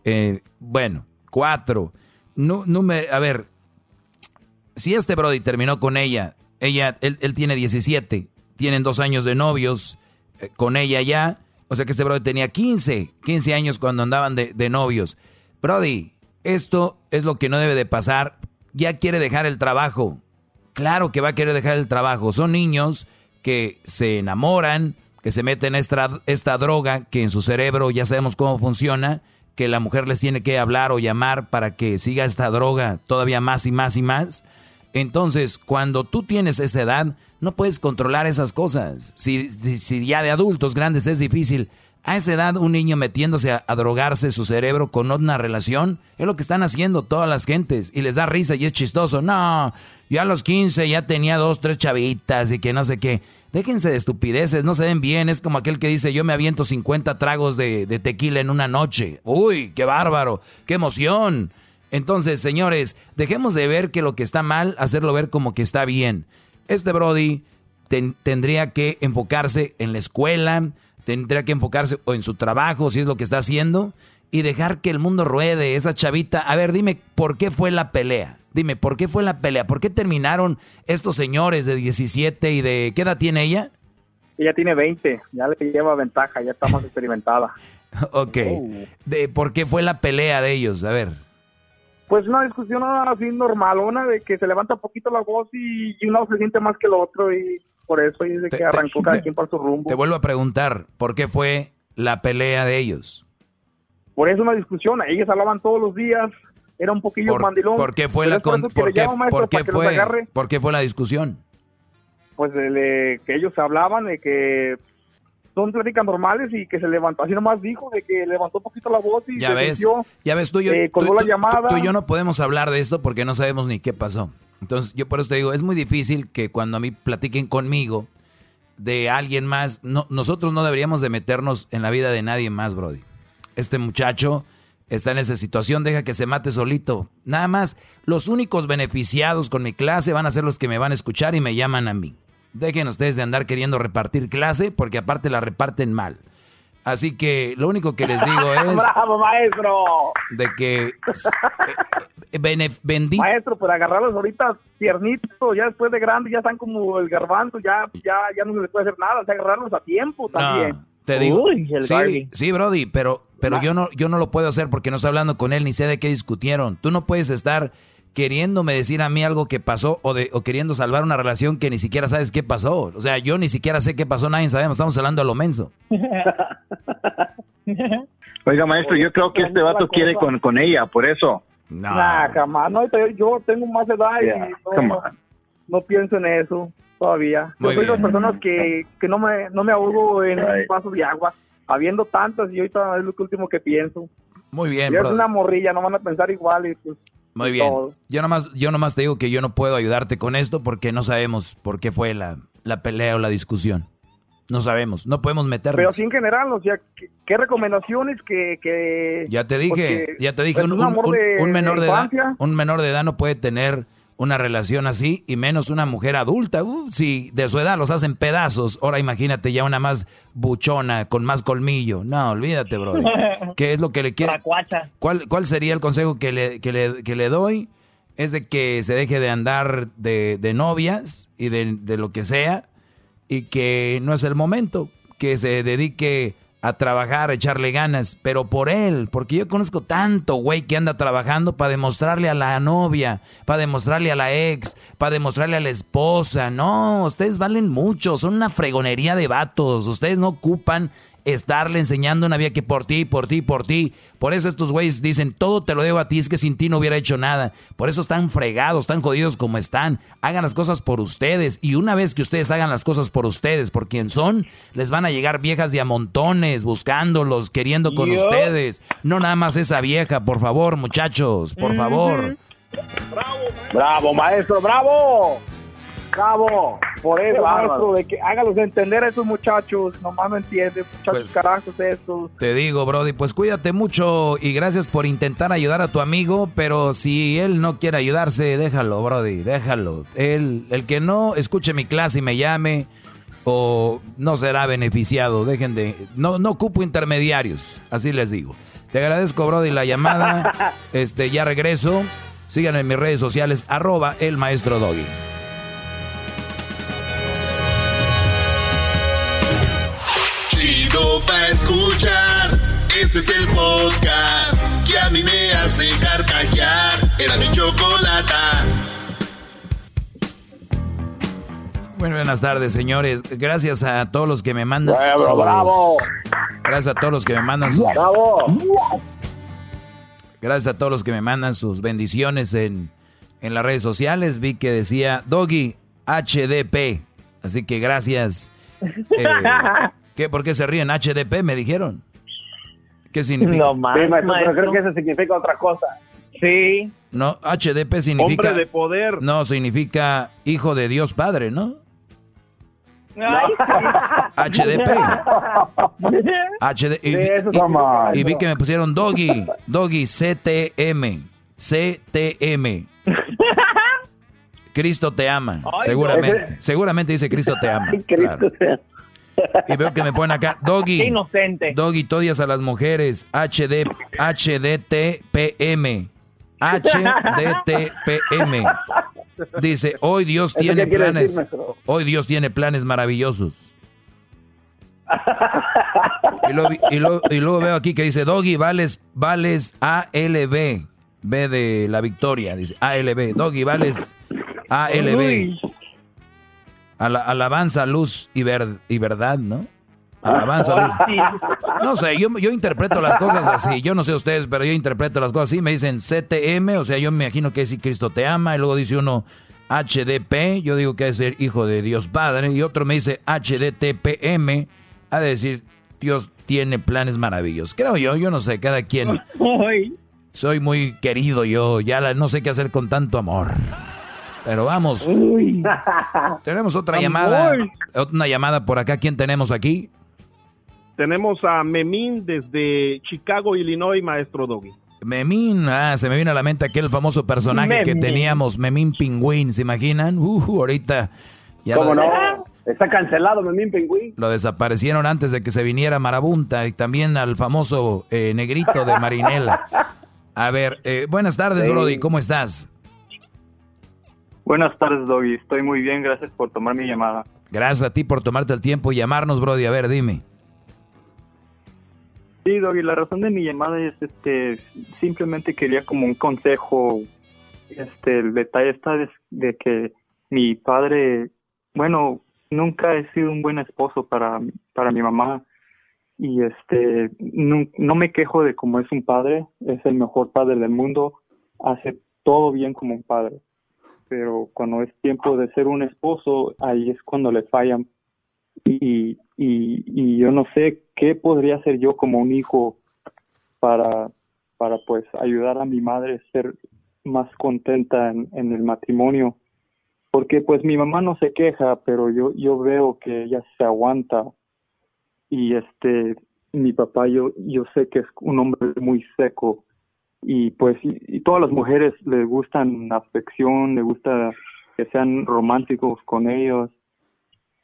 Eh, bueno, cuatro. No, no me, a ver, si este Brody terminó con ella, ella, él, él tiene 17, tienen dos años de novios, con ella ya. O sea que este Brody tenía 15, 15 años cuando andaban de, novios. Brody, esto es lo que no debe de pasar. Ya quiere dejar el trabajo. Claro que va a querer dejar el trabajo. Son niños que se enamoran, que se meten esta droga, que en su cerebro ya sabemos cómo funciona, que la mujer les tiene que hablar o llamar para que siga esta droga todavía más y más y más. Entonces, cuando tú tienes esa edad, no puedes controlar esas cosas. Si, si, ya de adultos grandes es difícil, a esa edad un niño metiéndose a, drogarse su cerebro con una relación, es lo que están haciendo todas las gentes y les da risa y es chistoso. No, yo a los 15 ya tenía dos, tres chavitas y que no sé qué. Déjense de estupideces, no se ven bien. Es como aquel que dice, yo me aviento 50 tragos de, de tequila en una noche. Uy, qué bárbaro, qué emoción. Entonces, señores, dejemos de ver que lo que está mal, hacerlo ver como que está bien. Este Brody tendría que enfocarse en la escuela, tendría que enfocarse o en su trabajo, si es lo que está haciendo, y dejar que el mundo ruede. Esa chavita, a ver, dime, ¿por qué fue la pelea? Dime, ¿por qué fue la pelea? ¿Por qué terminaron estos señores de 17 y de... ¿Qué edad tiene ella? Ella tiene 20, ya le lleva ventaja, ya está más experimentada. [laughs] ok. Oh. De, ¿Por qué fue la pelea de ellos? A ver. Pues una discusión así normalona de que se levanta un poquito la voz y, uno se siente más que el otro y por eso dice que arrancó cada quien por su rumbo. Te vuelvo a preguntar, ¿por qué fue la pelea de ellos? Por eso una discusión, ellos hablaban todos los días, era un poquillo mandilón. ¿Por qué fue la por, qué, por qué fue, ¿Por qué fue la discusión? Pues que ellos hablaban de que son pláticas normales y que se levantó, así nomás dijo, de que levantó un poquito la voz y ya se ves, ya ves, tú y yo, eh, la llamada. Tú, y yo no podemos hablar de esto porque no sabemos ni qué pasó. Entonces, yo por eso te digo, es muy difícil que cuando a mí platiquen conmigo de alguien más, no, nosotros no deberíamos de meternos en la vida de nadie más, Brody. Este muchacho está en esa situación, deja que se mate solito. Nada más, los únicos beneficiados con mi clase van a ser los que me van a escuchar y me llaman a mí. Dejen ustedes de andar queriendo repartir clase porque aparte la reparten mal. Así que lo único que les digo [laughs] es... ¡Bravo, maestro! De que... Eh, bendito... Maestro, pues agarrarlos ahorita tiernitos, ya después de grande, ya están como el garbanzo, ya, ya, ya no se les puede hacer nada, o sea, agarrarlos a tiempo también. te digo, sí, sí, Brody, pero, pero yo no, yo no lo puedo hacer porque no estoy hablando con él ni sé de qué discutieron. Tú no puedes estar queriéndome decir a mí algo que pasó o, de, o queriendo salvar una relación que ni siquiera sabes qué pasó. O sea, yo ni siquiera sé qué pasó, nadie sabemos, estamos hablando a lo menso. [laughs] Oiga, maestro, yo creo que este vato quiere con, con ella, por eso. No. jamás. No, yo tengo más edad y no, pienso en eso todavía. yo soy de las personas que, que no me no me ahogo en un vaso de agua, habiendo tantas y ahorita es lo último que pienso. Muy bien, Es una morrilla, no van a pensar igual y pues muy bien. Yo nomás, yo nomás te digo que yo no puedo ayudarte con esto porque no sabemos por qué fue la, pelea o la discusión. No sabemos, no podemos meternos. Pero sí en general, o sea, ¿qué, recomendaciones que, Ya te dije, ya te dije, un, menor de edad, un menor de edad no puede tener una relación así y menos una mujer adulta. Uh, si de su edad los hacen pedazos, ahora imagínate ya una más buchona, con más colmillo. No, olvídate, bro. [laughs] ¿Qué es lo que le quiere? ¿Cuál, ¿Cuál sería el consejo que le, que le, que le doy? Es de que se deje de andar de, de novias y de, de lo que sea y que no es el momento, que se dedique a trabajar, a echarle ganas, pero por él, porque yo conozco tanto güey que anda trabajando para demostrarle a la novia, para demostrarle a la ex, para demostrarle a la esposa. No, ustedes valen mucho, son una fregonería de vatos, ustedes no ocupan estarle enseñando una vida que por ti, por ti, por ti. Por eso estos güeyes dicen, todo te lo debo a ti, es que sin ti no hubiera hecho nada. Por eso están fregados, están jodidos como están. Hagan las cosas por ustedes. Y una vez que ustedes hagan las cosas por ustedes, por quien son, les van a llegar viejas de a montones, buscándolos, queriendo con ustedes. No nada más esa vieja, por favor, muchachos, por favor. Bravo, bravo, maestro, bravo. Cabo, por eso, maestro, de que hágalos entender a esos muchachos, nomás no entienden, muchachos pues, carajos estos. Te digo, Brody, pues cuídate mucho y gracias por intentar ayudar a tu amigo, pero si él no quiere ayudarse, déjalo, Brody, déjalo. Él, el que no escuche mi clase y me llame o no será beneficiado, dejen de, no, no ocupo intermediarios, así les digo. Te agradezco, Brody, la llamada, [laughs] este, ya regreso. Síganme en mis redes sociales, arroba el maestro Doggy. Chido pa' escuchar. Este es el podcast que a mí me hace carcajear. Era mi chocolata. Bueno, buenas tardes, señores. Gracias a todos los que me mandan. Sus- bravo. Gracias a todos los que me mandan sus. Bravo. Gracias a todos los que me mandan sus bendiciones en, en las redes sociales. Vi que decía Doggy HDP. Así que gracias. Eh, [laughs] ¿qué, ¿Por qué se ríen? HDP me dijeron. ¿Qué significa? No más. Sí, maestro, pero creo que eso significa otra cosa. Sí. No, HDP significa. Hombre de poder. No, significa hijo de Dios Padre, ¿no? HDP. [laughs] HD, y, Sí, y- y vi que me pusieron Doggy, Doggy CTM, CTM. [laughs] Cristo te ama, Ay, seguramente. no. Seguramente dice Cristo te ama. Cristo claro. Y veo que me ponen acá, Doggy. Qué inocente. Doggy, todias a las mujeres, HD, HDTPM. HDTPM. Dice, hoy Dios ¿Eso tiene planes. decir, hoy Dios tiene planes maravillosos. Y luego, vi- y luego- y luego veo aquí que dice, Doggy, vales, vales ALB. B de la victoria, dice ALB. Doggy, vales ALB. Uy. Ala- alabanza, luz y, ver- y verdad, ¿no? Alabanza, luz. No sé, yo, yo interpreto las cosas así. Yo no sé ustedes, pero yo interpreto las cosas así. Me dicen CTM, o sea, yo me imagino que es Cristo te ama. Y luego dice uno HDP, yo digo que es el Hijo de Dios Padre. Y otro me dice HDTPM, ha de decir Dios tiene planes maravillosos. Creo yo, yo no sé, cada quien. [laughs] Soy muy querido yo, ya la- no sé qué hacer con tanto amor. Pero vamos. [laughs] Tenemos otra Amor. llamada. Una llamada por acá. ¿Quién tenemos aquí? Tenemos a Memín desde Chicago, Illinois, maestro Doggy. Memín, ah, se me vino a la mente aquel famoso personaje que teníamos, Memín Pingüín, ¿se imaginan? Uh, ahorita ya ¿Cómo lo, no? Está cancelado, Memín Pingüín. lo desaparecieron antes de que se viniera Marabunta y también al famoso eh, negrito de Marinela. [laughs] A ver, eh, buenas tardes, Sí. Brody, ¿cómo estás? Buenas tardes, Doggy. Estoy muy bien, gracias por tomar mi llamada. Gracias a ti por tomarte el tiempo y llamarnos, Brody. A ver, dime. Sí, Doggy, la razón de mi llamada es, este, simplemente quería como un consejo. Este, el detalle está de, de que mi padre, bueno, nunca he sido un buen esposo para, para mi mamá y este, no, no me quejo de cómo es un padre, es el mejor padre del mundo, hace todo bien como un padre, pero cuando es tiempo de ser un esposo, ahí es cuando le fallan. Y, y, yo no sé qué podría hacer yo como un hijo para, para pues ayudar a mi madre a ser más contenta en, en el matrimonio. Porque pues mi mamá no se queja pero yo yo veo que ella se aguanta. Y este mi papá yo yo sé que es un hombre muy seco y pues y, y todas las mujeres le gustan afección le gusta que sean románticos con ellos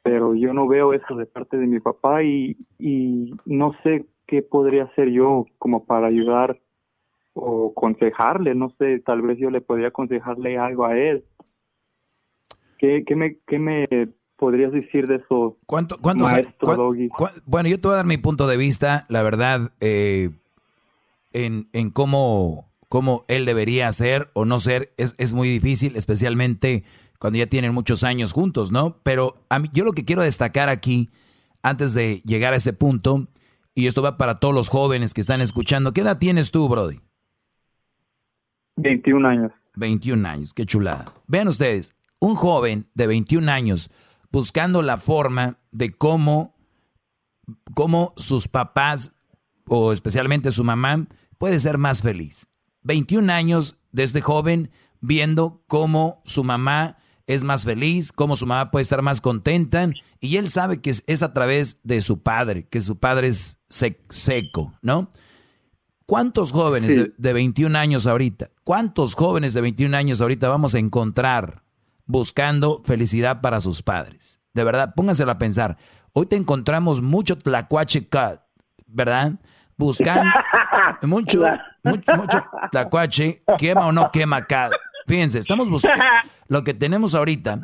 pero yo no veo eso de parte de mi papá y, y no sé qué podría hacer yo como para ayudar o aconsejarle, no sé, tal vez yo le podría aconsejarle algo a él. ¿Qué, qué, me, qué me podrías decir de eso, ¿Cuánto, cuántos maestro cuán- Doggy? cuán- bueno, yo te voy a dar mi punto de vista, la verdad, eh, en, en cómo, cómo él debería ser o no ser, es, es muy difícil, especialmente cuando ya tienen muchos años juntos, ¿no? Pero a mí, yo lo que quiero destacar aquí, antes de llegar a ese punto, y esto va para todos los jóvenes que están escuchando, ¿qué edad tienes tú, Brody? 21 años. 21 años, qué chulada. Vean ustedes, un joven de 21 años buscando la forma de cómo, cómo sus papás, o especialmente su mamá, puede ser más feliz. 21 años de este joven viendo cómo su mamá es más feliz, cómo su mamá puede estar más contenta, y él sabe que es, es a través de su padre, que su padre es sec- seco, ¿no? ¿Cuántos jóvenes de, de 21 años ahorita, cuántos jóvenes de 21 años ahorita vamos a encontrar buscando felicidad para sus padres? De verdad, pónganselo a pensar. Hoy te encontramos mucho tlacuache cut, ¿verdad? Buscando [laughs] mucho, mucho, mucho tlacuache, quema o no quema cat. Fíjense, estamos buscando. [laughs] Lo que tenemos ahorita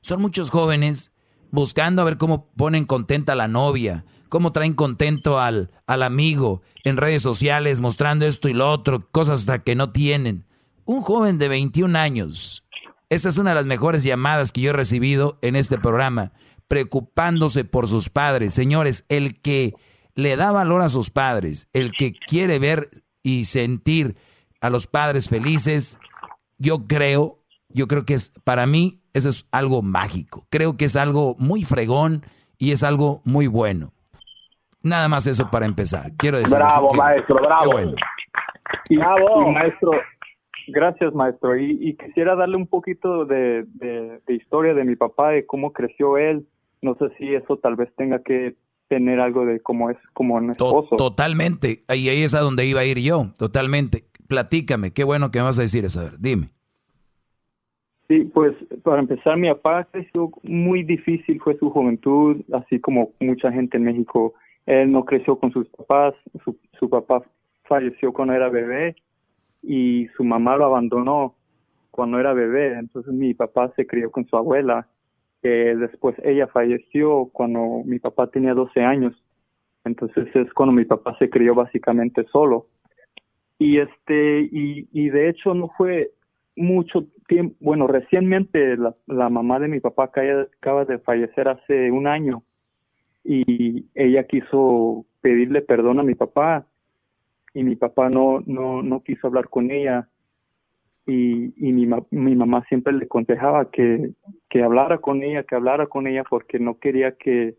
son muchos jóvenes buscando a ver cómo ponen contenta a la novia, cómo traen contento al, al amigo en redes sociales mostrando esto y lo otro, cosas hasta que no tienen. Un joven de 21 años, esa es una de las mejores llamadas que yo he recibido en este programa, preocupándose por sus padres. Señores, el que le da valor a sus padres, el que quiere ver y sentir a los padres felices, yo creo, yo creo que es, para mí, eso es algo mágico. Creo que es algo muy fregón y es algo muy bueno. Nada más eso para empezar. Quiero decir Bravo, que- maestro, bravo. qué bueno. Y, y, maestro, gracias maestro. Y, y quisiera darle un poquito de, de- de historia de mi papá, de cómo creció él. No sé si eso tal vez tenga que tener algo de cómo es como un esposo. totalmente. Ahí, ahí es a donde iba a ir yo. Totalmente. Platícame. Qué bueno que me vas a decir eso. A ver, dime. Sí, pues para empezar, mi papá creció muy difícil, fue su juventud, así como mucha gente en México. Él no creció con sus papás, su, su papá falleció cuando era bebé y su mamá lo abandonó cuando era bebé. Entonces mi papá se crió con su abuela, que después ella falleció cuando mi papá tenía 12 años. Entonces es cuando mi papá se crió básicamente solo. Y este, y, y de hecho no fue mucho tiempo, bueno, recientemente la, la mamá de mi papá acaba, acaba de fallecer hace un año y ella quiso pedirle perdón a mi papá y mi papá no, no, no quiso hablar con ella y, y mi, ma- mi mamá siempre le aconsejaba que, que hablara con ella, que hablara con ella porque no quería que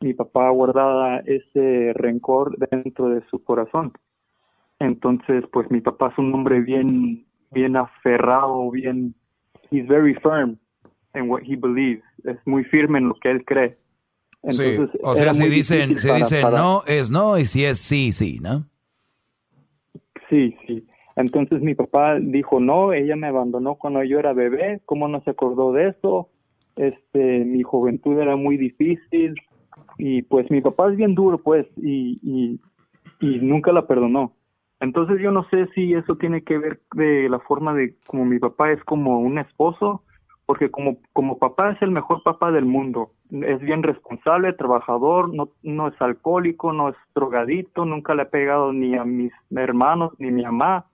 mi papá guardara ese rencor dentro de su corazón. Entonces, pues mi papá es un hombre bien, bien aferrado, bien, he's very firm in what he believes. Es muy firme en lo que él cree. Sí, Entonces, o sea, si dicen, si para- dicen para- no, es no, y si es sí, sí, ¿no? Sí, sí. Entonces mi papá dijo, no, ella me abandonó cuando yo era bebé, ¿cómo no se acordó de eso? Este, mi juventud era muy difícil y pues mi papá es bien duro, pues, y, y, y nunca la perdonó. Entonces yo no sé si eso tiene que ver de la forma de como mi papá es como un esposo, porque como, como papá es el mejor papá del mundo. Es bien responsable, trabajador, no, no es alcohólico, no es drogadito, nunca le ha pegado ni a mis hermanos ni a mi mamá.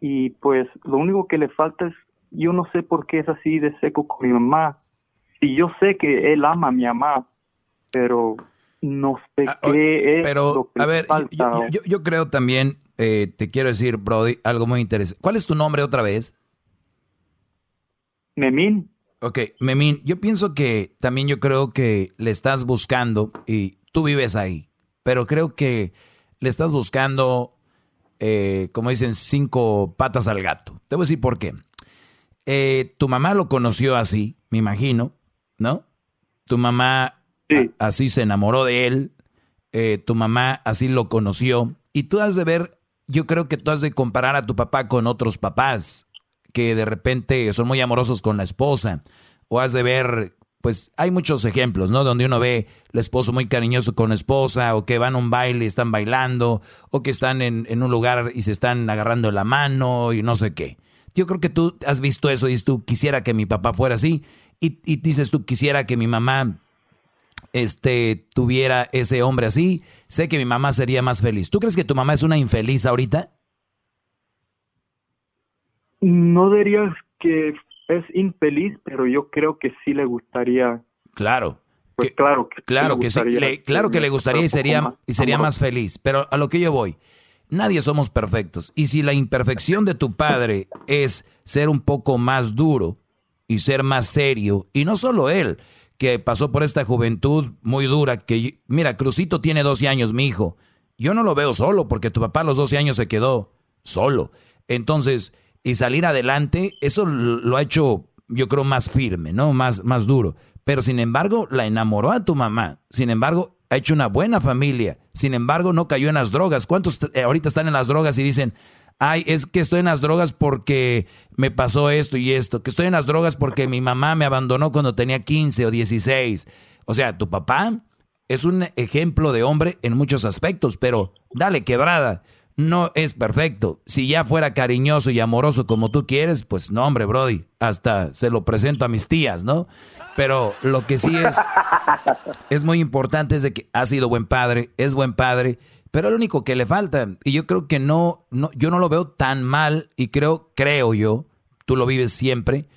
Y pues lo único que le falta es, yo no sé por qué es así de seco con mi mamá. Y yo sé que él ama a mi mamá, pero no sé qué es lo Pero, que a ver, yo, falta. yo- yo- yo creo también, eh, te quiero decir, Brody, algo muy interesante. ¿Cuál es tu nombre otra vez? Memín. Ok, Memín, yo pienso que también yo creo que le estás buscando y tú vives ahí, pero creo que le estás buscando, eh, como dicen, cinco patas al gato. Te voy a decir por qué. Eh, tu mamá lo conoció así, me imagino, ¿no? Tu mamá a- así se enamoró de él, eh, tu mamá así lo conoció, y tú has de ver, yo creo que tú has de comparar a tu papá con otros papás que de repente son muy amorosos con la esposa, o has de ver, pues hay muchos ejemplos, ¿no? Donde uno ve el esposo muy cariñoso con la esposa, o que van a un baile y están bailando, o que están en, en un lugar y se están agarrando la mano y no sé qué. Yo creo que tú has visto eso y dices tú, quisiera que mi papá fuera así, y, y dices tú, quisiera que mi mamá este, tuviera ese hombre así, sé que mi mamá sería más feliz. ¿Tú crees que tu mamá es una infeliz ahorita? No diría que es infeliz, pero yo creo que sí le gustaría. Claro. Pues claro que Claro que sí, le- claro que le gustaría y sería, más y sería más feliz. Pero a lo que yo voy, nadie somos perfectos. Y si la imperfección de tu padre es ser un poco más duro y ser más serio, y no solo él, que pasó por esta juventud muy dura, que mira, Crucito tiene 12 años, mi hijo. Yo no lo veo solo porque tu papá a los 12 años se quedó solo. Entonces, y salir adelante, eso lo ha hecho, yo creo, más firme, ¿no? Más, más duro. Pero sin embargo, la enamoró a tu mamá. Sin embargo, ha hecho una buena familia. Sin embargo, no cayó en las drogas. ¿Cuántos eh, ahorita están en las drogas y dicen, ay, es que estoy en las drogas porque me pasó esto y esto? Que estoy en las drogas porque mi mamá me abandonó cuando tenía 15 o 16. O sea, tu papá es un ejemplo de hombre en muchos aspectos, pero dale quebrada. No es perfecto. Si ya fuera cariñoso y amoroso como tú quieres, pues no, hombre, Brody. Hasta se lo presento a mis tías, ¿no? Pero lo que sí es, [laughs] es muy importante es de que ha sido buen padre, es buen padre, pero lo único que le falta, y yo creo que no, no, yo no lo veo tan mal, y creo, creo yo, tú lo vives siempre,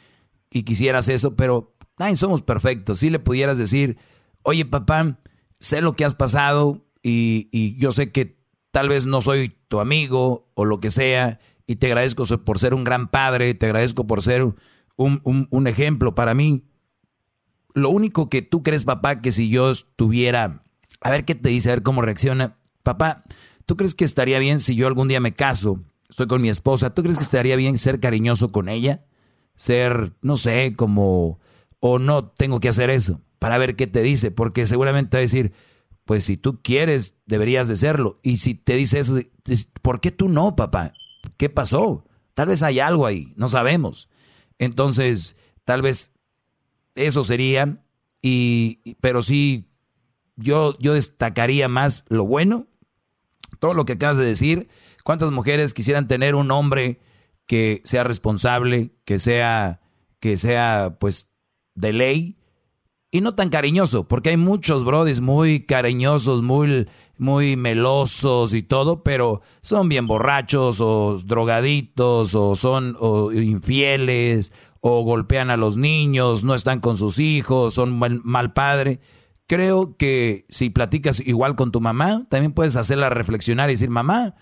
y quisieras eso, pero ay, somos perfectos. Si le pudieras decir, oye papá, sé lo que has pasado, y, y yo sé que tal vez no soy tu amigo o lo que sea, y te agradezco por ser un gran padre, te agradezco por ser un, un, ejemplo para mí. Lo único que tú crees, papá, que si yo estuviera, a ver qué te dice, a ver cómo reacciona. Papá, ¿tú crees que estaría bien si yo algún día me caso, estoy con mi esposa, ¿tú crees que estaría bien ser cariñoso con ella? Ser, no sé, como, o no tengo que hacer eso, para ver qué te dice, porque seguramente va a decir, pues si tú quieres, deberías de serlo. Y si te dice eso, ¿por qué tú no, papá? ¿Qué pasó? Tal vez hay algo ahí, no sabemos. Entonces, tal vez eso sería, y, pero sí, yo, yo destacaría más lo bueno, todo lo que acabas de decir. ¿Cuántas mujeres quisieran tener un hombre que sea responsable, que sea, que sea, pues, de ley? Y no tan cariñoso, porque hay muchos brodis muy cariñosos, muy, muy melosos y todo, pero son bien borrachos o drogaditos o son infieles o golpean a los niños, no están con sus hijos, son mal, mal padre. Creo que si platicas igual con tu mamá, también puedes hacerla reflexionar y decir, mamá,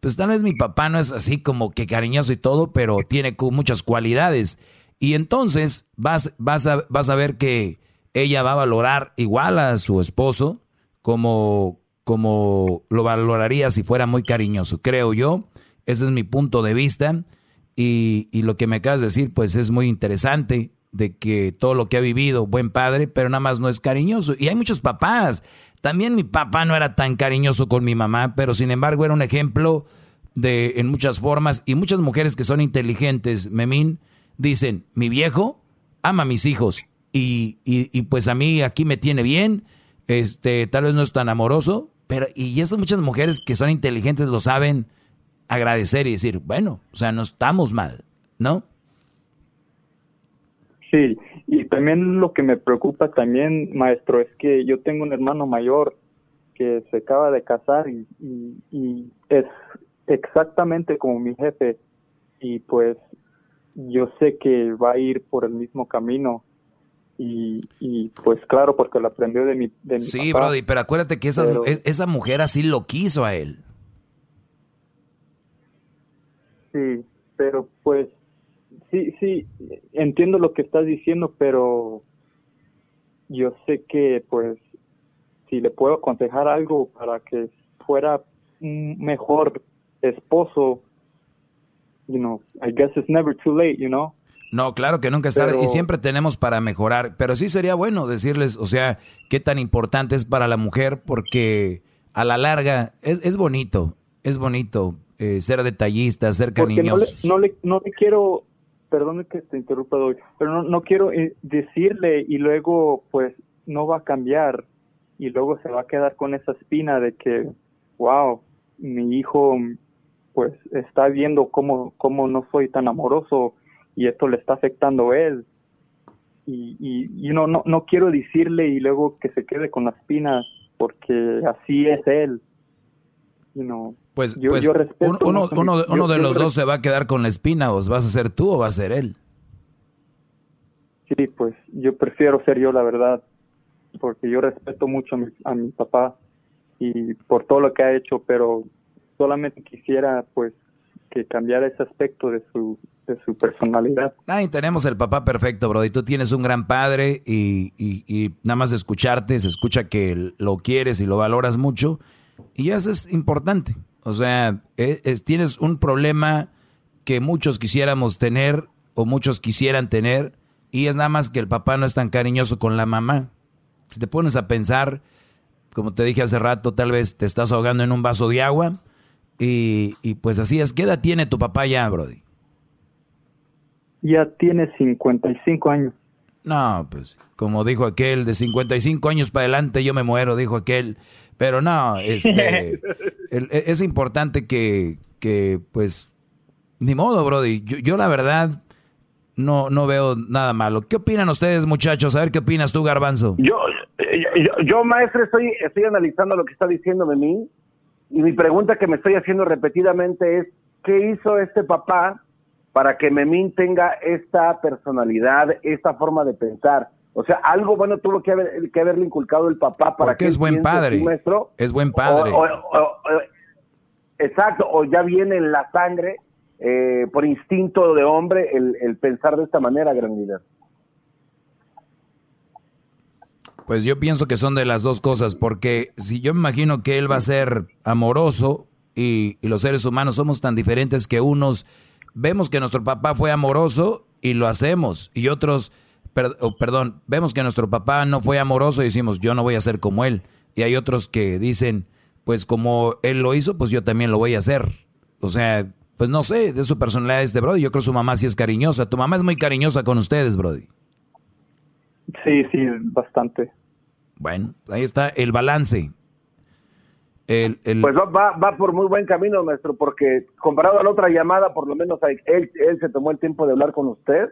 pues tal vez mi papá no es así como que cariñoso y todo, pero tiene muchas cualidades. Y entonces vas, vas, vas a ver que ella va a valorar igual a su esposo como, como lo valoraría si fuera muy cariñoso, creo yo. Ese es mi punto de vista. Y, y, lo que me acabas de decir, pues es muy interesante de que todo lo que ha vivido, buen padre, pero nada más no es cariñoso. Y hay muchos papás. También mi papá no era tan cariñoso con mi mamá, pero sin embargo era un ejemplo de en muchas formas. Y muchas mujeres que son inteligentes, Memín, dicen, mi viejo ama a mis hijos y, y, pues a mí aquí me tiene bien, este, tal vez no es tan amoroso, pero y esas muchas mujeres que son inteligentes lo saben agradecer y decir, bueno, o sea, no estamos mal, ¿no? Sí, y también lo que me preocupa también, maestro, es que yo tengo un hermano mayor que se acaba de casar y, y es exactamente como mi jefe y pues yo sé que va a ir por el mismo camino y, y, pues claro, porque lo aprendió de mi, de Sí, Brody, pero acuérdate que esa mujer así lo quiso a él. Sí, pero pues sí, sí, entiendo lo que estás diciendo, pero yo sé que pues si le puedo aconsejar algo para que fuera un mejor esposo, you know, I guess it's never too late, you know. No, claro que nunca es tarde y siempre tenemos para mejorar, pero sí sería bueno decirles, o sea, qué tan importante es para la mujer porque a la larga es, es bonito, es bonito eh, ser detallista, ser cariñoso. No le, no, le, quiero, perdón que te interrumpa, hoy, pero no, no quiero eh, decirle y luego pues no va a cambiar y luego se va a quedar con esa espina de que, wow, mi hijo pues está viendo cómo, cómo no soy tan amoroso y esto le está afectando a él. Y, y, no, no, no quiero decirle y luego que se quede con la espina porque así es él. You pues, pues uno, uno, uno, de los dos se va a quedar con la espina, o vas a ser tú o va a ser él. Sí, pues yo prefiero ser yo, la verdad, porque yo respeto mucho a mi, a mi papá y por todo lo que ha hecho, pero solamente quisiera pues que cambiara ese aspecto de su, de su personalidad. Ay, tenemos el papá perfecto, bro. Y tú tienes un gran padre y, y, nada más de escucharte, se escucha que lo quieres y lo valoras mucho. Y eso es importante. O sea, e, tienes un problema que muchos quisiéramos tener o muchos quisieran tener y es nada más que el papá no es tan cariñoso con la mamá. Si te pones a pensar, como te dije hace rato, tal vez te estás ahogando en un vaso de agua y, y pues así es. ¿Qué edad tiene tu papá ya, Brody? Ya tiene 55 años. No, pues como dijo aquel, de 55 años para adelante yo me muero, dijo aquel. Pero no, este, [laughs] e, es importante que, que, pues, ni modo, Brody. Yo, yo la verdad, no, no veo nada malo. ¿Qué opinan ustedes, muchachos? A ver qué opinas tú, Garbanzo. Yo, yo, yo, maestro, estoy, estoy analizando lo que está diciendo Memín y mi pregunta que me estoy haciendo repetidamente es, ¿qué hizo este papá para que Memín tenga esta personalidad, esta forma de pensar? O sea, algo bueno tuvo que, haber, que haberle inculcado el papá para Porque que es buen padre. Maestro, es buen padre. o- o- o- exacto, o ya viene en la sangre, eh, por instinto de hombre, el, el pensar de esta manera, gran líder. Pues yo pienso que son de las dos cosas, porque si yo me imagino que él va a ser amoroso y, y los seres humanos somos tan diferentes que unos vemos que nuestro papá fue amoroso y lo hacemos, y otros, per- oh, perdón, vemos que nuestro papá no fue amoroso y decimos, yo no voy a ser como él. Y hay otros que dicen, pues como él lo hizo, pues yo también lo voy a hacer. O sea, pues no sé, de su personalidad este Brody. Yo creo que su mamá sí es cariñosa. Tu mamá es muy cariñosa con ustedes, Brody. Sí, sí, bastante. Bueno, ahí está el balance. El, el- Pues va, va, va por muy buen camino, maestro, porque comparado a la otra llamada, por lo menos él, él se tomó el tiempo de hablar con usted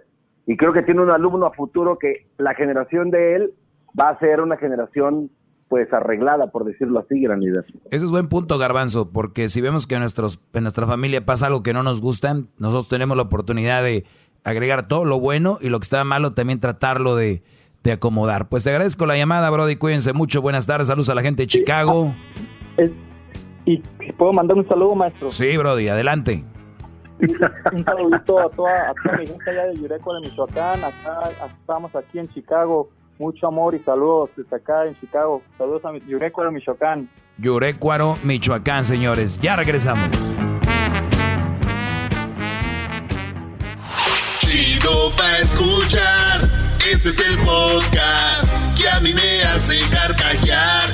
y creo que tiene un alumno a futuro que la generación de él va a ser una generación pues arreglada, por decirlo así, gran líder. Ese es buen punto, Garbanzo, porque si vemos que en, nuestros, en nuestra familia pasa algo que no nos gusta, nosotros tenemos la oportunidad de agregar todo lo bueno y lo que está malo también tratarlo de, de acomodar. Pues te agradezco la llamada, Brody. Cuídense mucho. Buenas tardes. Saludos a la gente de Chicago. ¿Y puedo mandar un saludo, maestro? Sí, Brody, adelante. Un saludito a toda, a toda mi gente allá de Yurecuaro, de Michoacán. Acá estamos aquí en Chicago. Mucho amor y saludos desde acá en Chicago. Saludos a mi- Yurecuaro, Michoacán. Yurecuaro, Michoacán, señores. Ya regresamos. Chido pa' escuchar. Este es el podcast que a mí me hace carcajear.